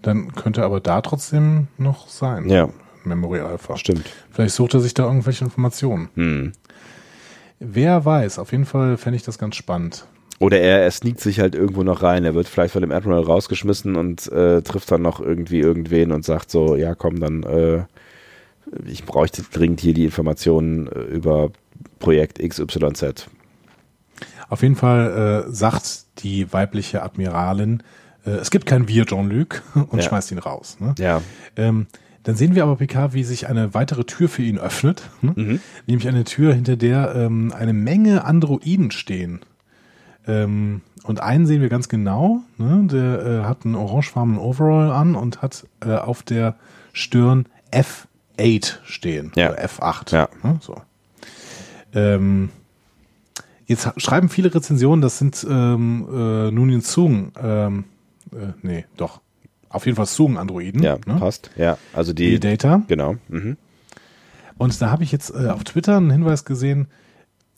Dann könnte aber da trotzdem noch sein. Ja, Memory Alpha. stimmt. Vielleicht sucht er sich da irgendwelche Informationen. Hm. Wer weiß, auf jeden Fall fände ich das ganz spannend. Oder er, er sneakt sich halt irgendwo noch rein. Er wird vielleicht von dem Admiral rausgeschmissen und äh, trifft dann noch irgendwie irgendwen und sagt so, ja komm, dann äh, ich bräuchte dringend hier die Informationen äh, über Projekt XYZ. Auf jeden Fall äh, sagt die weibliche Admiralin, äh, es gibt kein Wir, Jean-Luc, und Ja. schmeißt ihn raus. Ne? Ja. Ähm, dann sehen wir aber Picard, wie sich eine weitere Tür für ihn öffnet, ne? nämlich eine Tür, hinter der ähm, eine Menge Androiden stehen. Ähm, und einen sehen wir ganz genau, ne? der äh, hat einen orangefarbenen Overall an und hat äh, auf der Stirn F8 stehen. Ja. Oder F8. Ja. Ne? So. Ähm, jetzt schreiben viele Rezensionen, das sind ähm, äh, Nunin Sung, ähm, äh, nee, doch. Auf jeden Fall Sung-Androiden. Ja, ne? passt. Ja, also Die die, Data. genau. Mhm. Und da habe ich jetzt äh, auf Twitter einen Hinweis gesehen.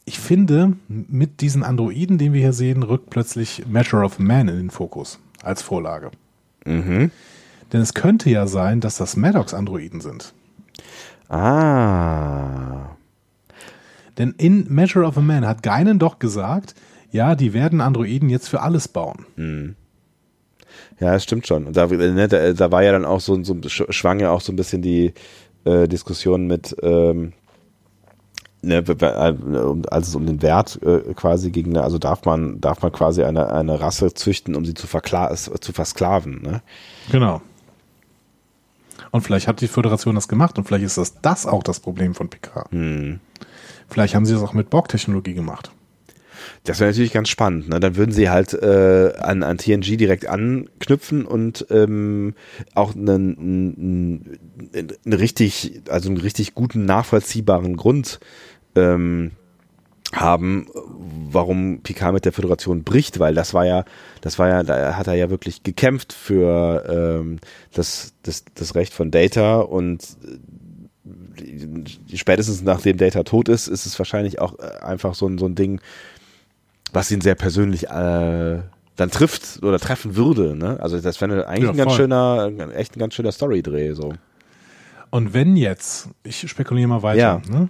Ich finde, mit diesen Androiden, den wir hier sehen, rückt plötzlich Measure of Man in den Fokus als Vorlage. Mhm. Denn es könnte ja sein, dass das Maddox-Androiden sind. Ah. Denn in Measure of a Man hat Geinen doch gesagt, ja, die werden Androiden jetzt für alles bauen. Ja, das stimmt schon. Und da, ne, da, da war ja dann auch so, so sch- schwang ja auch so ein bisschen die äh, Diskussion mit, ähm, ne, äh, als es um den Wert äh, quasi ging, ne, also darf man, darf man quasi eine, eine Rasse züchten, um sie zu, verkla zu versklaven, ne? Genau. Und vielleicht hat die Föderation das gemacht und vielleicht ist das das auch das Problem von Picard. Vielleicht haben sie das auch mit Borg-Technologie gemacht. Das wäre natürlich ganz spannend. Ne? Dann würden sie halt äh, an, an TNG direkt anknüpfen und ähm, auch einen, einen, einen richtig, also einen richtig guten nachvollziehbaren Grund ähm, haben, warum Picard mit der Föderation bricht, weil das war ja, das war ja, da hat er ja wirklich gekämpft für ähm, das, das, das Recht von Data und äh, spätestens nachdem Data tot ist, ist es wahrscheinlich auch äh, einfach so ein, so ein Ding, was ihn sehr persönlich äh, dann trifft oder treffen würde. Ne? Also das wäre eigentlich Ja, ein ganz voll. schöner, echt ein ganz schöner Storydreh. So. Und wenn jetzt, ich spekuliere mal weiter, Ja. ne?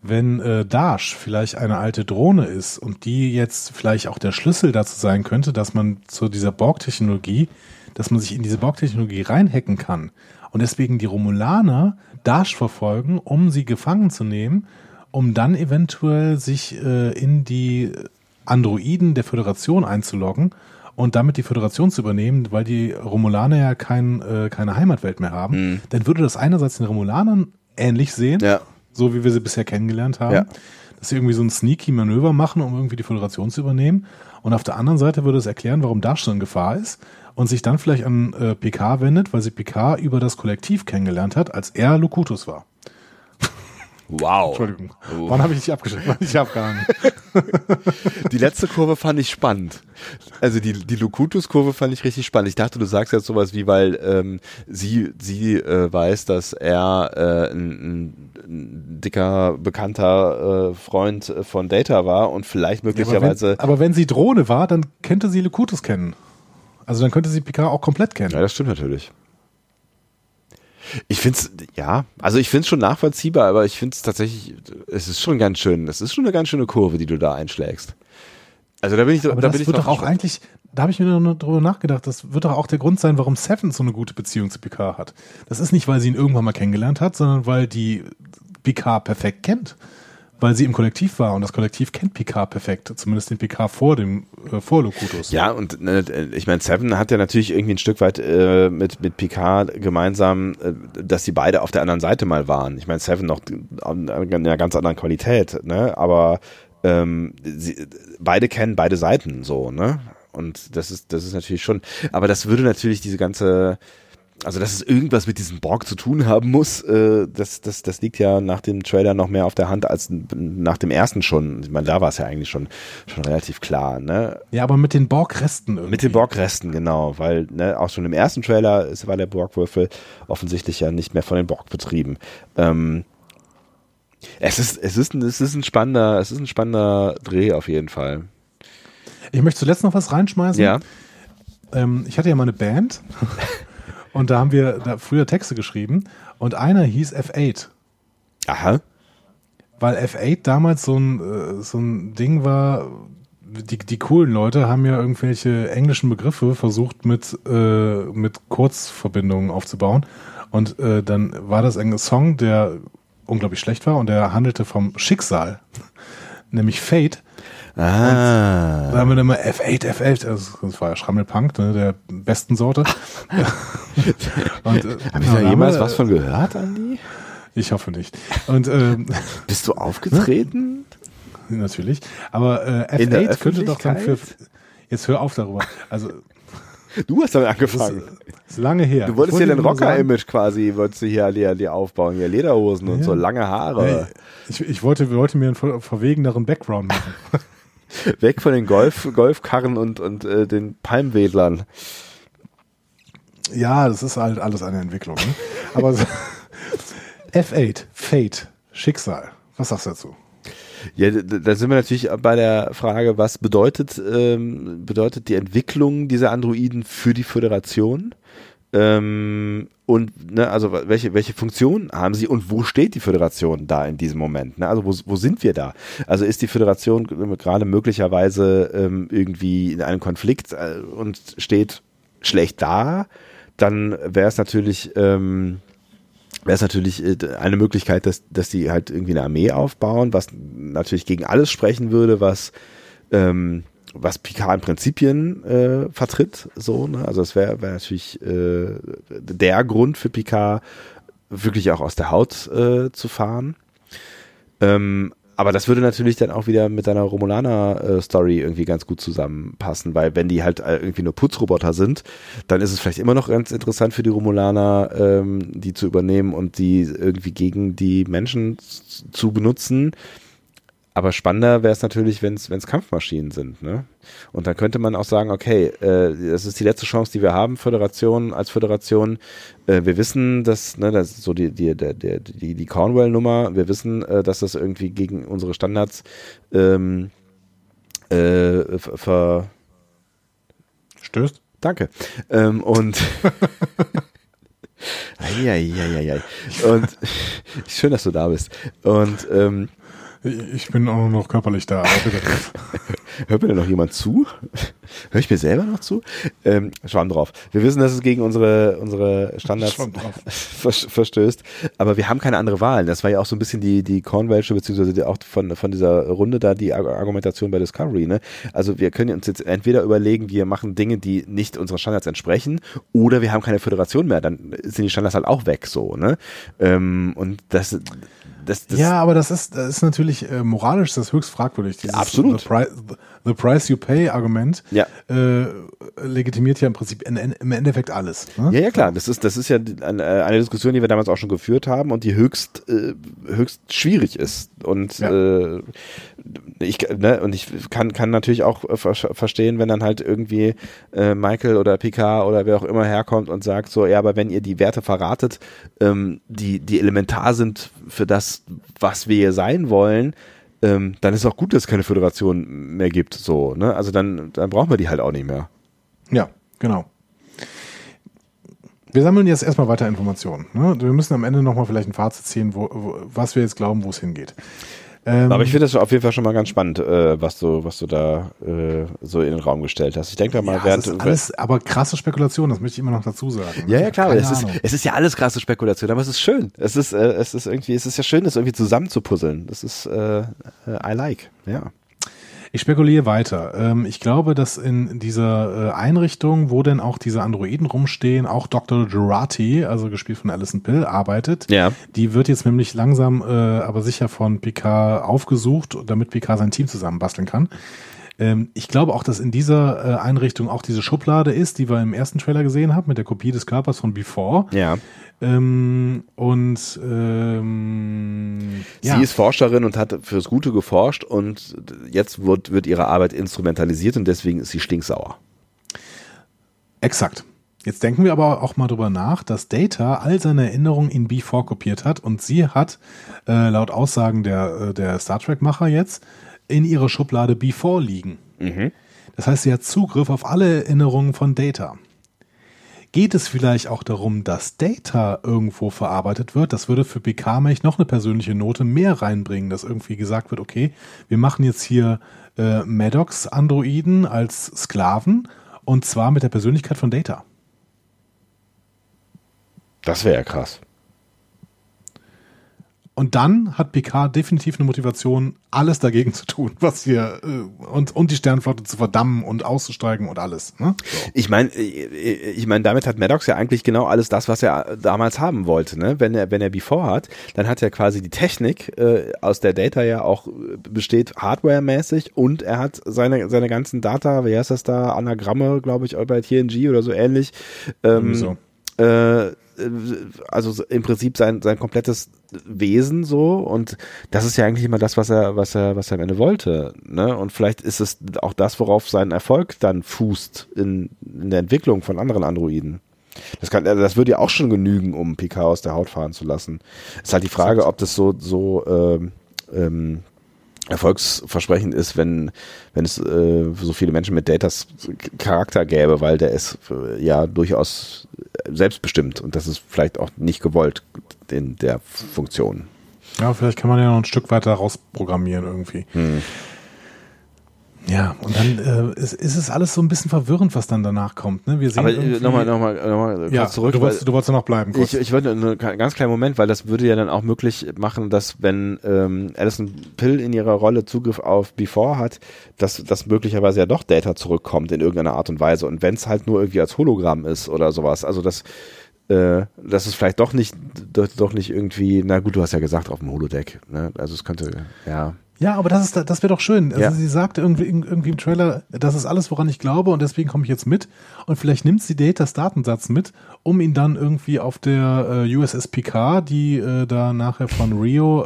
wenn äh, Dash vielleicht eine alte Drohne ist und die jetzt vielleicht auch der Schlüssel dazu sein könnte, dass man zu dieser Borg-Technologie, dass man sich in diese Borg-Technologie reinhacken kann und deswegen die Romulaner Dash verfolgen, um sie gefangen zu nehmen, um dann eventuell sich äh, in die Androiden der Föderation einzuloggen und damit die Föderation zu übernehmen, weil die Romulaner ja kein, äh, keine Heimatwelt mehr haben, dann würde das einerseits den Romulanern ähnlich sehen, Ja. so wie wir sie bisher kennengelernt haben, Ja. dass sie irgendwie so ein sneaky Manöver machen, um irgendwie die Föderation zu übernehmen. Und auf der anderen Seite würde es erklären, warum Dash so in Gefahr ist und sich dann vielleicht an äh, PK wendet, weil sie PK über das Kollektiv kennengelernt hat, als er Locutus war. Wow. Entschuldigung. Wann habe ich dich abgeschickt? Wann hab ich dich abgehangen? Die letzte Kurve fand ich spannend. Also die, die Locutus-Kurve fand ich richtig spannend. Ich dachte, du sagst jetzt sowas wie, weil ähm, sie, sie äh, weiß, dass er äh, ein, ein, dicker, bekannter äh, Freund von Data war und vielleicht aber, möglicherweise. wenn, aber wenn sie Drohne war, dann könnte sie Locutus kennen. Also dann könnte sie PK auch komplett kennen. Ja, das stimmt natürlich. Ich find's, ja, also ich find's schon nachvollziehbar, aber ich find's tatsächlich, es ist schon ganz schön, es ist schon eine ganz schöne Kurve, die du da einschlägst. Also da bin ich, Aber da das bin ich wird doch auch eigentlich, da habe ich mir noch drüber nachgedacht, das wird doch auch der Grund sein, warum Seven so eine gute Beziehung zu Picard hat. Das ist nicht, weil sie ihn irgendwann mal kennengelernt hat, sondern weil die Picard perfekt kennt. Weil sie im Kollektiv war und das Kollektiv kennt Picard perfekt, zumindest den Picard vor dem äh, vor Locutus. Ja, und ne, ich meine, Seven hat ja natürlich irgendwie ein Stück weit äh, mit, mit Picard gemeinsam, äh, dass die beide auf der anderen Seite mal waren. Ich meine, Seven noch in einer ganz anderen Qualität, ne? Aber ähm, sie, beide kennen beide Seiten so, ne? Und das ist, das ist natürlich schon, aber das würde natürlich diese ganze, also dass es irgendwas mit diesem Borg zu tun haben muss, äh, das, das, das liegt ja nach dem Trailer noch mehr auf der Hand als nach dem ersten schon. Ich meine, da war es ja eigentlich schon, schon relativ klar. Ne? Ja, aber mit den Borg-Resten irgendwie. Mit den Borg-Resten, genau, weil ne, auch schon im ersten Trailer ist, war der Borg-Würfel offensichtlich ja nicht mehr von den Borg betrieben. Ähm, es ist, es ist, ein, es ist ein spannender, es ist ein spannender Dreh auf jeden Fall. Ich möchte zuletzt noch was reinschmeißen. Ja. Ähm, ich hatte ja mal eine Band und da haben wir da früher Texte geschrieben und einer hieß F8. Aha. Weil F8 damals so ein, äh, so ein Ding war, die, die coolen Leute haben ja irgendwelche englischen Begriffe versucht mit, äh, mit Kurzverbindungen aufzubauen. Und äh, dann war das ein Song, der unglaublich schlecht war und der handelte vom Schicksal, nämlich Fate. Ah. Da haben wir dann mal F8, F8, also das war ja Schrammelpunk, ne, der besten Sorte. und, äh, Haben wir da jemals wir, was von gehört, Andi? Ich hoffe nicht. Und ähm, Bist du aufgetreten? Natürlich. Aber äh, F8 könnte doch dann für. Jetzt hör auf darüber. Also Du hast damit angefangen. Das ist, lange her. Du wolltest hier den Rocker-Image quasi, wolltest du hier dir, dir aufbauen, hier Lederhosen ja. und so lange Haare. Ich, ich wollte, wollte mir einen verwegeneren Background machen. Weg von den Golf, Golfkarren und, und äh, den Palmwedlern. Ja, das ist halt alles eine Entwicklung. Ne? Aber F8, Fate, Schicksal. Was sagst du dazu? Ja, da sind wir natürlich bei der Frage, was bedeutet, ähm, bedeutet die Entwicklung dieser Androiden für die Föderation? Ähm, und ne, also welche, welche Funktion haben sie und wo steht die Föderation da in diesem Moment? Ne? Also wo, wo sind wir da? Also ist die Föderation gerade möglicherweise ähm, irgendwie in einem Konflikt äh, und steht schlecht da? Dann wäre es natürlich ähm, wäre es natürlich äh, eine Möglichkeit, dass, dass die halt irgendwie eine Armee aufbauen, was natürlich gegen alles sprechen würde, was ähm, was Picard in Prinzipien äh, vertritt, so, ne? Also es wäre wär natürlich äh, der Grund für Picard, wirklich auch aus der Haut äh, zu fahren. Ähm, aber das würde natürlich dann auch wieder mit deiner Romulaner-Story irgendwie ganz gut zusammenpassen, weil wenn die halt äh, irgendwie nur Putzroboter sind, dann ist es vielleicht immer noch ganz interessant für die Romulaner, ähm, die zu übernehmen und die irgendwie gegen die Menschen zu benutzen. Aber spannender wäre es natürlich, wenn es Kampfmaschinen sind. Ne? Und dann könnte man auch sagen, okay, äh, das ist die letzte Chance, die wir haben, Föderation als Föderation. Äh, wir wissen, dass, ne, das ist so die, die, die, die, die Cornwall-Nummer, wir wissen, äh, dass das irgendwie gegen unsere Standards ähm, äh, ver stößt. Danke. Ähm, und Eieieiei. Und schön, dass du da bist. Und ähm, ich bin auch noch körperlich da. Hört mir denn noch jemand zu? Hör ich mir selber noch zu? Ähm, Schwamm drauf. Wir wissen, dass es gegen unsere, unsere Standards verstößt, aber wir haben keine andere Wahl. Das war ja auch so ein bisschen die, die Cornwellsche, beziehungsweise auch von, von dieser Runde da die Argumentation bei Discovery. Ne? Also wir können uns jetzt entweder überlegen, wir machen Dinge, die nicht unseren Standards entsprechen, oder wir haben keine Föderation mehr. Dann sind die Standards halt auch weg so. Ne? Ähm, und das das, das ja, aber das ist, das ist natürlich äh, moralisch das höchst fragwürdig. Absolut. The, pri the Price You Pay Argument ja. äh, legitimiert ja im Prinzip in, in, im Endeffekt alles. Ne? Ja, ja, klar. Das ist, das ist ja eine, eine, Diskussion, die wir damals auch schon geführt haben und die höchst, äh, höchst schwierig ist. Und ja. äh, ich, ne, und ich kann, kann natürlich auch äh, ver verstehen, wenn dann halt irgendwie äh, Michael oder Picard oder wer auch immer herkommt und sagt so, ja, aber wenn ihr die Werte verratet, ähm, die, die elementar sind für das, was wir hier sein wollen, ähm, dann ist auch gut, dass es keine Föderation mehr gibt. So, ne? Also dann, dann brauchen wir die halt auch nicht mehr. Ja, genau. Wir sammeln jetzt erstmal weiter Informationen. Ne? Wir müssen am Ende nochmal vielleicht ein Fazit ziehen, wo, wo, was wir jetzt glauben, wo es hingeht. Ähm, Aber ich finde das auf jeden Fall schon mal ganz spannend, äh, was du, was du da äh, so in den Raum gestellt hast. Ich denke da mal, ja, während. Das ist alles, aber krasse Spekulation, das möchte ich immer noch dazu sagen. Ja, ja, klar. Es ist, es ist ja alles krasse Spekulation, aber es ist schön. Es ist, äh, es ist irgendwie, es ist ja schön, das irgendwie zusammenzupuzzeln. Das ist, äh, I like, ja. Ich spekuliere weiter. Ähm, ich glaube, dass in dieser äh, Einrichtung, wo denn auch diese Androiden rumstehen, auch Dr. Gerati, also gespielt von Alison Pill, arbeitet. Ja. Die wird jetzt nämlich langsam, äh, aber sicher von Picard aufgesucht, damit Picard sein Team zusammenbasteln kann. Ähm, ich glaube auch, dass in dieser äh, Einrichtung auch diese Schublade ist, die wir im ersten Trailer gesehen haben, mit der Kopie des Körpers von Before. Ja. Ähm, und ähm, Sie ja. ist Forscherin und hat fürs Gute geforscht und jetzt wird, wird ihre Arbeit instrumentalisiert und deswegen ist sie stinksauer. Exakt. Jetzt denken wir aber auch mal drüber nach, dass Data all seine Erinnerungen in B4 kopiert hat und sie hat, äh, laut Aussagen der, äh, der Star Trek-Macher jetzt, in ihrer Schublade B4 liegen. Mhm. Das heißt, sie hat Zugriff auf alle Erinnerungen von Data. Geht es vielleicht auch darum, dass Data irgendwo verarbeitet wird? Das würde für PK-Mech noch eine persönliche Note mehr reinbringen, dass irgendwie gesagt wird, okay, wir machen jetzt hier äh, Maddox-Androiden als Sklaven und zwar mit der Persönlichkeit von Data. Das wäre ja krass. Und dann hat Picard definitiv eine Motivation, alles dagegen zu tun, was hier äh, und, und die Sternflotte zu verdammen und auszusteigen und alles. Ne? So. Ich meine, ich meine, damit hat Maddox ja eigentlich genau alles das, was er damals haben wollte. Ne? Wenn er, wenn er Before hat, dann hat er quasi die Technik, äh, aus der Data ja auch besteht, hardware-mäßig und er hat seine, seine ganzen Data, wie heißt das da, Anagramme, glaube ich, bei TNG oder so ähnlich. Ähm, so. Äh, also im Prinzip sein, sein komplettes Wesen so und das ist ja eigentlich immer das, was er, was er, was er am Ende wollte. Ne? Und vielleicht ist es auch das, worauf sein Erfolg dann fußt in, in der Entwicklung von anderen Androiden. Das, kann, das würde ja auch schon genügen, um PK aus der Haut fahren zu lassen. Ist halt die Frage, ob das so, so ähm, ähm, erfolgsversprechend ist, wenn, wenn es äh, so viele Menschen mit Datas Charakter gäbe, weil der ist äh, ja durchaus selbstbestimmt und das ist vielleicht auch nicht gewollt in der Funktion. Ja, vielleicht kann man ja noch ein Stück weiter rausprogrammieren irgendwie. Hm. Ja, und dann äh, ist, ist es alles so ein bisschen verwirrend, was dann danach kommt. Ne? Wir sehen Aber irgendwie- nochmal, nochmal, nochmal ja, zurück. du, wolltest, du wolltest ja noch bleiben. Kurz. Ich, ich würde einen ganz kleinen Moment, weil das würde ja dann auch möglich machen, dass wenn ähm, Alison Pill in ihrer Rolle Zugriff auf Before hat, dass, dass möglicherweise ja doch Data zurückkommt in irgendeiner Art und Weise. Und wenn es halt nur irgendwie als Hologramm ist oder sowas, also das äh, das ist vielleicht doch nicht doch, doch nicht irgendwie, na gut, du hast ja gesagt auf dem Holodeck, ne? Also es könnte, ja. Ja, aber das ist das wäre doch schön. Also Ja. sie sagt irgendwie, irgendwie im Trailer, das ist alles, woran ich glaube und deswegen komme ich jetzt mit. Und vielleicht nimmt sie Datas Datensatz mit, um ihn dann irgendwie auf der äh, USS Picard, die äh, da nachher von Rio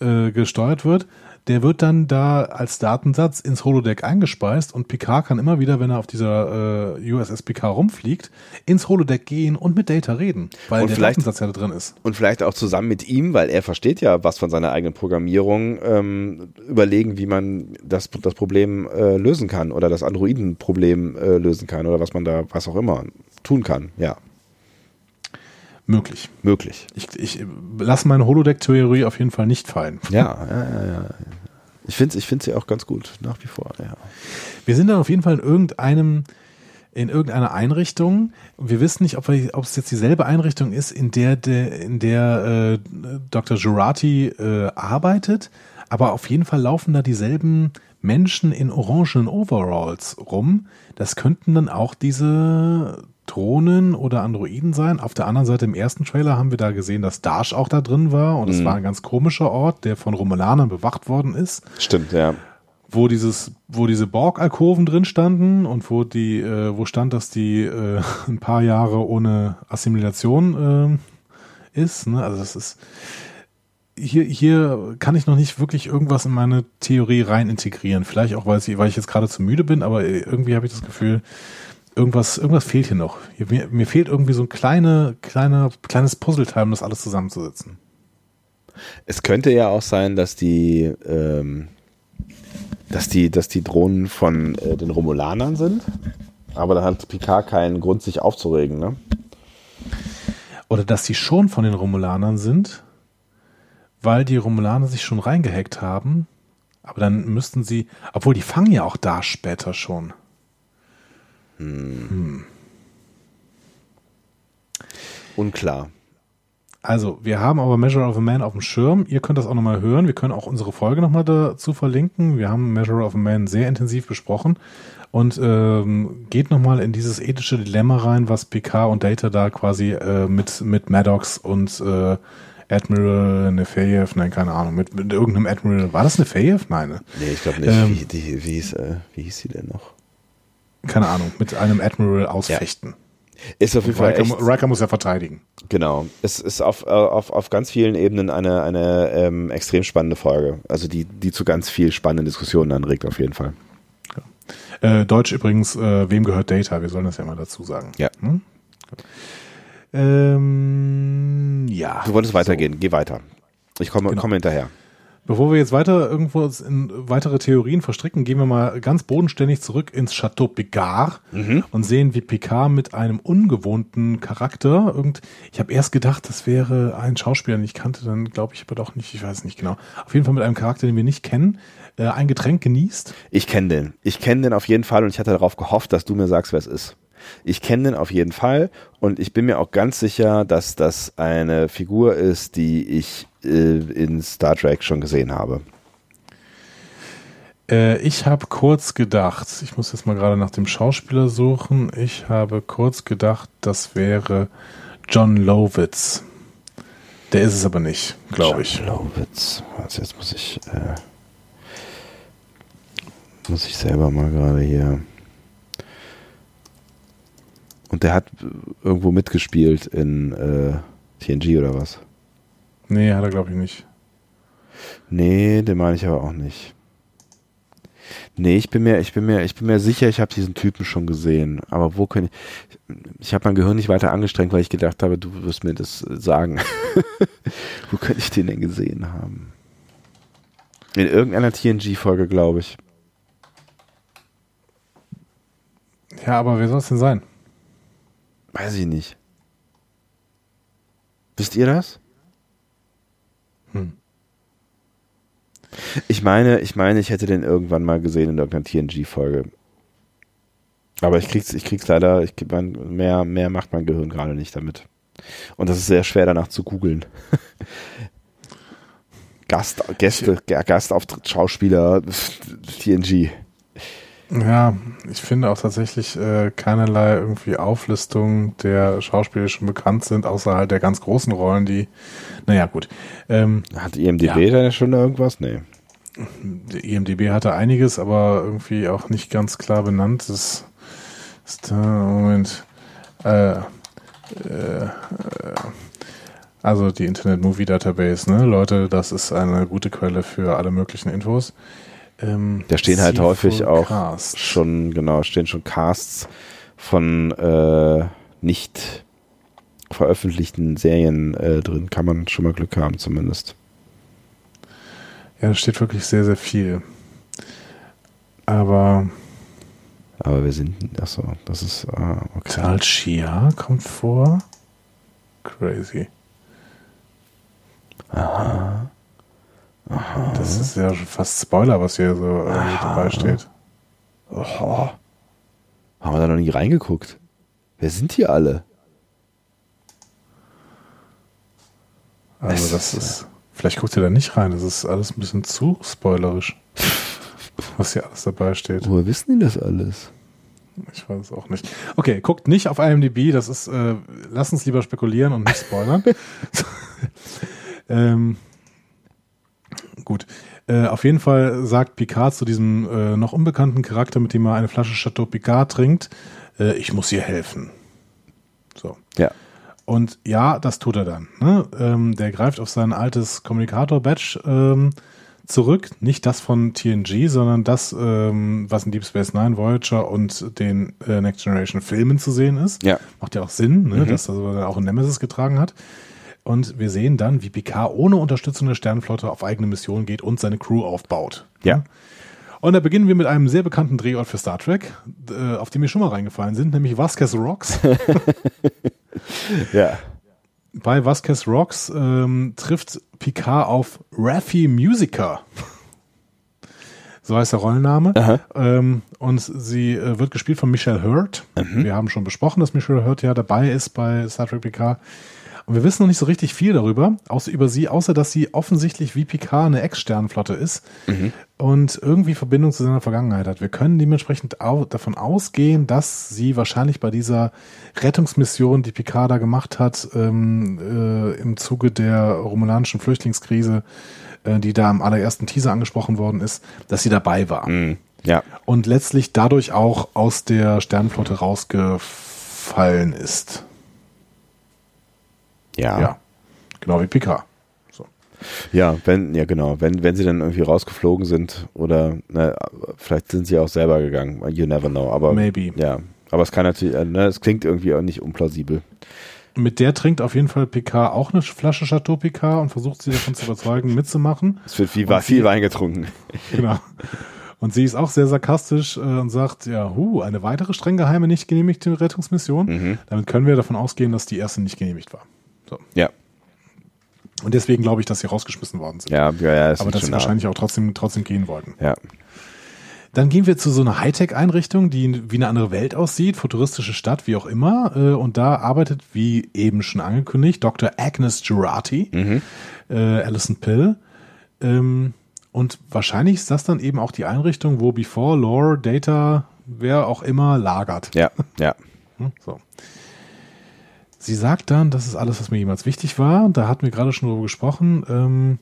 äh, äh, gesteuert wird, der wird dann da als Datensatz ins Holodeck eingespeist und Picard kann immer wieder, wenn er auf dieser äh, USS Picard rumfliegt, ins Holodeck gehen und mit Data reden, weil Und der Datensatz ja da drin ist. Und vielleicht auch zusammen mit ihm, weil er versteht ja was von seiner eigenen Programmierung, ähm, überlegen, wie man das, das Problem äh, lösen kann oder das Androiden-Problem äh, lösen kann oder was man da, was auch immer tun kann. Ja, Möglich. möglich. Ich, ich lasse meine Holodeck-Theorie auf jeden Fall nicht fallen. Ja, ja, ja. ja. Ich finde ich find sie auch ganz gut, nach wie vor. Ja. Wir sind dann auf jeden Fall in irgendeinem, in irgendeiner Einrichtung. Wir wissen nicht, ob, wir, ob es jetzt dieselbe Einrichtung ist, in der, der in der äh, Dr. Jurati äh, arbeitet, aber auf jeden Fall laufen da dieselben Menschen in orangenen Overalls rum. Das könnten dann auch diese Drohnen oder Androiden sein. Auf der anderen Seite im ersten Trailer haben wir da gesehen, dass Dash auch da drin war und es war ein ganz komischer Ort, der von Romulanern bewacht worden ist Stimmt, ja. wo dieses, wo diese Borg-Alkoven drin standen und wo die, äh, wo stand, dass die äh, ein paar Jahre ohne Assimilation äh, ist. Ne? Also das ist hier, hier kann ich noch nicht wirklich irgendwas in meine Theorie rein integrieren. Vielleicht auch, weil, sie, weil ich jetzt gerade zu müde bin, aber irgendwie habe ich das Gefühl, irgendwas, irgendwas fehlt hier noch. Mir, mir fehlt irgendwie so ein kleine, kleiner, kleines Puzzleteil, um das alles zusammenzusetzen. Es könnte ja auch sein, dass die, ähm, dass die, dass die Drohnen von äh, den Romulanern sind. Aber da hat Picard keinen Grund, sich aufzuregen, ne? Oder dass sie schon von den Romulanern sind, weil die Romulaner sich schon reingehackt haben. Aber dann müssten sie, obwohl die fangen ja auch da später schon. Unklar. Also, wir haben aber Measure of a Man auf dem Schirm. Ihr könnt das auch nochmal hören. Wir können auch unsere Folge nochmal dazu verlinken. Wir haben Measure of a Man sehr intensiv besprochen und ähm, geht nochmal in dieses ethische Dilemma rein, was PK und Data da quasi äh, mit, mit Maddox und äh, Admiral Nefayev, nein, keine Ahnung, mit, mit irgendeinem Admiral, war das Nefayev? Nein, ne? Nee, ich glaube nicht. Ähm, wie, die, wie, hieß, äh, wie hieß sie denn noch? Keine Ahnung, mit einem Admiral ausfechten. Ja. Ist auf jeden Fall Riker, echt, Riker muss ja verteidigen. Genau. Es ist auf, äh, auf, auf ganz vielen Ebenen eine, eine ähm, extrem spannende Folge. Also die, die zu ganz viel spannenden Diskussionen anregt, auf jeden Fall. Ja. Äh, Deutsch übrigens, äh, wem gehört Data? Wir sollen das ja mal dazu sagen. Ja. Hm? Ähm, ja. Du wolltest weitergehen, so. geh weiter. Ich komme, genau. komme hinterher. Bevor wir jetzt weiter irgendwo in weitere Theorien verstricken, gehen wir mal ganz bodenständig zurück ins Chateau Picard mhm. und sehen, wie Picard mit einem ungewohnten Charakter irgend. Ich habe erst gedacht, das wäre ein Schauspieler, den ich kannte, dann glaube ich aber doch nicht. Ich weiß nicht genau. Auf jeden Fall mit einem Charakter, den wir nicht kennen, äh, ein Getränk genießt. Ich kenne den. Ich kenne den auf jeden Fall und ich hatte darauf gehofft, dass du mir sagst, wer es ist. Ich kenne den auf jeden Fall und ich bin mir auch ganz sicher, dass das eine Figur ist, die ich äh, in Star Trek schon gesehen habe. Äh, ich habe kurz gedacht, ich muss jetzt mal gerade nach dem Schauspieler suchen, ich habe kurz gedacht, das wäre John Lovitz. Der ist es aber nicht, glaube ich. John Lovitz. Also jetzt muss ich, äh, muss ich selber mal gerade hier. Und der hat irgendwo mitgespielt in äh, TNG oder was? Nee, hat er glaube ich nicht. Nee, den meine ich aber auch nicht. Nee, ich bin mir, ich bin mir, ich bin mir sicher, ich habe diesen Typen schon gesehen. Aber wo kann ich? Ich habe mein Gehirn nicht weiter angestrengt, weil ich gedacht habe, du wirst mir das sagen. wo könnte ich den denn gesehen haben? In irgendeiner TNG-Folge, glaube ich. Ja, aber wer soll es denn sein? Weiß ich nicht. Wisst ihr das? Hm. Ich meine, ich meine, ich hätte den irgendwann mal gesehen in irgendeiner TNG-Folge. Aber ich krieg's, ich krieg's leider, ich, mehr, mehr macht mein Gehirn gerade nicht damit. Und das ist sehr schwer danach zu googeln. Gast, Gäste, Gastauftritt, Schauspieler, TNG. Ja, ich finde auch tatsächlich äh, keinerlei irgendwie Auflistung der Schauspieler, die schon bekannt sind, außer halt der ganz großen Rollen, die, naja, gut. Ähm, Hat IMDB ja. da schon irgendwas? Nee. Die IMDB hatte einiges, aber irgendwie auch nicht ganz klar benannt. Das ist da, Moment, äh, äh, also die Internet Movie Database, ne? Leute, das ist eine gute Quelle für alle möglichen Infos. Ähm, da stehen halt häufig auch Cast. schon, genau, stehen schon Casts von äh, nicht veröffentlichten Serien äh, drin. Kann man schon mal Glück haben, zumindest. Ja, da steht wirklich sehr, sehr viel. Aber. Aber wir sind. Achso, das ist. Ah, okay. Tal Shia kommt vor. Crazy. Aha. Aha. Das ist ja schon fast Spoiler, was hier so äh, dabei steht. Oha. Haben wir da noch nie reingeguckt? Wer sind die alle? Also es das ist, vielleicht guckt ihr da nicht rein, das ist alles ein bisschen zu spoilerisch, was hier alles dabei steht. Woher wissen die das alles? Ich weiß es auch nicht. Okay, guckt nicht auf IMDb, das ist, äh, lass uns lieber spekulieren und nicht spoilern. ähm, gut. Äh, auf jeden Fall sagt Picard zu diesem äh, noch unbekannten Charakter, mit dem er eine Flasche Chateau Picard trinkt, äh, ich muss ihr helfen. So. Ja. Und ja, das tut er dann. Ne? Ähm, der greift auf sein altes Kommunikator-Badge ähm, zurück. Nicht das von TNG, sondern das, ähm, was in Deep Space Nine, Voyager und den äh, Next Generation Filmen zu sehen ist. Ja. Macht ja auch Sinn, ne? Mhm. dass er auch ein Nemesis getragen hat. Und wir sehen dann, wie Picard ohne Unterstützung der Sternenflotte auf eigene Mission geht und seine Crew aufbaut. Ja. Und da beginnen wir mit einem sehr bekannten Drehort für Star Trek, äh, auf den wir schon mal reingefallen sind, nämlich Vasquez Rocks. ja. Bei Vasquez Rocks ähm, trifft Picard auf Raffi Musica. So heißt der Rollenname. Ähm, und sie äh, wird gespielt von Michelle Hurt. Mhm. Wir haben schon besprochen, dass Michelle Hurt ja dabei ist bei Star Trek Picard. Und wir wissen noch nicht so richtig viel darüber, außer über sie, außer dass sie offensichtlich wie Picard eine Ex-Sternenflotte ist Mhm. und irgendwie Verbindung zu seiner Vergangenheit hat. Wir können dementsprechend au davon ausgehen, dass sie wahrscheinlich bei dieser Rettungsmission, die Picard da gemacht hat, ähm, äh, im Zuge der romulanischen Flüchtlingskrise, äh, die da im allerersten Teaser angesprochen worden ist, dass sie dabei war. Mhm. Ja. Und letztlich dadurch auch aus der Sternenflotte rausgefallen ist. Ja. Ja. Genau wie Picard. So. Ja, wenn, ja genau, wenn, wenn sie dann irgendwie rausgeflogen sind oder na, vielleicht sind sie auch selber gegangen, you never know, aber Maybe. ja, aber es kann natürlich, äh, ne, es klingt irgendwie auch nicht unplausibel. Mit der trinkt auf jeden Fall Picard auch eine Flasche Chateau Picard und versucht sie davon zu überzeugen, mitzumachen. Es wird viel, viel Wein getrunken. Genau. Und sie ist auch sehr sarkastisch äh, und sagt, ja, hu, eine weitere streng geheime, nicht genehmigte Rettungsmission. Mhm. Damit können wir davon ausgehen, dass die erste nicht genehmigt war. So. Ja, Und deswegen glaube ich, dass sie rausgeschmissen worden sind. ja, ja, ja, ist Aber dass sie wahrscheinlich auch trotzdem, trotzdem gehen wollten. Ja, Dann gehen wir zu so einer Hightech-Einrichtung, die wie eine andere Welt aussieht, futuristische Stadt, wie auch immer. Äh, Und da arbeitet, wie eben schon angekündigt, Dr. Agnes Girardi, Mhm. äh, Alison Pill. Ähm, Und wahrscheinlich ist das dann eben auch die Einrichtung, wo Before, Lore, Data, wer auch immer lagert. ja, ja. Hm, So. Sie sagt dann, das ist alles, was mir jemals wichtig war. Da hatten wir gerade schon drüber gesprochen. Ähm,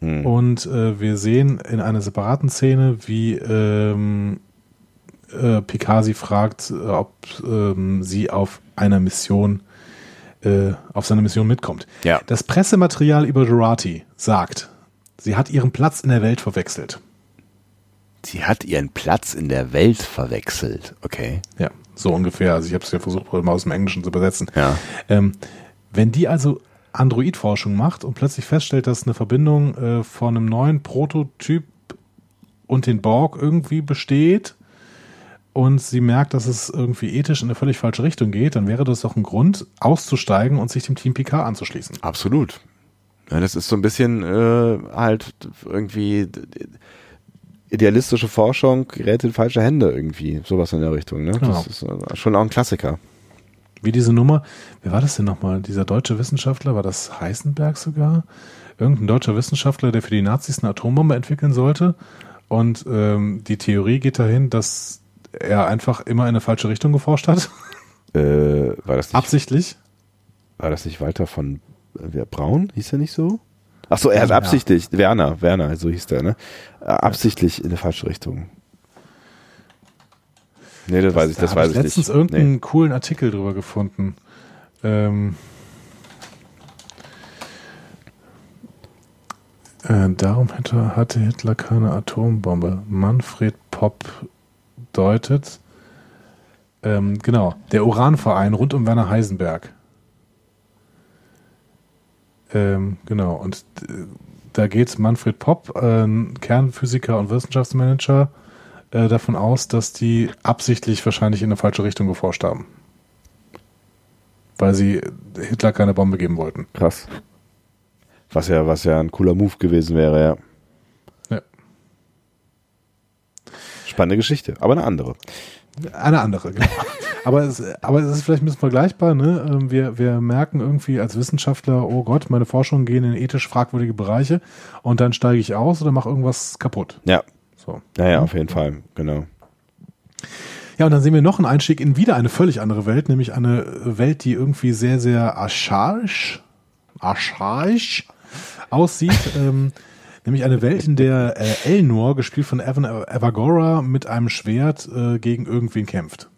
Hm. Und äh, wir sehen in einer separaten Szene, wie ähm, äh, Picard sie fragt, äh, ob ähm, sie auf einer Mission, äh, auf seine Mission mitkommt. Ja. Das Pressematerial über Dorati sagt, sie hat ihren Platz in der Welt verwechselt. Sie hat ihren Platz in der Welt verwechselt. Okay. Ja, so ungefähr. Also ich habe es ja versucht, mal aus dem Englischen zu übersetzen. Ja. Ähm, wenn die also Android-Forschung macht und plötzlich feststellt, dass eine Verbindung äh, von einem neuen Prototyp und den Borg irgendwie besteht und sie merkt, dass es irgendwie ethisch in eine völlig falsche Richtung geht, dann wäre das doch ein Grund, auszusteigen und sich dem Team PK anzuschließen. Absolut. Ja, das ist so ein bisschen äh, halt irgendwie idealistische Forschung gerät in falsche Hände irgendwie. Sowas in der Richtung. Ne? Genau. Das ist äh, schon auch ein Klassiker. Wie diese Nummer, wer war das denn nochmal? Dieser deutsche Wissenschaftler, war das Heisenberg sogar? Irgendein deutscher Wissenschaftler, der für die Nazis eine Atombombe entwickeln sollte. Und ähm, die Theorie geht dahin, dass er einfach immer in eine falsche Richtung geforscht hat. Äh, war, das nicht, Absichtlich. war das nicht Walter von äh, wer, Braun? Hieß er nicht so? Ach so, er hat absichtlich, Werner, Werner, so hieß der, ne? Äh, Absichtlich in eine falsche Richtung. Nee, das, weiß ich, da das hab weiß ich ich letztens nicht. irgendeinen Nee. coolen Artikel drüber gefunden. Ähm, äh, darum hätte, hatte Hitler keine Atombombe. Manfred Popp deutet. Ähm, genau, der Uranverein rund um Werner Heisenberg. Ähm, genau, und äh, da geht Manfred Popp, äh, Kernphysiker und Wissenschaftsmanager, äh, davon aus, dass die absichtlich wahrscheinlich in eine falsche Richtung geforscht haben. Weil sie Hitler keine Bombe geben wollten. Krass. Was ja, was ja ein cooler Move gewesen wäre, ja. Ja. Spannende Geschichte, aber eine andere. Eine andere, genau. aber, es, aber es ist vielleicht ein bisschen vergleichbar. Ne? Ähm, Wir, wir merken irgendwie als Wissenschaftler, oh Gott, meine Forschungen gehen in ethisch fragwürdige Bereiche und dann steige ich aus oder mache irgendwas kaputt. Ja, So. ja, ja, auf jeden Fall, genau. Ja, und dann sehen wir noch einen Einstieg in wieder eine völlig andere Welt, nämlich eine Welt, die irgendwie sehr, sehr archaisch, archaisch aussieht. ähm, nämlich eine Welt, in der äh, Elnor, gespielt von Evan Evagora, mit einem Schwert äh, gegen irgendwen kämpft.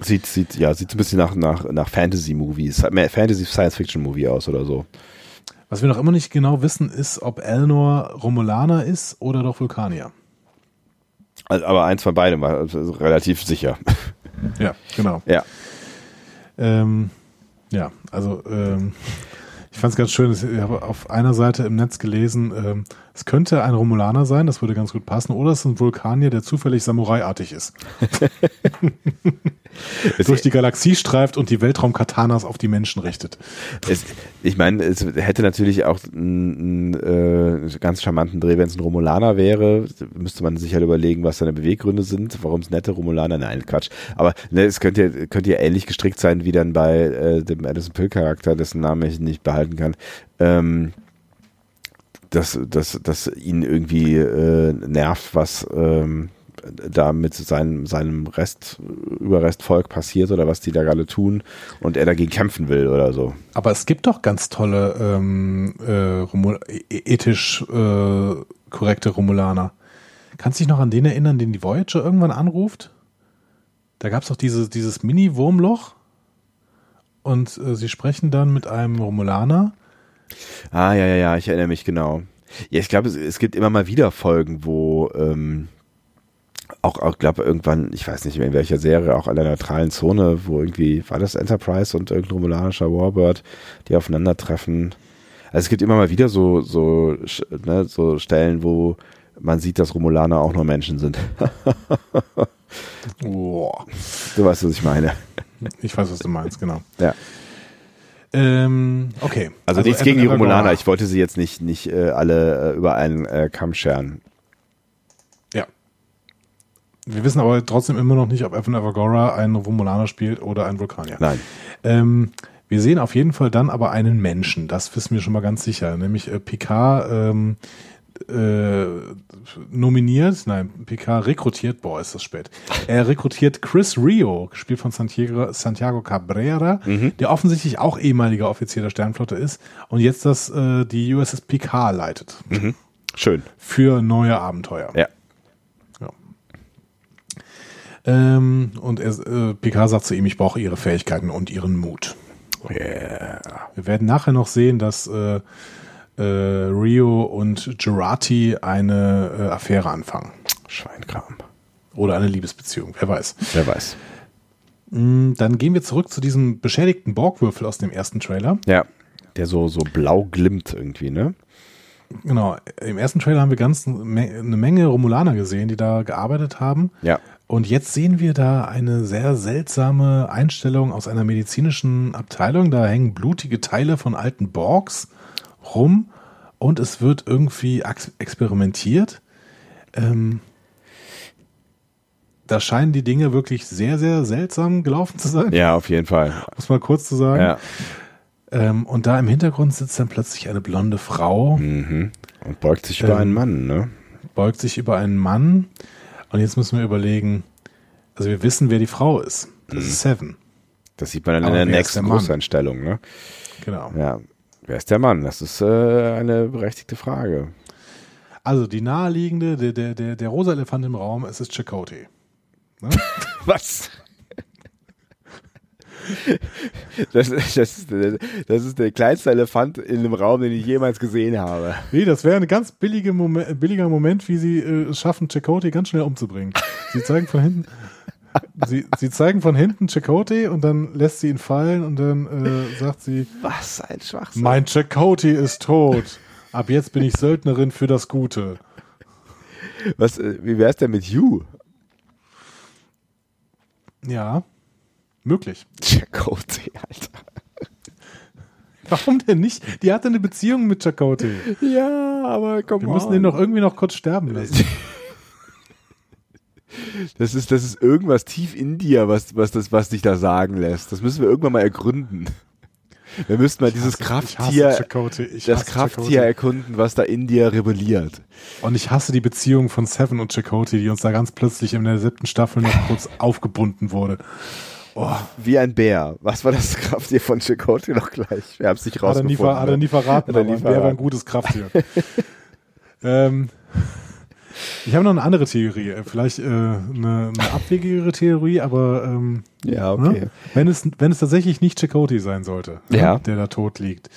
Sieht, sieht, ja, sieht ein bisschen nach, nach, nach Fantasy-Movies, mehr Fantasy-Science-Fiction-Movie aus oder so. Was wir noch immer nicht genau wissen, ist, ob Elnor Romulaner ist oder doch Vulkanier. Also, aber eins von beidem war also relativ sicher. Ja, genau. ja. Ähm, ja, also ähm, ich fand es ganz schön, ich habe auf einer Seite im Netz gelesen, ähm, es könnte ein Romulaner sein, das würde ganz gut passen, oder es ist ein Vulkanier, der zufällig Samurai-artig ist. durch die Galaxie streift und die Weltraum-Katanas auf die Menschen richtet. Es, ich meine, es hätte natürlich auch einen äh, ganz charmanten Dreh, wenn es ein Romulaner wäre. Müsste man sich halt überlegen, was seine Beweggründe sind, warum es nette Romulaner, nein, Quatsch. Aber ne, es könnte, könnte ja ähnlich gestrickt sein wie dann bei äh, dem Addison Pill-Charakter, dessen Namen ich nicht behalten kann. Ähm, dass, dass, dass ihn irgendwie äh, nervt, was ähm, da mit seinem, seinem Rest, Überrestvolk passiert oder was die da gerade tun und er dagegen kämpfen will oder so. Aber es gibt doch ganz tolle ähm, äh, e-, ethisch äh, korrekte Romulaner. Kannst du dich noch an den erinnern, den die Voyager irgendwann anruft? Da gab es doch diese, dieses Mini-Wurmloch und äh, sie sprechen dann mit einem Romulaner. Ah, ja, ja, ja, ich erinnere mich genau. Ja, ich glaube, es, es gibt immer mal wieder Folgen, wo ähm, auch, auch glaube irgendwann, ich weiß nicht mehr in welcher Serie, auch an der neutralen Zone, wo irgendwie, war das Enterprise und irgendein romulanischer Warbird, die aufeinandertreffen. Also es gibt immer mal wieder so, so, ne, so Stellen, wo man sieht, dass Romulaner auch nur Menschen sind. Boah. Du weißt, was ich meine. Ich weiß, was du meinst, genau. Ja. Ähm, okay. Also, also nichts gegen die Romulaner. Ich wollte sie jetzt nicht, nicht äh, alle äh, über einen äh, Kamm scheren. Wir wissen aber trotzdem immer noch nicht, ob Evan Evagora ein Romulaner spielt oder ein Vulkanier. Nein. Ähm, wir sehen auf jeden Fall dann aber einen Menschen, das wissen wir schon mal ganz sicher, nämlich äh, Picard ähm, äh, nominiert, nein, Picard rekrutiert, boah, ist das spät. Er rekrutiert Chris Rio, gespielt von Santiago, Santiago Cabrera, mhm. der offensichtlich auch ehemaliger Offizier der Sternflotte ist und jetzt das äh, die USS Picard leitet. Mhm. Schön. Für neue Abenteuer. Ja. Ähm, und er, äh, Picard sagt zu ihm, ich brauche ihre Fähigkeiten und ihren Mut. Yeah. Wir werden nachher noch sehen, dass äh, äh, Rio und Gerati eine äh, Affäre anfangen. Schweinkram. Oder eine Liebesbeziehung, wer weiß. Wer weiß. Mm, dann gehen wir zurück zu diesem beschädigten Borgwürfel aus dem ersten Trailer. Ja, der so, so blau glimmt irgendwie, ne? Genau, im ersten Trailer haben wir ganz eine Menge Romulaner gesehen, die da gearbeitet haben. Ja. Und jetzt sehen wir da eine sehr seltsame Einstellung aus einer medizinischen Abteilung. Da hängen blutige Teile von alten Borgs rum und es wird irgendwie experimentiert. Ähm, da scheinen die Dinge wirklich sehr, sehr seltsam gelaufen zu sein. Ja, auf jeden Fall. Muss mal kurz zu sagen. Ja. Ähm, und da im Hintergrund sitzt dann plötzlich eine blonde Frau. Mhm. Und beugt sich über ähm, einen Mann, ne? Beugt sich über einen Mann. Und jetzt müssen wir überlegen, also wir wissen, wer die Frau ist. Das mhm. ist Seven. Das sieht man dann Aber in der nächsten Großeinstellung, ne? Genau. Ja. Wer ist der Mann? Das ist äh, eine berechtigte Frage. Also die naheliegende, der, der, der, der rosa Elefant im Raum, es ist Chakotay. Ne? Was? Das, das, ist, das ist der kleinste Elefant in einem Raum, den ich jemals gesehen habe. Nee, das wäre ein ganz billige Moment, billiger Moment, wie sie äh, es schaffen, Chakotay ganz schnell umzubringen. Sie zeigen von hinten, sie, sie zeigen von hinten Chakotay und dann lässt sie ihn fallen und dann äh, sagt sie: Was ein Schwachsinn. Mein Chakotay ist tot. Ab jetzt bin ich Söldnerin für das Gute. Was, äh, wie wär's denn mit You? Ja. Möglich. Chakotay, Alter. Warum denn nicht? Die hatte eine Beziehung mit Chakotay. Ja, aber komm Wir müssen ihn doch irgendwie noch kurz sterben lassen. Das ist, das ist irgendwas tief in dir, was, was, das, was dich da sagen lässt. Das müssen wir irgendwann mal ergründen. Wir müssten mal ich dieses hasse, Krafttier, das Krafttier Chakotay. erkunden, was da in dir rebelliert. Und ich hasse die Beziehung von Seven und Chakotay, die uns da ganz plötzlich in der siebten Staffel noch kurz aufgebunden wurde. Oh, wie ein Bär. Was war das Krafttier von Chakotay noch gleich? Wir haben es nicht rausgefunden. Hat er nie, hat er nie verraten, aber ein Bär war ein gutes Krafttier. ähm, ich habe noch eine andere Theorie, äh, vielleicht äh, eine, eine abwegigere Theorie, aber ähm, ja, okay. Ne? wenn es wenn es tatsächlich nicht Chakotay sein sollte, ne, ja. ne, der da tot liegt,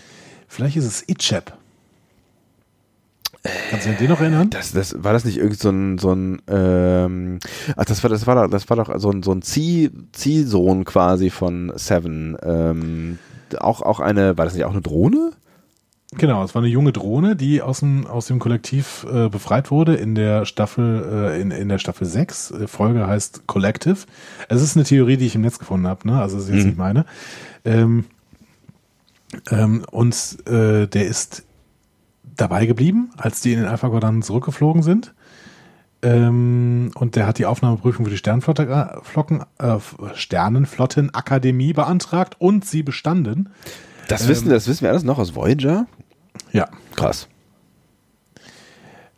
vielleicht ist es Ichab. Kannst du dich noch erinnern? Das, das, war das nicht irgend so ein, so ein ähm, ach, das war, das war doch, das war doch so ein, so ein Zieh, Ziehsohn quasi von Seven. Ähm, auch, auch eine, war das nicht auch eine Drohne? Genau, es war eine junge Drohne, die aus dem, aus dem Kollektiv äh, befreit wurde in der Staffel, äh, in, in der Staffel 6. Äh, Folge heißt Collective. Es ist eine Theorie, die ich im Netz gefunden habe, ne? Also das ist jetzt Mhm. nicht meine. Ähm, ähm, und äh, der ist dabei geblieben, als die in den Alpha-Quadranten zurückgeflogen sind. Ähm, und der hat die Aufnahmeprüfung für die Sternflotte, äh, Flocken, äh, Sternenflottenakademie beantragt und sie bestanden. Das Ähm, wissen, das wissen wir alles noch aus Voyager? Ja, Krass.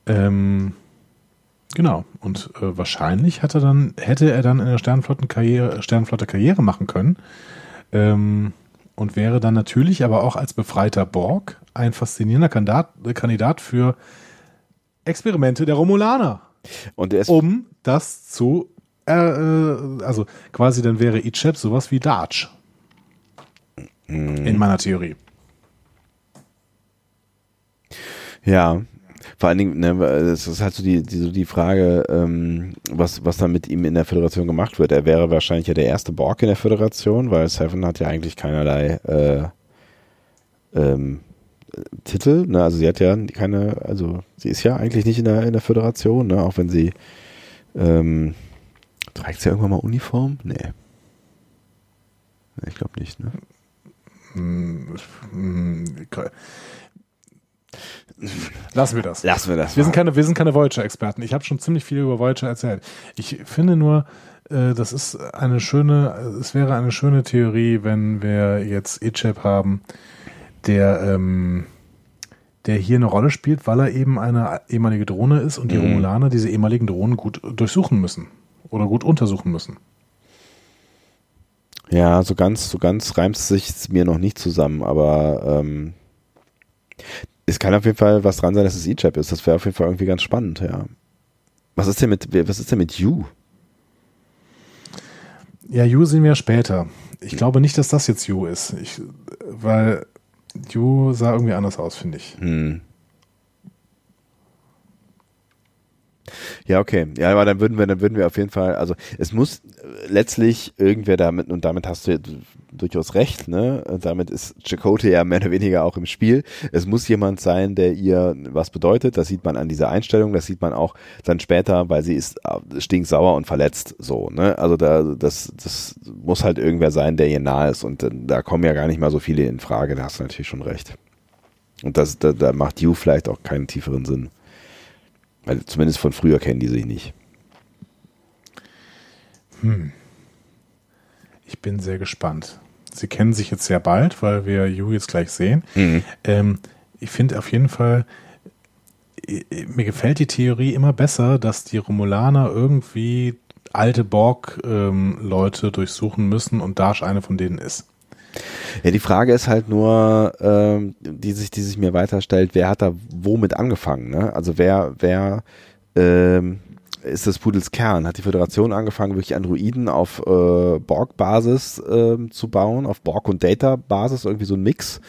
Ähm, genau. Und äh, wahrscheinlich hat er dann, hätte er dann in der Sternflottenkarriere, Sternflotte Karriere machen können. Ähm, und wäre dann natürlich aber auch als befreiter Borg ein faszinierender Kandidat, Kandidat für Experimente der Romulaner, Und er ist, um das zu, äh, äh, also quasi dann wäre Icheb sowas wie Darch. In meiner Theorie. Ja, vor allen Dingen, ne, es ist halt so die, die, so die Frage, ähm, was, was dann mit ihm in der Föderation gemacht wird. Er wäre wahrscheinlich ja der erste Borg in der Föderation, weil Seven hat ja eigentlich keinerlei äh, ähm, äh, Titel, ne? Also sie hat ja keine, also sie ist ja eigentlich nicht in der, in der Föderation, ne? Auch wenn sie ähm, trägt sie irgendwann mal Uniform? Nee. Nee, Ich glaube nicht, ne? Lassen wir das. Lassen wir das. Wir mal. sind keine, wir sind keine Voyager-Experten. Ich habe schon ziemlich viel über Voyager erzählt. Ich finde nur, äh, das ist eine schöne, es wäre eine schöne Theorie, wenn wir jetzt Icheb haben, der, ähm, der hier eine Rolle spielt, weil er eben eine ehemalige Drohne ist und die Mhm. Romulaner diese ehemaligen Drohnen gut durchsuchen müssen oder gut untersuchen müssen. Ja, so ganz, so ganz reimt es sich mir noch nicht zusammen, aber ähm, es kann auf jeden Fall was dran sein, dass es E-Chap ist. Das wäre auf jeden Fall irgendwie ganz spannend, ja. Was ist denn mit, was ist denn mit You? Ja, Yu sehen wir später. Ich glaube nicht, dass das jetzt Yu ist. Ich, weil Yu sah irgendwie anders aus, finde ich. Hm. Ja, okay. Ja, aber dann würden wir, dann würden wir auf jeden Fall, also es muss äh, letztlich irgendwer damit, und damit hast du durchaus recht, ne? Damit ist Chakotay ja mehr oder weniger auch im Spiel. Es muss jemand sein, der ihr was bedeutet. Das sieht man an dieser Einstellung, das sieht man auch dann später, weil sie ist äh, stinksauer und verletzt, so, ne? Also da, das, das muss halt irgendwer sein, der ihr nahe ist. Und äh, da kommen ja gar nicht mal so viele in Frage, da hast du natürlich schon recht. Und das, da, da macht You vielleicht auch keinen tieferen Sinn. Weil zumindest von früher kennen die sich nicht. Ich bin sehr gespannt. Sie kennen sich jetzt sehr bald, weil wir Yu jetzt gleich sehen. Ähm, ich finde auf jeden Fall, mir gefällt die Theorie immer besser, dass die Romulaner irgendwie alte Borg-Leute durchsuchen müssen und Dash eine von denen ist. Ja, die Frage ist halt nur, ähm, die sich, die sich mir weiterstellt, wer hat da womit angefangen, ne? Also wer, wer ähm, ist des Pudels Kern? Hat die Föderation angefangen, wirklich Androiden auf äh, Borg-Basis ähm, zu bauen, auf Borg- und Data-Basis, irgendwie so ein Mix?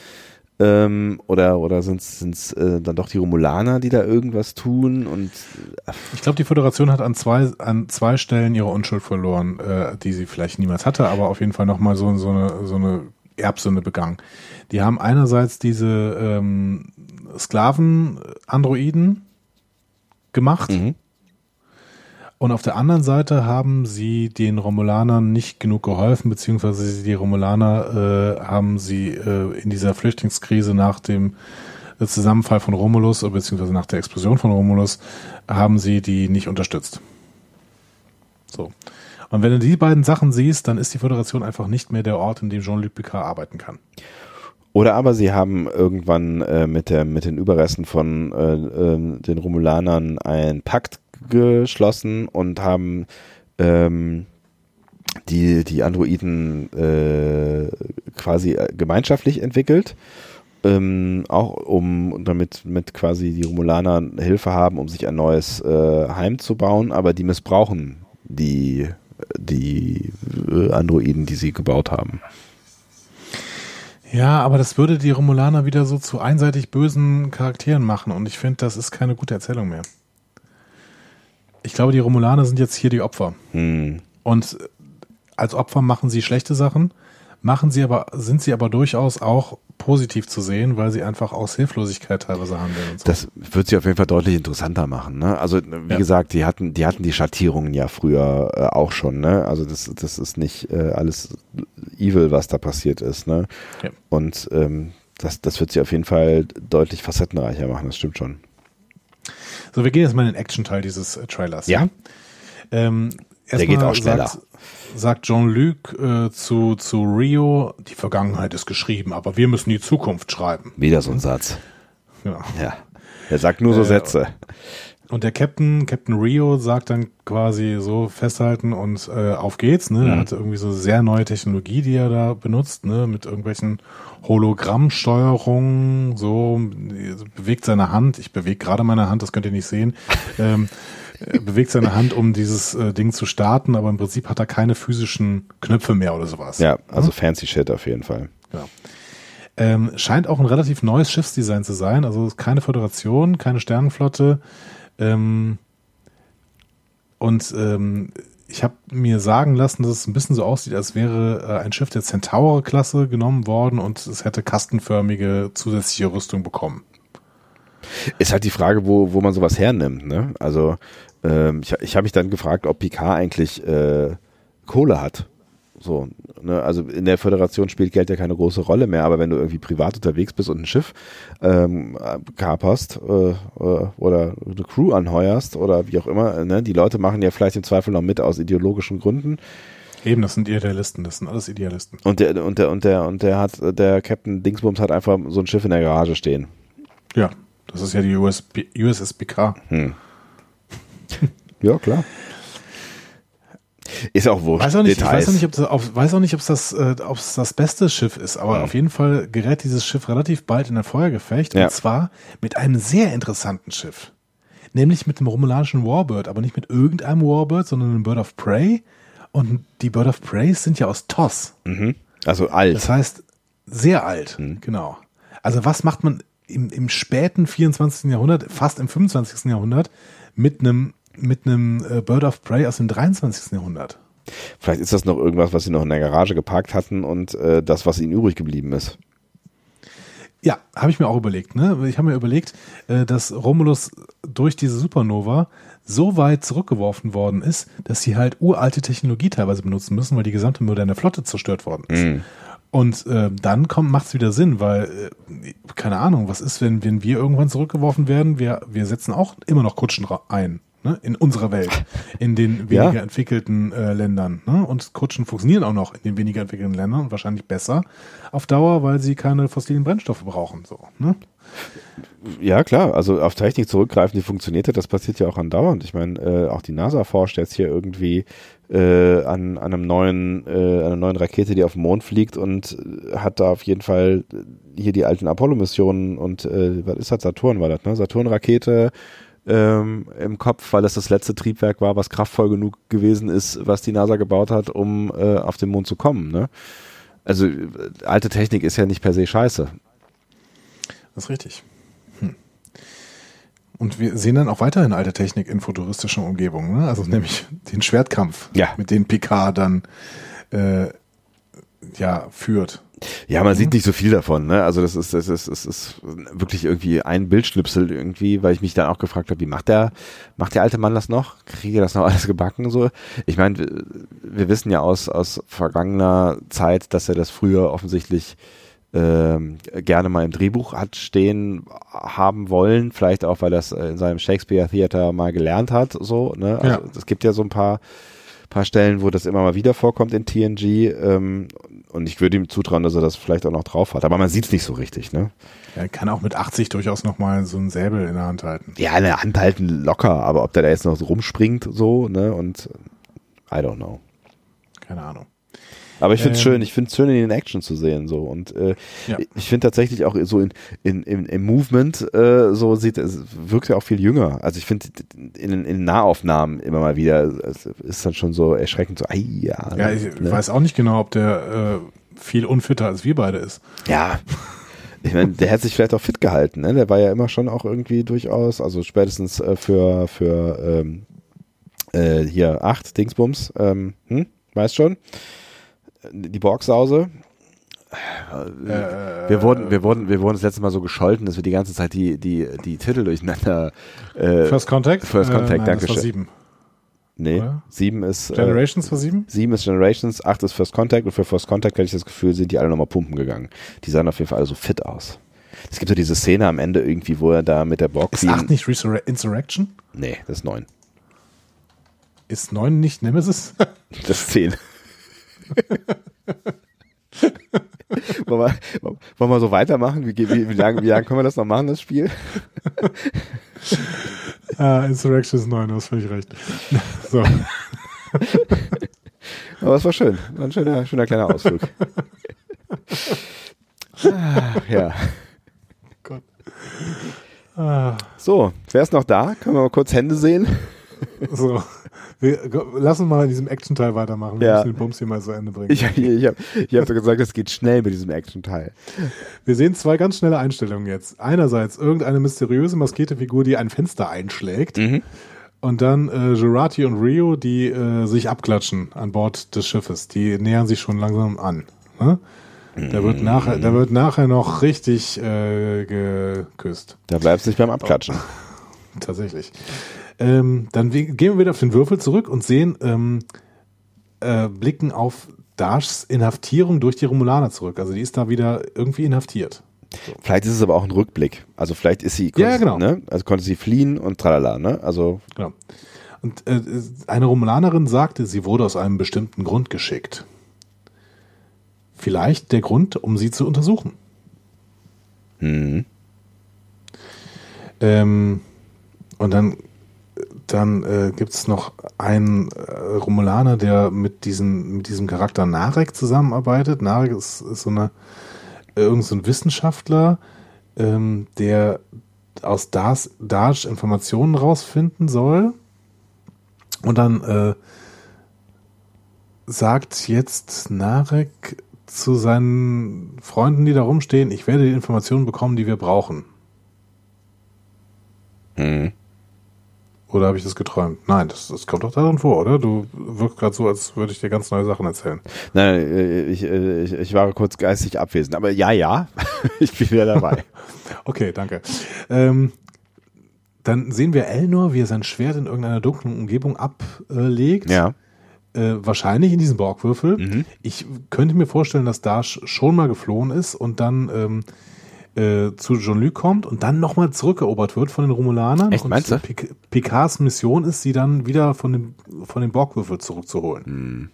Ähm, oder oder sind es äh, dann doch die Romulaner, die da irgendwas tun? Und Ich glaube, die Föderation hat an zwei, an zwei Stellen ihre Unschuld verloren, äh, die sie vielleicht niemals hatte, aber auf jeden Fall nochmal so, so, eine, so eine Erbsünde begangen. Die haben einerseits diese ähm, Sklaven-Androiden gemacht Mhm. Und auf der anderen Seite haben sie den Romulanern nicht genug geholfen, beziehungsweise die Romulaner äh, haben sie äh, in dieser Flüchtlingskrise nach dem Zusammenfall von Romulus, äh, beziehungsweise nach der Explosion von Romulus, haben sie die nicht unterstützt. So. Und wenn du die beiden Sachen siehst, dann ist die Föderation einfach nicht mehr der Ort, in dem Jean-Luc Picard arbeiten kann. Oder aber sie haben irgendwann äh, mit, der, mit den Überresten von äh, ähm, den Romulanern einen Pakt geschlossen und haben ähm, die, die Androiden äh, quasi äh, gemeinschaftlich entwickelt. Ähm, auch um damit mit quasi die Romulaner Hilfe haben, um sich ein neues äh, Heim zu bauen, aber die missbrauchen die, die äh, Androiden, die sie gebaut haben. Ja, aber das würde die Romulaner wieder so zu einseitig bösen Charakteren machen und ich finde, das ist keine gute Erzählung mehr. Ich glaube, die Romulaner sind jetzt hier die Opfer. Hm. Und als Opfer machen sie schlechte Sachen, machen sie aber, sind sie aber durchaus auch positiv zu sehen, weil sie einfach aus Hilflosigkeit teilweise handeln. So. Das wird sie auf jeden Fall deutlich interessanter machen. Ne? Also wie ja. gesagt, die hatten, die hatten die Schattierungen ja früher äh, auch schon. Ne? Also das, das ist nicht äh, alles evil, was da passiert ist. Ne? Ja. Und ähm, das, das wird sie auf jeden Fall deutlich facettenreicher machen. Das stimmt schon. So, wir gehen jetzt mal in den Action-Teil dieses äh, Trailers. Ja. Ähm, Der geht auch schneller. Sagt, sagt Jean-Luc äh, zu, zu Rio, die Vergangenheit ist geschrieben, aber wir müssen die Zukunft schreiben. Wieder so ein Satz. Ja. ja. Er sagt nur so äh, Sätze. Und der Captain, Captain Rio sagt dann quasi so festhalten und äh, auf geht's, ne? Mhm. Er hatte irgendwie so sehr neue Technologie, die er da benutzt, ne? Mit irgendwelchen Hologrammsteuerungen, so bewegt seine Hand. Ich bewege gerade meine Hand, das könnt ihr nicht sehen. ähm, bewegt seine Hand, um dieses äh, Ding zu starten, aber im Prinzip hat er keine physischen Knöpfe mehr oder sowas. Ja, also hm? fancy shit auf jeden Fall. Ja. Ähm, scheint auch ein relativ neues Schiffsdesign zu sein, also keine Föderation, keine Sternenflotte. Ähm, und ähm, ich habe mir sagen lassen, dass es ein bisschen so aussieht, als wäre äh, ein Schiff der Centaur-Klasse genommen worden und es hätte kastenförmige zusätzliche Rüstung bekommen. Ist halt die Frage, wo, wo man sowas hernimmt. Ne? Also ähm, ich, ich habe mich dann gefragt, ob Picard eigentlich äh, Kohle hat. So, ne? Also in der Föderation spielt Geld ja keine große Rolle mehr, aber wenn du irgendwie privat unterwegs bist und ein Schiff ähm, kaperst äh, äh, oder eine Crew anheuerst oder wie auch immer, ne? die Leute machen ja vielleicht im Zweifel noch mit aus ideologischen Gründen. Eben, das sind Idealisten, das sind alles Idealisten. Und der, und der, und der, und der hat, der Captain Dingsbums hat einfach so ein Schiff in der Garage stehen. Ja, das ist ja die USB, USSBK. Hm. ja, klar. Ist auch wurscht. Weiß auch nicht, ich weiß auch nicht, ob das, auf, weiß auch nicht, ob es das, äh, ob es das beste Schiff ist, aber mhm. auf jeden Fall gerät dieses Schiff relativ bald in ein Feuergefecht ja. und zwar mit einem sehr interessanten Schiff. Nämlich mit dem romulanischen Warbird, aber nicht mit irgendeinem Warbird, sondern einem Bird of Prey. Und die Bird of Prey sind ja aus Toss. Mhm. Also alt. Das heißt, sehr alt, mhm. genau. Also was macht man im, im späten 24. Jahrhundert, fast im 25. Jahrhundert, mit einem mit einem äh, Bird of Prey aus dem 23. Jahrhundert. Vielleicht ist das noch irgendwas, was sie noch in der Garage geparkt hatten und äh, das, was ihnen übrig geblieben ist. Ja, habe ich mir auch überlegt. Ne? Ich habe mir überlegt, äh, dass Romulus durch diese Supernova so weit zurückgeworfen worden ist, dass sie halt uralte Technologie teilweise benutzen müssen, weil die gesamte moderne Flotte zerstört worden ist. Mm. Und äh, dann kommt macht's wieder Sinn, weil äh, keine Ahnung, was ist, wenn wenn wir irgendwann zurückgeworfen werden? Wir wir setzen auch immer noch Kutschen ein ne, in unserer Welt, in den weniger ja. entwickelten äh, Ländern. Ne? Und Kutschen funktionieren auch noch in den weniger entwickelten Ländern und wahrscheinlich besser auf Dauer, weil sie keine fossilen Brennstoffe brauchen. So, ne? Ja, klar, also auf Technik zurückgreifen, die funktioniert ja, das passiert ja auch andauernd. Ich meine, äh, auch die NASA forscht jetzt hier irgendwie äh, an, an einem neuen, äh, einer neuen Rakete, die auf dem Mond fliegt und hat da auf jeden Fall hier die alten Apollo-Missionen und äh, was ist das? Saturn war das, ne? Saturn-Rakete, ähm, im Kopf, weil es das letzte Triebwerk war, was kraftvoll genug gewesen ist, was die NASA gebaut hat, um äh, auf den Mond zu kommen. Ne? Also äh, alte Technik ist ja nicht per se scheiße. Das ist richtig. Und wir sehen dann auch weiterhin alte Technik in futuristischen Umgebungen, ne? also nämlich den Schwertkampf, ja. mit dem Picard dann äh, ja führt. Ja, man mhm. sieht nicht so viel davon, ne? Also das ist, das ist, das ist wirklich irgendwie ein Bildschnipsel irgendwie, weil ich mich dann auch gefragt habe, wie macht der, macht der alte Mann das noch? Kriege er das noch alles gebacken? So? Ich meine, wir, wir wissen ja aus, aus vergangener Zeit, dass er das früher offensichtlich gerne mal im Drehbuch hat stehen haben wollen, vielleicht auch, weil er das in seinem Shakespeare Theater mal gelernt hat, so, ne? Also ja. es gibt ja so ein paar paar Stellen, wo das immer mal wieder vorkommt in TNG. Ähm, und ich würde ihm zutrauen, dass er das vielleicht auch noch drauf hat. Aber man sieht es nicht so richtig, ne? Er kann auch mit 80 durchaus nochmal so ein Säbel in der Hand halten. Ja, in der Hand halten locker, aber ob der da jetzt noch so rumspringt, so, ne? Und I don't know. Keine Ahnung. Aber ich finde es ähm, schön, ich finde es schön, ihn in Action zu sehen. so Und äh, ja. ich finde tatsächlich auch so in, in, in, im Movement, äh, so sieht es, wirkt er auch viel jünger. Also ich finde in, in Nahaufnahmen immer mal wieder, ist dann schon so erschreckend so, ai, ja. Ja, ich ne? weiß auch nicht genau, ob der äh, viel unfitter als wir beide ist. Ja. Ich meine, der hätte sich vielleicht auch fit gehalten, ne? Der war ja immer schon auch irgendwie durchaus, also spätestens äh, für, für ähm, äh, hier acht Dingsbums, ähm, hm, weißt schon die Borgsause. wir wurden, wir wurden, wir wurden das letzte Mal so gescholten, dass wir die ganze Zeit die, die, die Titel durcheinander. Äh, First Contact? First Contact, äh, nein, danke das war schön. sieben. Nee, Oder? sieben ist. Generations war sieben? Äh, sieben ist Generations, acht ist First Contact und für First Contact hatte ich das Gefühl, sind die alle nochmal pumpen gegangen. Die sahen auf jeden Fall alle so fit aus. Es gibt so diese Szene am Ende irgendwie, wo er da mit der Borg Ist acht nicht Resur Insurrection? Nee, das ist neun. Ist neun nicht Nemesis? Das ist zehn. wollen, wir, wollen wir so weitermachen? Wie, wie, wie, lange, wie lange können wir das noch machen, das Spiel? ah, Insurrection ist neun, du hast völlig recht. so. Aber es war schön. War ein schöner, schöner kleiner Ausflug. ah, ja. Gott. Ah, So, wer ist noch da? Können wir mal kurz Hände sehen? so. Wir, lass uns mal in diesem Action-Teil weitermachen. Wir Ja. müssen den Bums hier mal zu Ende bringen. Ich, ich, ich habe ich hab so gesagt, es geht schnell mit diesem Action-Teil. Wir sehen zwei ganz schnelle Einstellungen jetzt. Einerseits irgendeine mysteriöse maskierte Figur, die ein Fenster einschlägt. Mhm. Und dann äh, Jurati und Rio, die äh, sich abklatschen an Bord des Schiffes. Die nähern sich schon langsam an. Ne? Da, wird nachher, da wird nachher noch richtig äh, geküsst. Da bleibst du nicht beim Abklatschen. Tatsächlich. Ähm, dann gehen wir wieder auf den Würfel zurück und sehen, ähm, äh, blicken auf Dashs Inhaftierung durch die Romulaner zurück. Also die ist da wieder irgendwie inhaftiert. Vielleicht ist es aber auch ein Rückblick. Also vielleicht ist sie, Ja, genau. ne? also konnte sie fliehen und tralala, ne? Also Genau. Und äh, eine Romulanerin sagte, sie wurde aus einem bestimmten Grund geschickt. Vielleicht der Grund, um sie zu untersuchen. hm. Ähm, und dann, dann äh, gibt es noch einen äh, Romulaner, der mit diesem, mit diesem Charakter Narek zusammenarbeitet. Narek ist, ist so eine irgend so ein Wissenschaftler, ähm, der aus Dash, Dash Informationen rausfinden soll. Und dann äh, sagt jetzt Narek zu seinen Freunden, die da rumstehen, ich werde die Informationen bekommen, die wir brauchen. Hm. Oder habe ich das geträumt? Nein, das, das kommt doch darin vor, oder? Du wirkst gerade so, als würde ich dir ganz neue Sachen erzählen. Nein, äh, ich, äh, ich, ich war kurz geistig abwesend. Aber ja, ja, ich bin wieder dabei. Okay, danke. Ähm, dann sehen wir Elnor, wie er sein Schwert in irgendeiner dunklen Umgebung ablegt. ja. Äh, wahrscheinlich in diesem Borgwürfel. Mhm. Ich könnte mir vorstellen, dass Dash schon mal geflohen ist und dann ähm, äh, zu Jean-Luc kommt und dann nochmal zurückerobert wird von den Romulanern. Echt, und meinst du? Pic Picards Mission ist, sie dann wieder von dem, von dem Borgwürfel zurückzuholen. Mhm.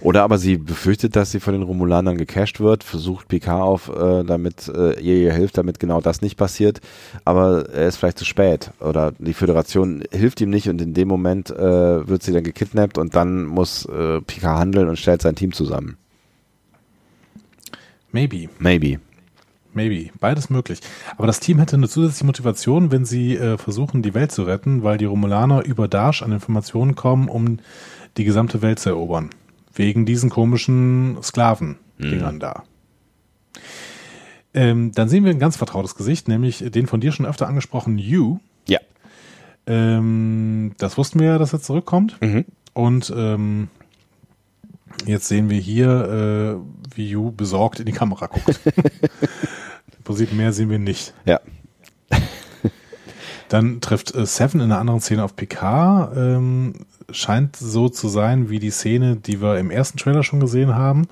Oder aber sie befürchtet, dass sie von den Romulanern gecasht wird, versucht Picard auf, äh, damit äh, ihr ihr hilft, damit genau das nicht passiert. Aber er ist vielleicht zu spät. Oder die Föderation hilft ihm nicht und in dem Moment äh, wird sie dann gekidnappt und dann muss äh, Picard handeln und stellt sein Team zusammen. Maybe. Maybe. Maybe, beides möglich. Aber das Team hätte eine zusätzliche Motivation, wenn sie äh, versuchen, die Welt zu retten, weil die Romulaner über Dash an Informationen kommen, um die gesamte Welt zu erobern. Wegen diesen komischen Sklaven-Dingern da. Ähm, dann sehen wir ein ganz vertrautes Gesicht, nämlich den von dir schon öfter angesprochenen Yu. Ja. Ähm, das wussten wir ja, dass er zurückkommt. Mhm. Und ähm, jetzt sehen wir hier, äh, wie Yu besorgt in die Kamera guckt. Prinzip mehr sehen wir nicht. Ja. Dann trifft äh, Seven in einer anderen Szene auf Picard. Ähm, scheint so zu sein wie die Szene, die wir im ersten Trailer schon gesehen haben.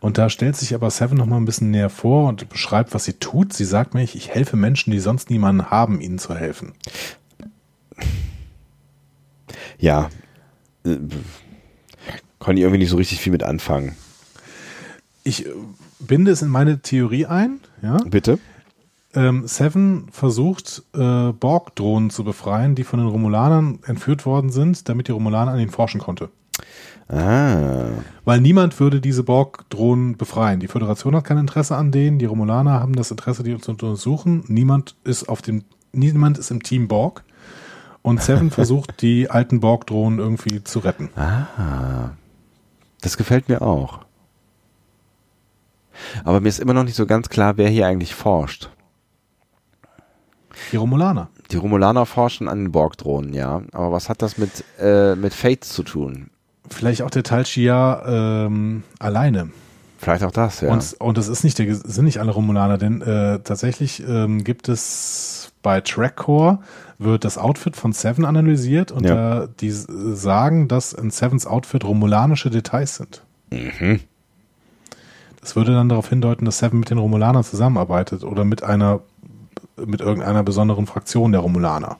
Und da stellt sich aber Seven noch mal ein bisschen näher vor und beschreibt, was sie tut. Sie sagt mir, ich helfe Menschen, die sonst niemanden haben, ihnen zu helfen. Ja. Äh, Konnte ich irgendwie nicht so richtig viel mit anfangen. Ich äh, binde es in meine Theorie ein. Ja? Bitte? Ähm, Seven versucht, äh, Borg-Drohnen zu befreien, die von den Romulanern entführt worden sind, damit die Romulaner an ihnen forschen konnte. Ah. Weil niemand würde diese Borg-Drohnen befreien. Die Föderation hat kein Interesse an denen, die Romulaner haben das Interesse, die zu untersuchen. Niemand ist auf dem, niemand ist im Team Borg. Und Seven versucht, die alten Borg-Drohnen irgendwie zu retten. Ah. Das gefällt mir auch. Aber mir ist immer noch nicht so ganz klar, wer hier eigentlich forscht. Die Romulaner. Die Romulaner forschen an den Borg-Drohnen, ja. Aber was hat das mit, äh, mit Fates zu tun? Vielleicht auch der Tal Shia ähm, alleine. Vielleicht auch das, ja. Und, und es ist nicht der, sind nicht alle Romulaner, denn äh, tatsächlich ähm, gibt es bei Trackcore wird das Outfit von Seven analysiert und Ja. äh, die sagen, dass in Sevens Outfit romulanische Details sind. mhm. Das würde dann darauf hindeuten, dass Seven mit den Romulanern zusammenarbeitet oder mit einer mit irgendeiner besonderen Fraktion der Romulaner.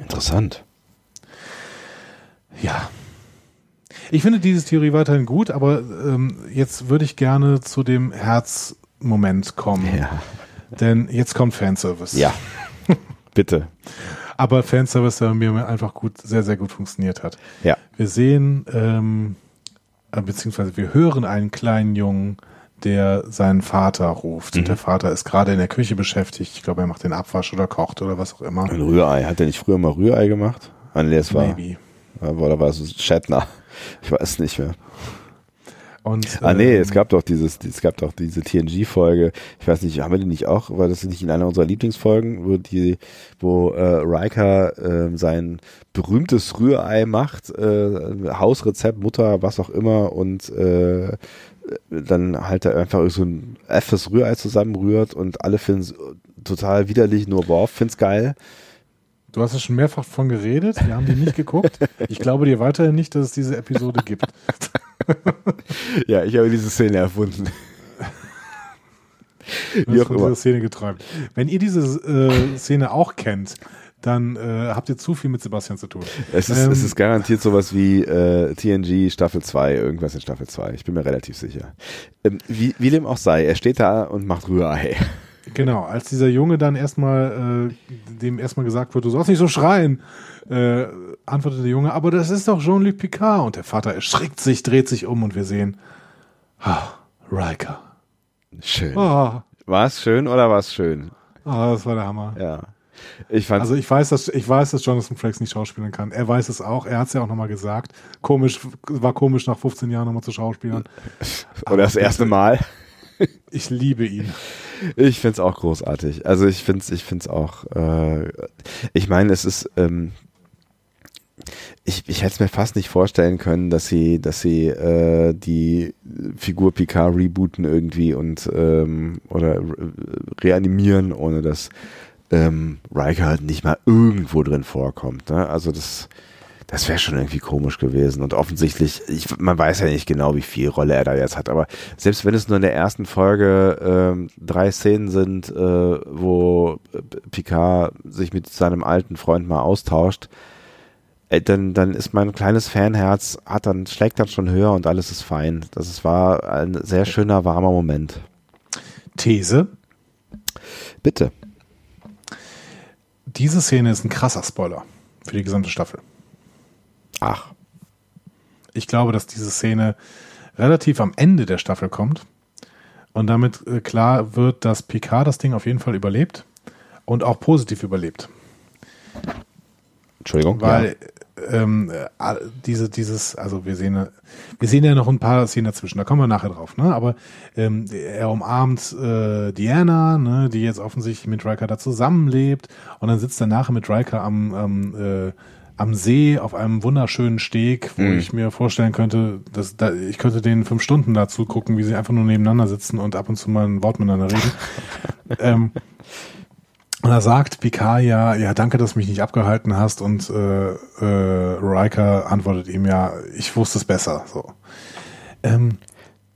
Interessant. Ja. Ich finde diese Theorie weiterhin gut, aber ähm, jetzt würde ich gerne zu dem Herzmoment kommen. Ja. Denn jetzt kommt Fanservice. Ja. Bitte. Aber Fanservice, der mir einfach gut, sehr, sehr gut funktioniert hat. Ja. Wir sehen, ähm, äh, beziehungsweise wir hören einen kleinen Jungen, der seinen Vater ruft. Mhm. Und der Vater ist gerade in der Küche beschäftigt. Ich glaube, er macht den Abwasch oder kocht oder was auch immer. Ein Rührei. Hat er nicht früher mal Rührei gemacht? Ah, nee, es war, Maybe. oder war es Shatner? Ich weiß nicht mehr. Und, Ah nee, ähm, es gab doch dieses, es gab doch diese TNG-Folge. Ich weiß nicht, haben wir die nicht auch? War das nicht in einer unserer Lieblingsfolgen, wo die, wo äh, Riker äh, sein berühmtes Rührei macht, äh, Hausrezept, Mutter, was auch immer, und äh, dann halt er einfach so ein effes Rührei zusammenrührt und alle finden es total widerlich, nur Worf find's geil. Du hast ja schon mehrfach von geredet. Wir haben die nicht geguckt. Ich glaube dir weiterhin nicht, dass es diese Episode gibt. Ja, ich habe diese Szene erfunden. Wie auch immer. dieser Szene geträumt. Wenn ihr diese äh, Szene auch kennt, dann äh, habt ihr zu viel mit Sebastian zu tun. Es ist, Ähm, es ist garantiert sowas wie äh, TNG Staffel 2, irgendwas in Staffel 2. Ich bin mir relativ sicher. Ähm, wie, wie dem auch sei, er steht da und macht Rührei. Genau, als dieser Junge dann erstmal, äh, dem erstmal gesagt wird, du sollst nicht so schreien, äh, antwortet der Junge, aber das ist doch Jean-Luc Picard. Und der Vater erschrickt sich, dreht sich um und wir sehen, ah, Riker. Schön. Ah, War es schön oder war es schön? ah, das war der Hammer. Ja. Ich Also ich weiß, dass ich weiß, dass Jonathan Frakes nicht schauspielen kann. Er weiß es auch. Er hat es ja auch nochmal gesagt. Komisch, war komisch nach 15 Jahren nochmal zu schauspielern. oder das erste Mal. Ich liebe ihn. Ich find's auch großartig. Also ich find's, ich find's auch. Äh, ich meine, es ist. Ähm, ich, ich hätte es mir fast nicht vorstellen können, dass sie, dass sie äh, die Figur Picard rebooten irgendwie und ähm, oder re reanimieren, ohne dass ähm, Riker halt nicht mal irgendwo drin vorkommt. Ne? Also das, das wäre schon irgendwie komisch gewesen. Und offensichtlich, ich, man weiß ja nicht genau, wie viel Rolle er da jetzt hat, aber selbst wenn es nur in der ersten Folge ähm, drei Szenen sind, äh, wo Picard sich mit seinem alten Freund mal austauscht, äh, dann, dann ist mein kleines Fanherz, hat dann, schlägt dann schon höher und alles ist fein. Das ist, war ein sehr schöner, warmer Moment. These. Bitte. Diese Szene ist ein krasser Spoiler für die gesamte Staffel. Ach, Ich glaube, dass diese Szene relativ am Ende der Staffel kommt und damit äh, klar wird, dass Picard das Ding auf jeden Fall überlebt und auch positiv überlebt. Entschuldigung. Weil ähm, äh, diese, dieses, also wir sehen, äh, wir sehen ja noch ein paar Szenen dazwischen, da kommen wir nachher drauf, ne? Aber ähm, er umarmt äh, Diana, ne, die jetzt offensichtlich mit Riker da zusammenlebt, und dann sitzt er nachher mit Riker am, am, äh, am See auf einem wunderschönen Steg, wo Mhm. ich mir vorstellen könnte, dass da, ich könnte denen fünf Stunden dazu gucken, wie sie einfach nur nebeneinander sitzen und ab und zu mal ein Wort miteinander reden. ähm, und da sagt Picard ja, ja, danke, dass du mich nicht abgehalten hast. Und äh, äh, Riker antwortet ihm ja, ich wusste es besser. So. Ähm,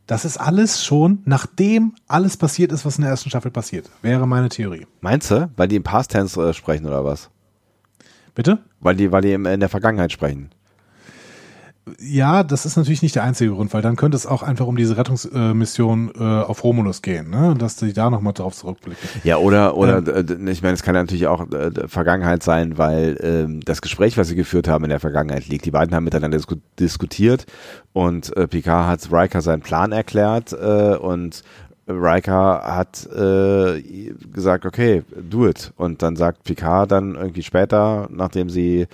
das ist alles schon, nachdem alles passiert ist, was in der ersten Staffel passiert. Wäre meine Theorie. Meinst du? Weil die im Past Tense äh, sprechen oder was? Bitte? Weil die, weil die in der Vergangenheit sprechen. Ja, das ist natürlich nicht der einzige Grund, weil dann könnte es auch einfach um diese Rettungsmission äh, auf Romulus gehen, ne? Dass die da nochmal drauf zurückblicken. Ja, oder, oder, äh, ich meine, es kann natürlich auch äh, Vergangenheit sein, weil ähm, das Gespräch, was sie geführt haben, in der Vergangenheit liegt. Die beiden haben miteinander disku diskutiert und äh, Picard hat Riker seinen Plan erklärt äh, und Riker hat äh, gesagt, okay, do it. Und dann sagt Picard dann irgendwie später, nachdem sie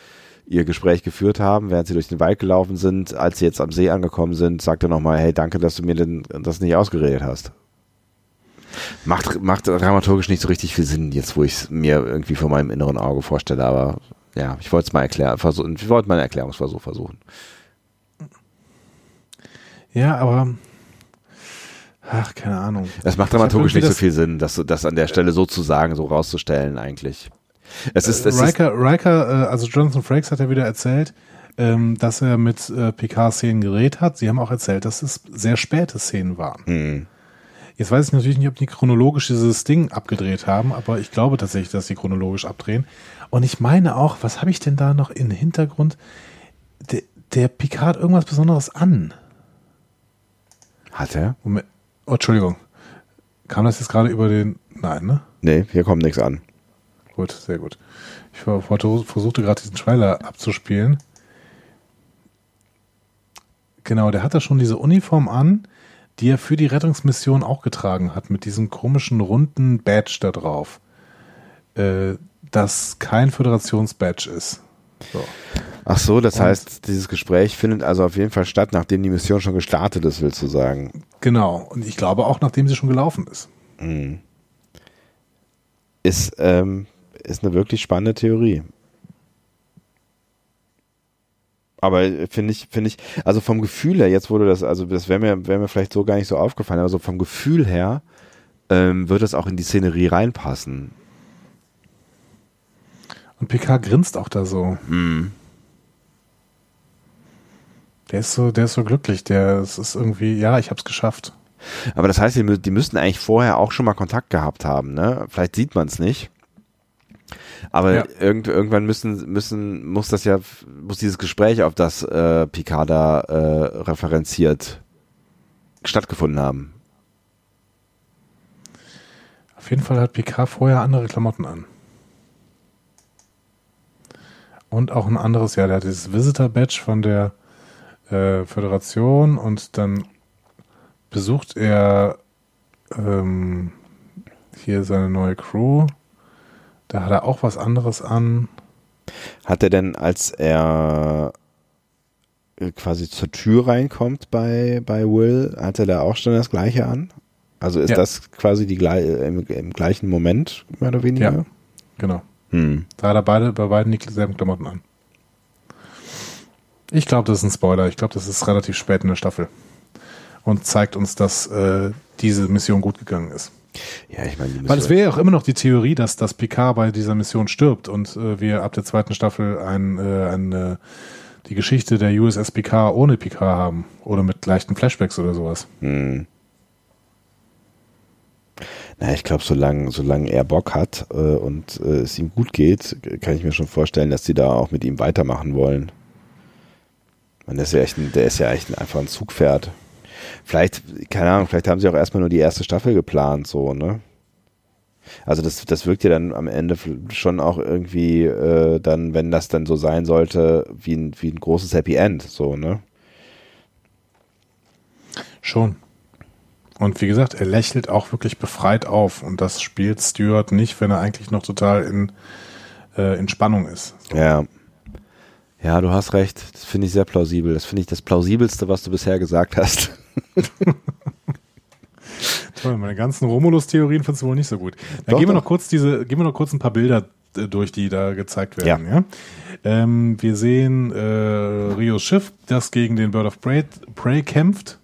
ihr Gespräch geführt haben, während sie durch den Wald gelaufen sind, als sie jetzt am See angekommen sind, sagt er nochmal, hey, danke, dass du mir denn das nicht ausgeredet hast. Macht, macht dramaturgisch nicht so richtig viel Sinn, jetzt wo ich es mir irgendwie vor meinem inneren Auge vorstelle, aber ja, ich wollte es mal erklären, versuchen, ich wollte mal einen Erklärungsversuch versuchen. Ja, aber Ach, keine Ahnung. Es macht dramaturgisch nicht so viel Sinn, das, das an der Stelle so zu sagen, so rauszustellen eigentlich. Es ist, es Riker, Riker, äh, also Jonathan Frakes hat ja wieder erzählt, ähm, dass er mit äh, Picard-Szenen geredet hat. Sie haben auch erzählt, dass es sehr späte Szenen waren. Mhm. Jetzt weiß ich natürlich nicht, ob die chronologisch dieses Ding abgedreht haben, aber ich glaube tatsächlich, dass sie chronologisch abdrehen. Und ich meine auch, was habe ich denn da noch im Hintergrund? Der, der Picard irgendwas Besonderes an. Hat er? Moment. Oh, Entschuldigung. Kam das jetzt gerade über den. Nein, ne? Nee, hier kommt nichts an. Gut, sehr gut. Ich versuchte gerade diesen Trailer abzuspielen. Genau, der hat da schon diese Uniform an, die er für die Rettungsmission auch getragen hat, mit diesem komischen runden Badge da drauf. Äh, das kein Föderationsbadge ist. So. Ach so, das und heißt, dieses Gespräch findet also auf jeden Fall statt, nachdem die Mission schon gestartet ist, willst du sagen? Genau, und ich glaube auch, nachdem sie schon gelaufen ist. Mhm. Ist, ähm, ist eine wirklich spannende Theorie. Aber finde ich, finde ich, also vom Gefühl her, jetzt wurde das, also das wäre mir, wäre mir vielleicht so gar nicht so aufgefallen, aber so vom Gefühl her ähm, wird das auch in die Szenerie reinpassen. Und Picard grinst auch da so. Mm. Der ist so, der ist so glücklich. Der es ist irgendwie, ja, ich hab's geschafft. Aber das heißt, die, die müssten eigentlich vorher auch schon mal Kontakt gehabt haben, ne? Vielleicht sieht man es nicht. Aber ja. irgend, irgendwann müssen, müssen, muss das ja, muss dieses Gespräch, auf das äh, Picard da äh, referenziert, stattgefunden haben. Auf jeden Fall hat Picard vorher andere Klamotten an. Und auch ein anderes, ja, der hat dieses Visitor-Badge von der äh, Föderation und dann besucht er ähm, hier seine neue Crew. Da hat er auch was anderes an. Hat er denn, als er äh, quasi zur Tür reinkommt bei, bei Will, hat er da auch schon das gleiche an? Also ist ja. das quasi die im, im, gleichen Moment, mehr oder weniger? Ja, genau. Hm. Da hat er beide, bei beiden dieselben Klamotten an. Ich glaube, das ist ein Spoiler. Ich glaube, das ist relativ spät in der Staffel. Und zeigt uns, dass äh, diese Mission gut gegangen ist. Ja, ich meine, weil es wäre ja auch immer noch die Theorie, dass, dass Picard bei dieser Mission stirbt und äh, wir ab der zweiten Staffel ein, äh, ein, äh, die Geschichte der USS Picard ohne Picard haben oder mit leichten Flashbacks oder sowas. Hm. Na, ich glaube, solange, solange er Bock hat äh, und äh, es ihm gut geht, kann ich mir schon vorstellen, dass sie da auch mit ihm weitermachen wollen. Man, der ist ja echt ein, der ist ja echt einfach ein Zugpferd. Vielleicht, keine Ahnung, vielleicht haben sie auch erstmal nur die erste Staffel geplant, so, ne? Also das, das wirkt ja dann am Ende schon auch irgendwie äh, dann, wenn das dann so sein sollte, wie ein, wie ein großes Happy End, so, ne? Schon. Und wie gesagt, er lächelt auch wirklich befreit auf und das spielt Stewart nicht, wenn er eigentlich noch total in, äh, in Spannung ist. So. Ja. Ja, du hast recht. Das finde ich sehr plausibel. Das finde ich das plausibelste, was du bisher gesagt hast. Toll, meine ganzen Romulus-Theorien findest du wohl nicht so gut. Dann doch, gehen wir doch. noch kurz diese, gehen wir noch kurz ein paar Bilder äh, durch, die da gezeigt werden. Ja. ja? Ähm, wir sehen äh, Rios Schiff, das gegen den Bird of Prey, Prey kämpft.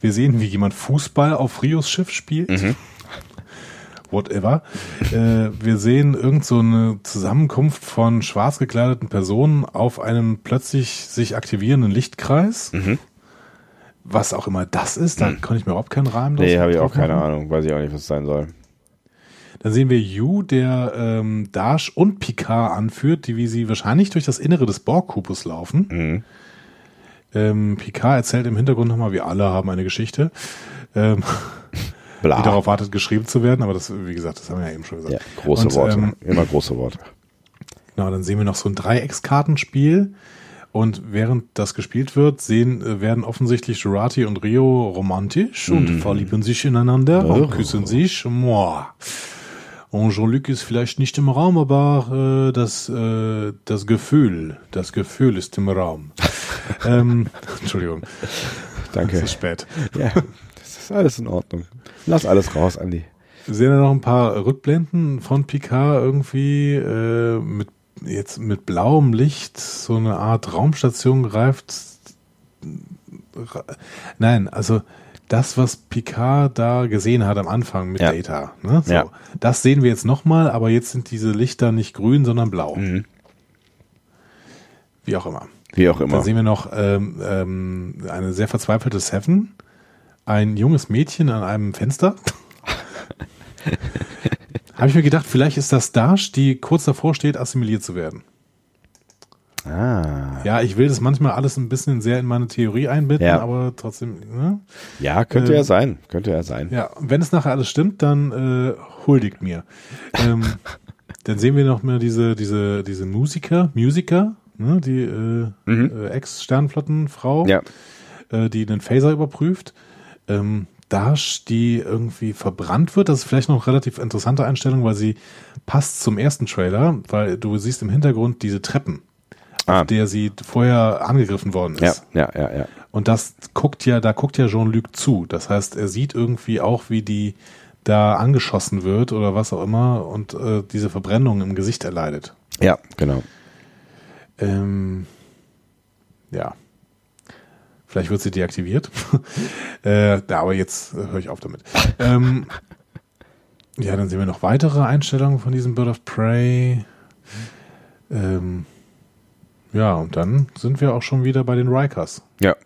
Wir sehen, wie jemand Fußball auf Rios Schiff spielt. Mhm. Whatever. äh, wir sehen irgend so eine Zusammenkunft von schwarz gekleideten Personen auf einem plötzlich sich aktivierenden Lichtkreis. Mhm. Was auch immer das ist, da mhm. kann ich mir überhaupt keinen Rahmen Nee, habe ich auch keine Ahnung. Weiß ich auch nicht, was es sein soll. Dann sehen wir Yu, der ähm, Dash und Picard anführt, die wie sie wahrscheinlich durch das Innere des Borg-Kubus laufen. Mhm. Ähm, Picard erzählt im Hintergrund nochmal, wir alle haben eine Geschichte, ähm, die darauf wartet, geschrieben zu werden. Aber das, wie gesagt, das haben wir ja eben schon gesagt. Ja, große Und, Worte, ähm, immer große Worte. Genau, dann sehen wir noch so ein Dreieckskartenspiel. Und während das gespielt wird, sehen, äh, werden offensichtlich Jurati und Rio romantisch und mhm. verlieben sich ineinander oh. und küssen sich. Moa. Und Jean-Luc ist vielleicht nicht im Raum, aber äh, das, äh, das Gefühl, das Gefühl ist im Raum. ähm, Entschuldigung. Danke. Es ist spät. Ja, ist alles in Ordnung. Lass alles raus, Andi. Wir sehen ja noch ein paar Rückblenden von Picard irgendwie äh, mit jetzt mit blauem Licht so eine Art Raumstation greift. Nein, also das, was Picard da gesehen hat am Anfang mit Ja. Data. Ne? So. Ja. Das sehen wir jetzt nochmal, aber jetzt sind diese Lichter nicht grün, sondern blau. Mhm. Wie auch immer. Wie auch Dann immer. sehen wir noch ähm, ähm, eine sehr verzweifelte Seven, ein junges Mädchen an einem Fenster. Habe ich mir gedacht, vielleicht ist das Dash, die kurz davor steht, assimiliert zu werden. Ah. Ja, ich will das manchmal alles ein bisschen sehr in meine Theorie einbinden, Ja. aber trotzdem, ne? Ja, könnte Ähm, ja sein. Könnte ja sein. Ja, wenn es nachher alles stimmt, dann äh, huldigt mir. ähm, dann sehen wir noch mal diese, diese, diese Musiker, Musiker, ne, die äh, äh, Ex-Sternflottenfrau, Ja. äh, die den Phaser überprüft. Ähm, Dash, die irgendwie verbrannt wird. Das ist vielleicht noch eine relativ interessante Einstellung, weil sie passt zum ersten Trailer, weil du siehst im Hintergrund diese Treppen, Ah. auf der sie vorher angegriffen worden Ja, ist. ja, ja, ja. Und das guckt ja, da guckt ja Jean-Luc zu. Das heißt, er sieht irgendwie auch, wie die da angeschossen wird oder was auch immer und äh, diese Verbrennung im Gesicht erleidet. Ja, genau. Ähm, ja. Vielleicht wird sie deaktiviert. äh, ja, aber jetzt äh, höre ich auf damit. ähm, ja, dann sehen wir noch weitere Einstellungen von diesem Bird of Prey. Ähm, ja, und dann sind wir auch schon wieder bei den Rikers. Ja.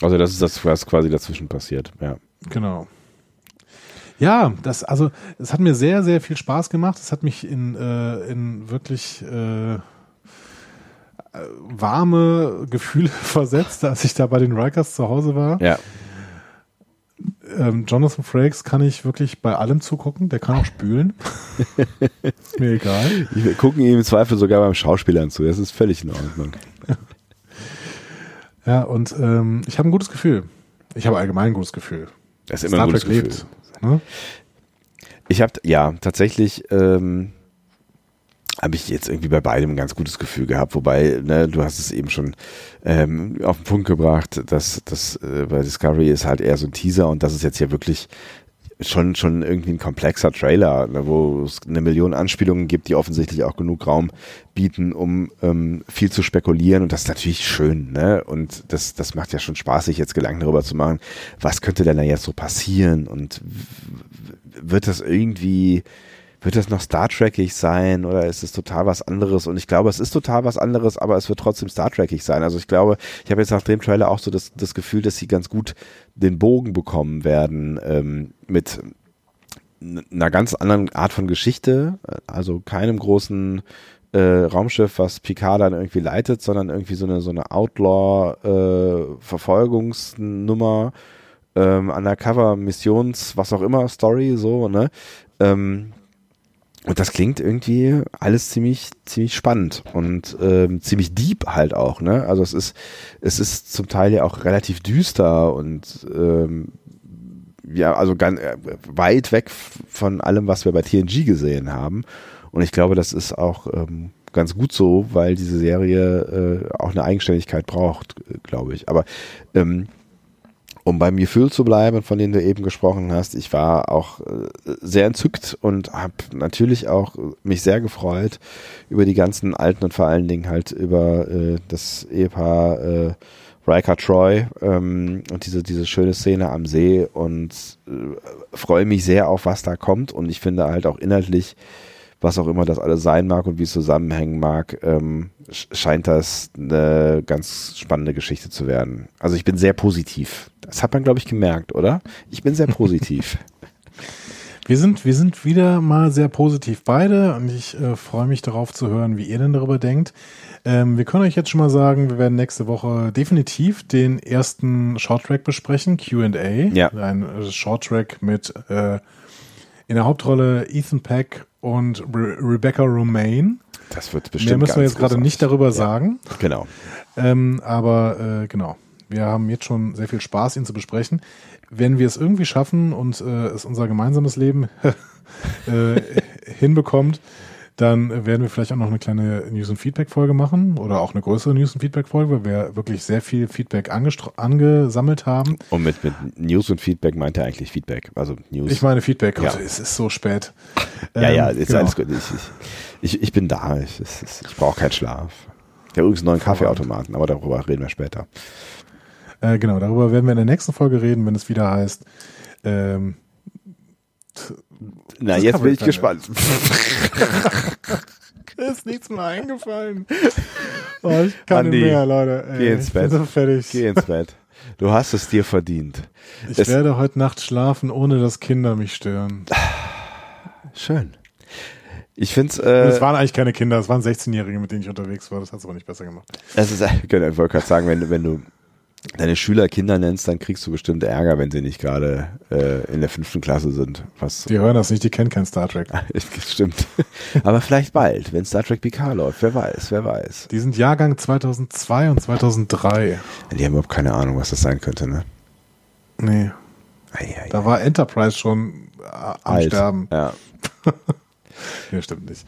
Also das ist das, was quasi dazwischen passiert. Ja. Genau. Ja, das, also, es hat mir sehr, sehr viel Spaß gemacht. Es hat mich in, äh, in wirklich äh, äh, warme Gefühle versetzt, als ich da bei den Rikers zu Hause war. Ja. Ähm, Jonathan Frakes kann ich wirklich bei allem zugucken. Der kann auch spülen. ist mir egal. Wir gucken ihm im Zweifel sogar beim Schauspielern zu. Das ist völlig in Ordnung. Ja, und ähm, ich habe ein gutes Gefühl. Ich habe allgemein ein gutes Gefühl. Das ist immer ein gutes Gefühl. Ne? Ich habe ja tatsächlich ähm, habe ich jetzt irgendwie bei beidem ein ganz gutes Gefühl gehabt, wobei ne, du hast es eben schon ähm, auf den Punkt gebracht, dass das äh, bei Discovery ist halt eher so ein Teaser und das ist jetzt ja wirklich schon schon irgendwie ein komplexer Trailer, ne, wo es eine Million Anspielungen gibt, die offensichtlich auch genug Raum bieten, um ähm, viel zu spekulieren. Und das ist natürlich schön, ne? Und das das macht ja schon Spaß, sich jetzt Gedanken darüber zu machen, was könnte denn da jetzt so passieren? Und wird das irgendwie, wird das noch Star Trekig sein oder ist es total was anderes? Und ich glaube, es ist total was anderes, aber es wird trotzdem Star Trekig sein. Also ich glaube, ich habe jetzt nach dem Trailer auch so das, das Gefühl, dass sie ganz gut den Bogen bekommen werden ähm, mit einer ganz anderen Art von Geschichte, also keinem großen äh, Raumschiff, was Picard dann irgendwie leitet, sondern irgendwie so eine so eine Outlaw-Verfolgungsnummer, ähm, Undercover, Missions, was auch immer, Story, so, ne? Ähm, und das klingt irgendwie alles ziemlich, ziemlich spannend und ähm, ziemlich deep halt auch, ne? Also es ist, es ist zum Teil ja auch relativ düster und ähm, ja, also ganz äh, weit weg von allem, was wir bei TNG gesehen haben. Und ich glaube, das ist auch ähm, ganz gut so, weil diese Serie äh, auch eine Eigenständigkeit braucht, äh, glaube ich. Aber ähm, um beim Gefühl zu bleiben, von dem du eben gesprochen hast, ich war auch äh, sehr entzückt und habe natürlich auch mich sehr gefreut über die ganzen alten und vor allen Dingen halt über äh, das Ehepaar äh, Riker Troy ähm, und diese diese schöne Szene am See und äh, freue mich sehr auf was da kommt und ich finde halt auch inhaltlich was auch immer das alles sein mag und wie es zusammenhängen mag, ähm, sch- scheint das eine ganz spannende Geschichte zu werden. Also ich bin sehr positiv. Das hat man, glaube ich, gemerkt, oder? Ich bin sehr positiv. Wir sind, wir sind wieder mal sehr positiv beide und ich äh, freue mich darauf zu hören, wie ihr denn darüber denkt. Ähm, wir können euch jetzt schon mal sagen, wir werden nächste Woche definitiv den ersten Shorttrack besprechen, Q&A. Ja. Ein äh, Shorttrack mit äh, in der Hauptrolle Ethan Peck und Re Rebecca Romaine. Das wird bestimmt Mehr müssen wir jetzt gerade nicht darüber Ja, sagen. Genau. Ähm, aber äh, genau, wir haben jetzt schon sehr viel Spaß, ihn zu besprechen. Wenn wir es irgendwie schaffen und äh, es unser gemeinsames Leben äh, hinbekommt, dann werden wir vielleicht auch noch eine kleine News- und Feedback-Folge machen oder auch eine größere News- und Feedback-Folge, weil wir wirklich sehr viel Feedback angesammelt haben. Und mit, mit News und Feedback meint er eigentlich Feedback. Also News. Ich meine Feedback, Ja. Gott, es ist so spät. ja, ja, Ähm, ist genau. alles gut. Ich, ich, ich, bin da. Ich, ich, ich brauche keinen Schlaf. Ich habe übrigens einen neuen Kaffeeautomaten, aber darüber reden wir später. Äh, genau, darüber werden wir in der nächsten Folge reden, wenn es wieder heißt. Ähm, Na, jetzt bin ich gespannt. ist nichts mehr eingefallen. Oh, ich kann Andi, nicht mehr, Leute. Ey, geh ins Bett. so fertig. Geh ins Bett. Du hast es dir verdient. Ich Es- werde heute Nacht schlafen, ohne dass Kinder mich stören. Schön. Ich finde Und äh, es waren eigentlich keine Kinder, es waren 16-Jährige, mit denen ich unterwegs war. Das hat es aber nicht besser gemacht. es ist, ich wollte gerade sagen, wenn, wenn du deine Schüler Kinder nennst, dann kriegst du bestimmt Ärger, wenn sie nicht gerade äh, in der fünften Klasse sind. Was Die hören das nicht, die kennen kein Star Trek. stimmt. Aber vielleicht bald, wenn Star Trek PK läuft. Wer weiß, wer weiß. Die sind Jahrgang 2002 und 2003. Die haben überhaupt keine Ahnung, was das sein könnte, ne? Nee, Ei, ei, da war Enterprise schon äh, am alt. Sterben. Ja. Nee, stimmt nicht.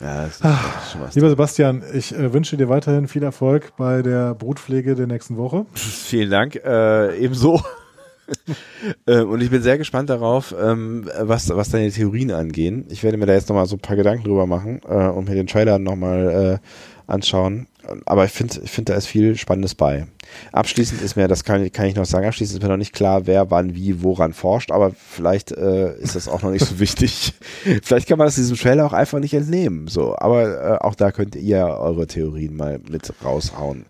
Ja das ist schon was. Lieber Sebastian, ich äh, wünsche dir weiterhin viel Erfolg bei der Brutpflege der nächsten Woche. Vielen Dank. Äh, ebenso. ähm, und ich bin sehr gespannt darauf, ähm, was, was deine Theorien angehen. Ich werde mir da jetzt nochmal so ein paar Gedanken drüber machen äh, und mir den Trailer nochmal äh, anschauen. Aber ich finde, ich finde, da ist viel Spannendes bei. Abschließend ist mir, das kann, kann ich noch sagen, abschließend ist mir noch nicht klar, wer wann wie woran forscht, aber vielleicht äh, ist das auch noch nicht so wichtig. vielleicht kann man das diesem Trailer auch einfach nicht entnehmen. So, aber äh, auch da könnt ihr eure Theorien mal mit raushauen.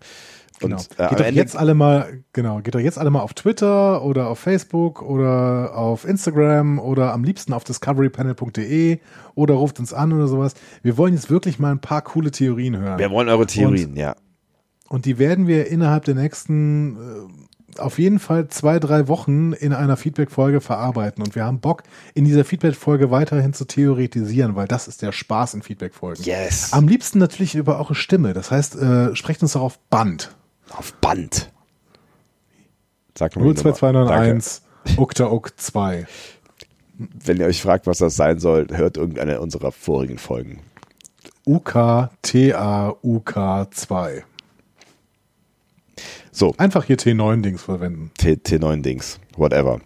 Und, Genau. äh, am geht doch jetzt alle mal, genau, geht doch jetzt alle mal auf Twitter oder auf Facebook oder auf Instagram oder am liebsten auf discoverypanel.de oder ruft uns an oder sowas. Wir wollen jetzt wirklich mal ein paar coole Theorien hören. Wir wollen eure Theorien, ja. Und die werden wir innerhalb der nächsten äh, auf jeden Fall zwei, drei Wochen in einer Feedback-Folge verarbeiten. Und wir haben Bock, in dieser Feedback-Folge weiterhin zu theoretisieren, weil das ist der Spaß in Feedback-Folgen. Yes. Am liebsten natürlich über eure Stimme. Das heißt, äh, sprecht uns doch auf Band. Auf Band. Sag die Nummer. 02291 Ukta Uk 2. Danke. Wenn ihr euch fragt, was das sein soll, hört irgendeine unserer vorigen Folgen. UKTA-UK 2. So, Einfach hier T9-Dings verwenden. T T9-Dings, whatever.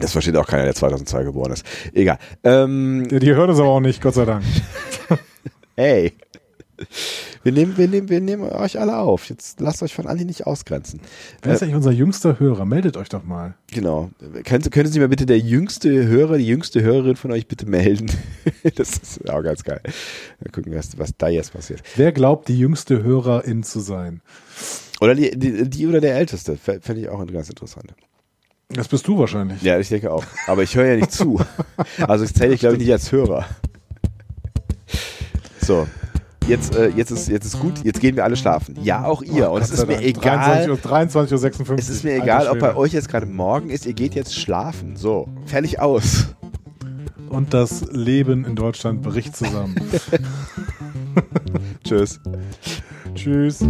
Das versteht auch keiner, der 2002 geboren ist. Egal. Ähm, Ja, die hören es aber auch nicht, Gott sei Dank. hey. Wir nehmen, wir, nehmen, wir nehmen euch alle auf. Jetzt lasst euch von Andi nicht ausgrenzen. Wer ist eigentlich unser jüngster Hörer? Meldet euch doch mal. Genau. Können, können Sie mir bitte der jüngste Hörer, die jüngste Hörerin von euch bitte melden? das ist auch ganz geil. Mal gucken, was, was da jetzt passiert. Wer glaubt, die jüngste Hörerin zu sein? Oder die, die, die oder der Älteste. Fä- Fände ich auch ganz interessant. Das bist du wahrscheinlich. Ja, ich denke auch. Aber ich höre ja nicht zu. Also ich zähle ich glaube ich nicht als Hörer. So. Jetzt, äh, jetzt, ist, jetzt ist gut, jetzt gehen wir alle schlafen. Ja, auch ihr. Und es Oh, ist mir Dank. egal. 23 Uhr, 23 Uhr 56. Es ist mir egal, ob bei euch jetzt gerade morgen ist. Ihr geht jetzt schlafen. So, fertig aus. Und das Leben in Deutschland bricht zusammen. Tschüss. Tschüss.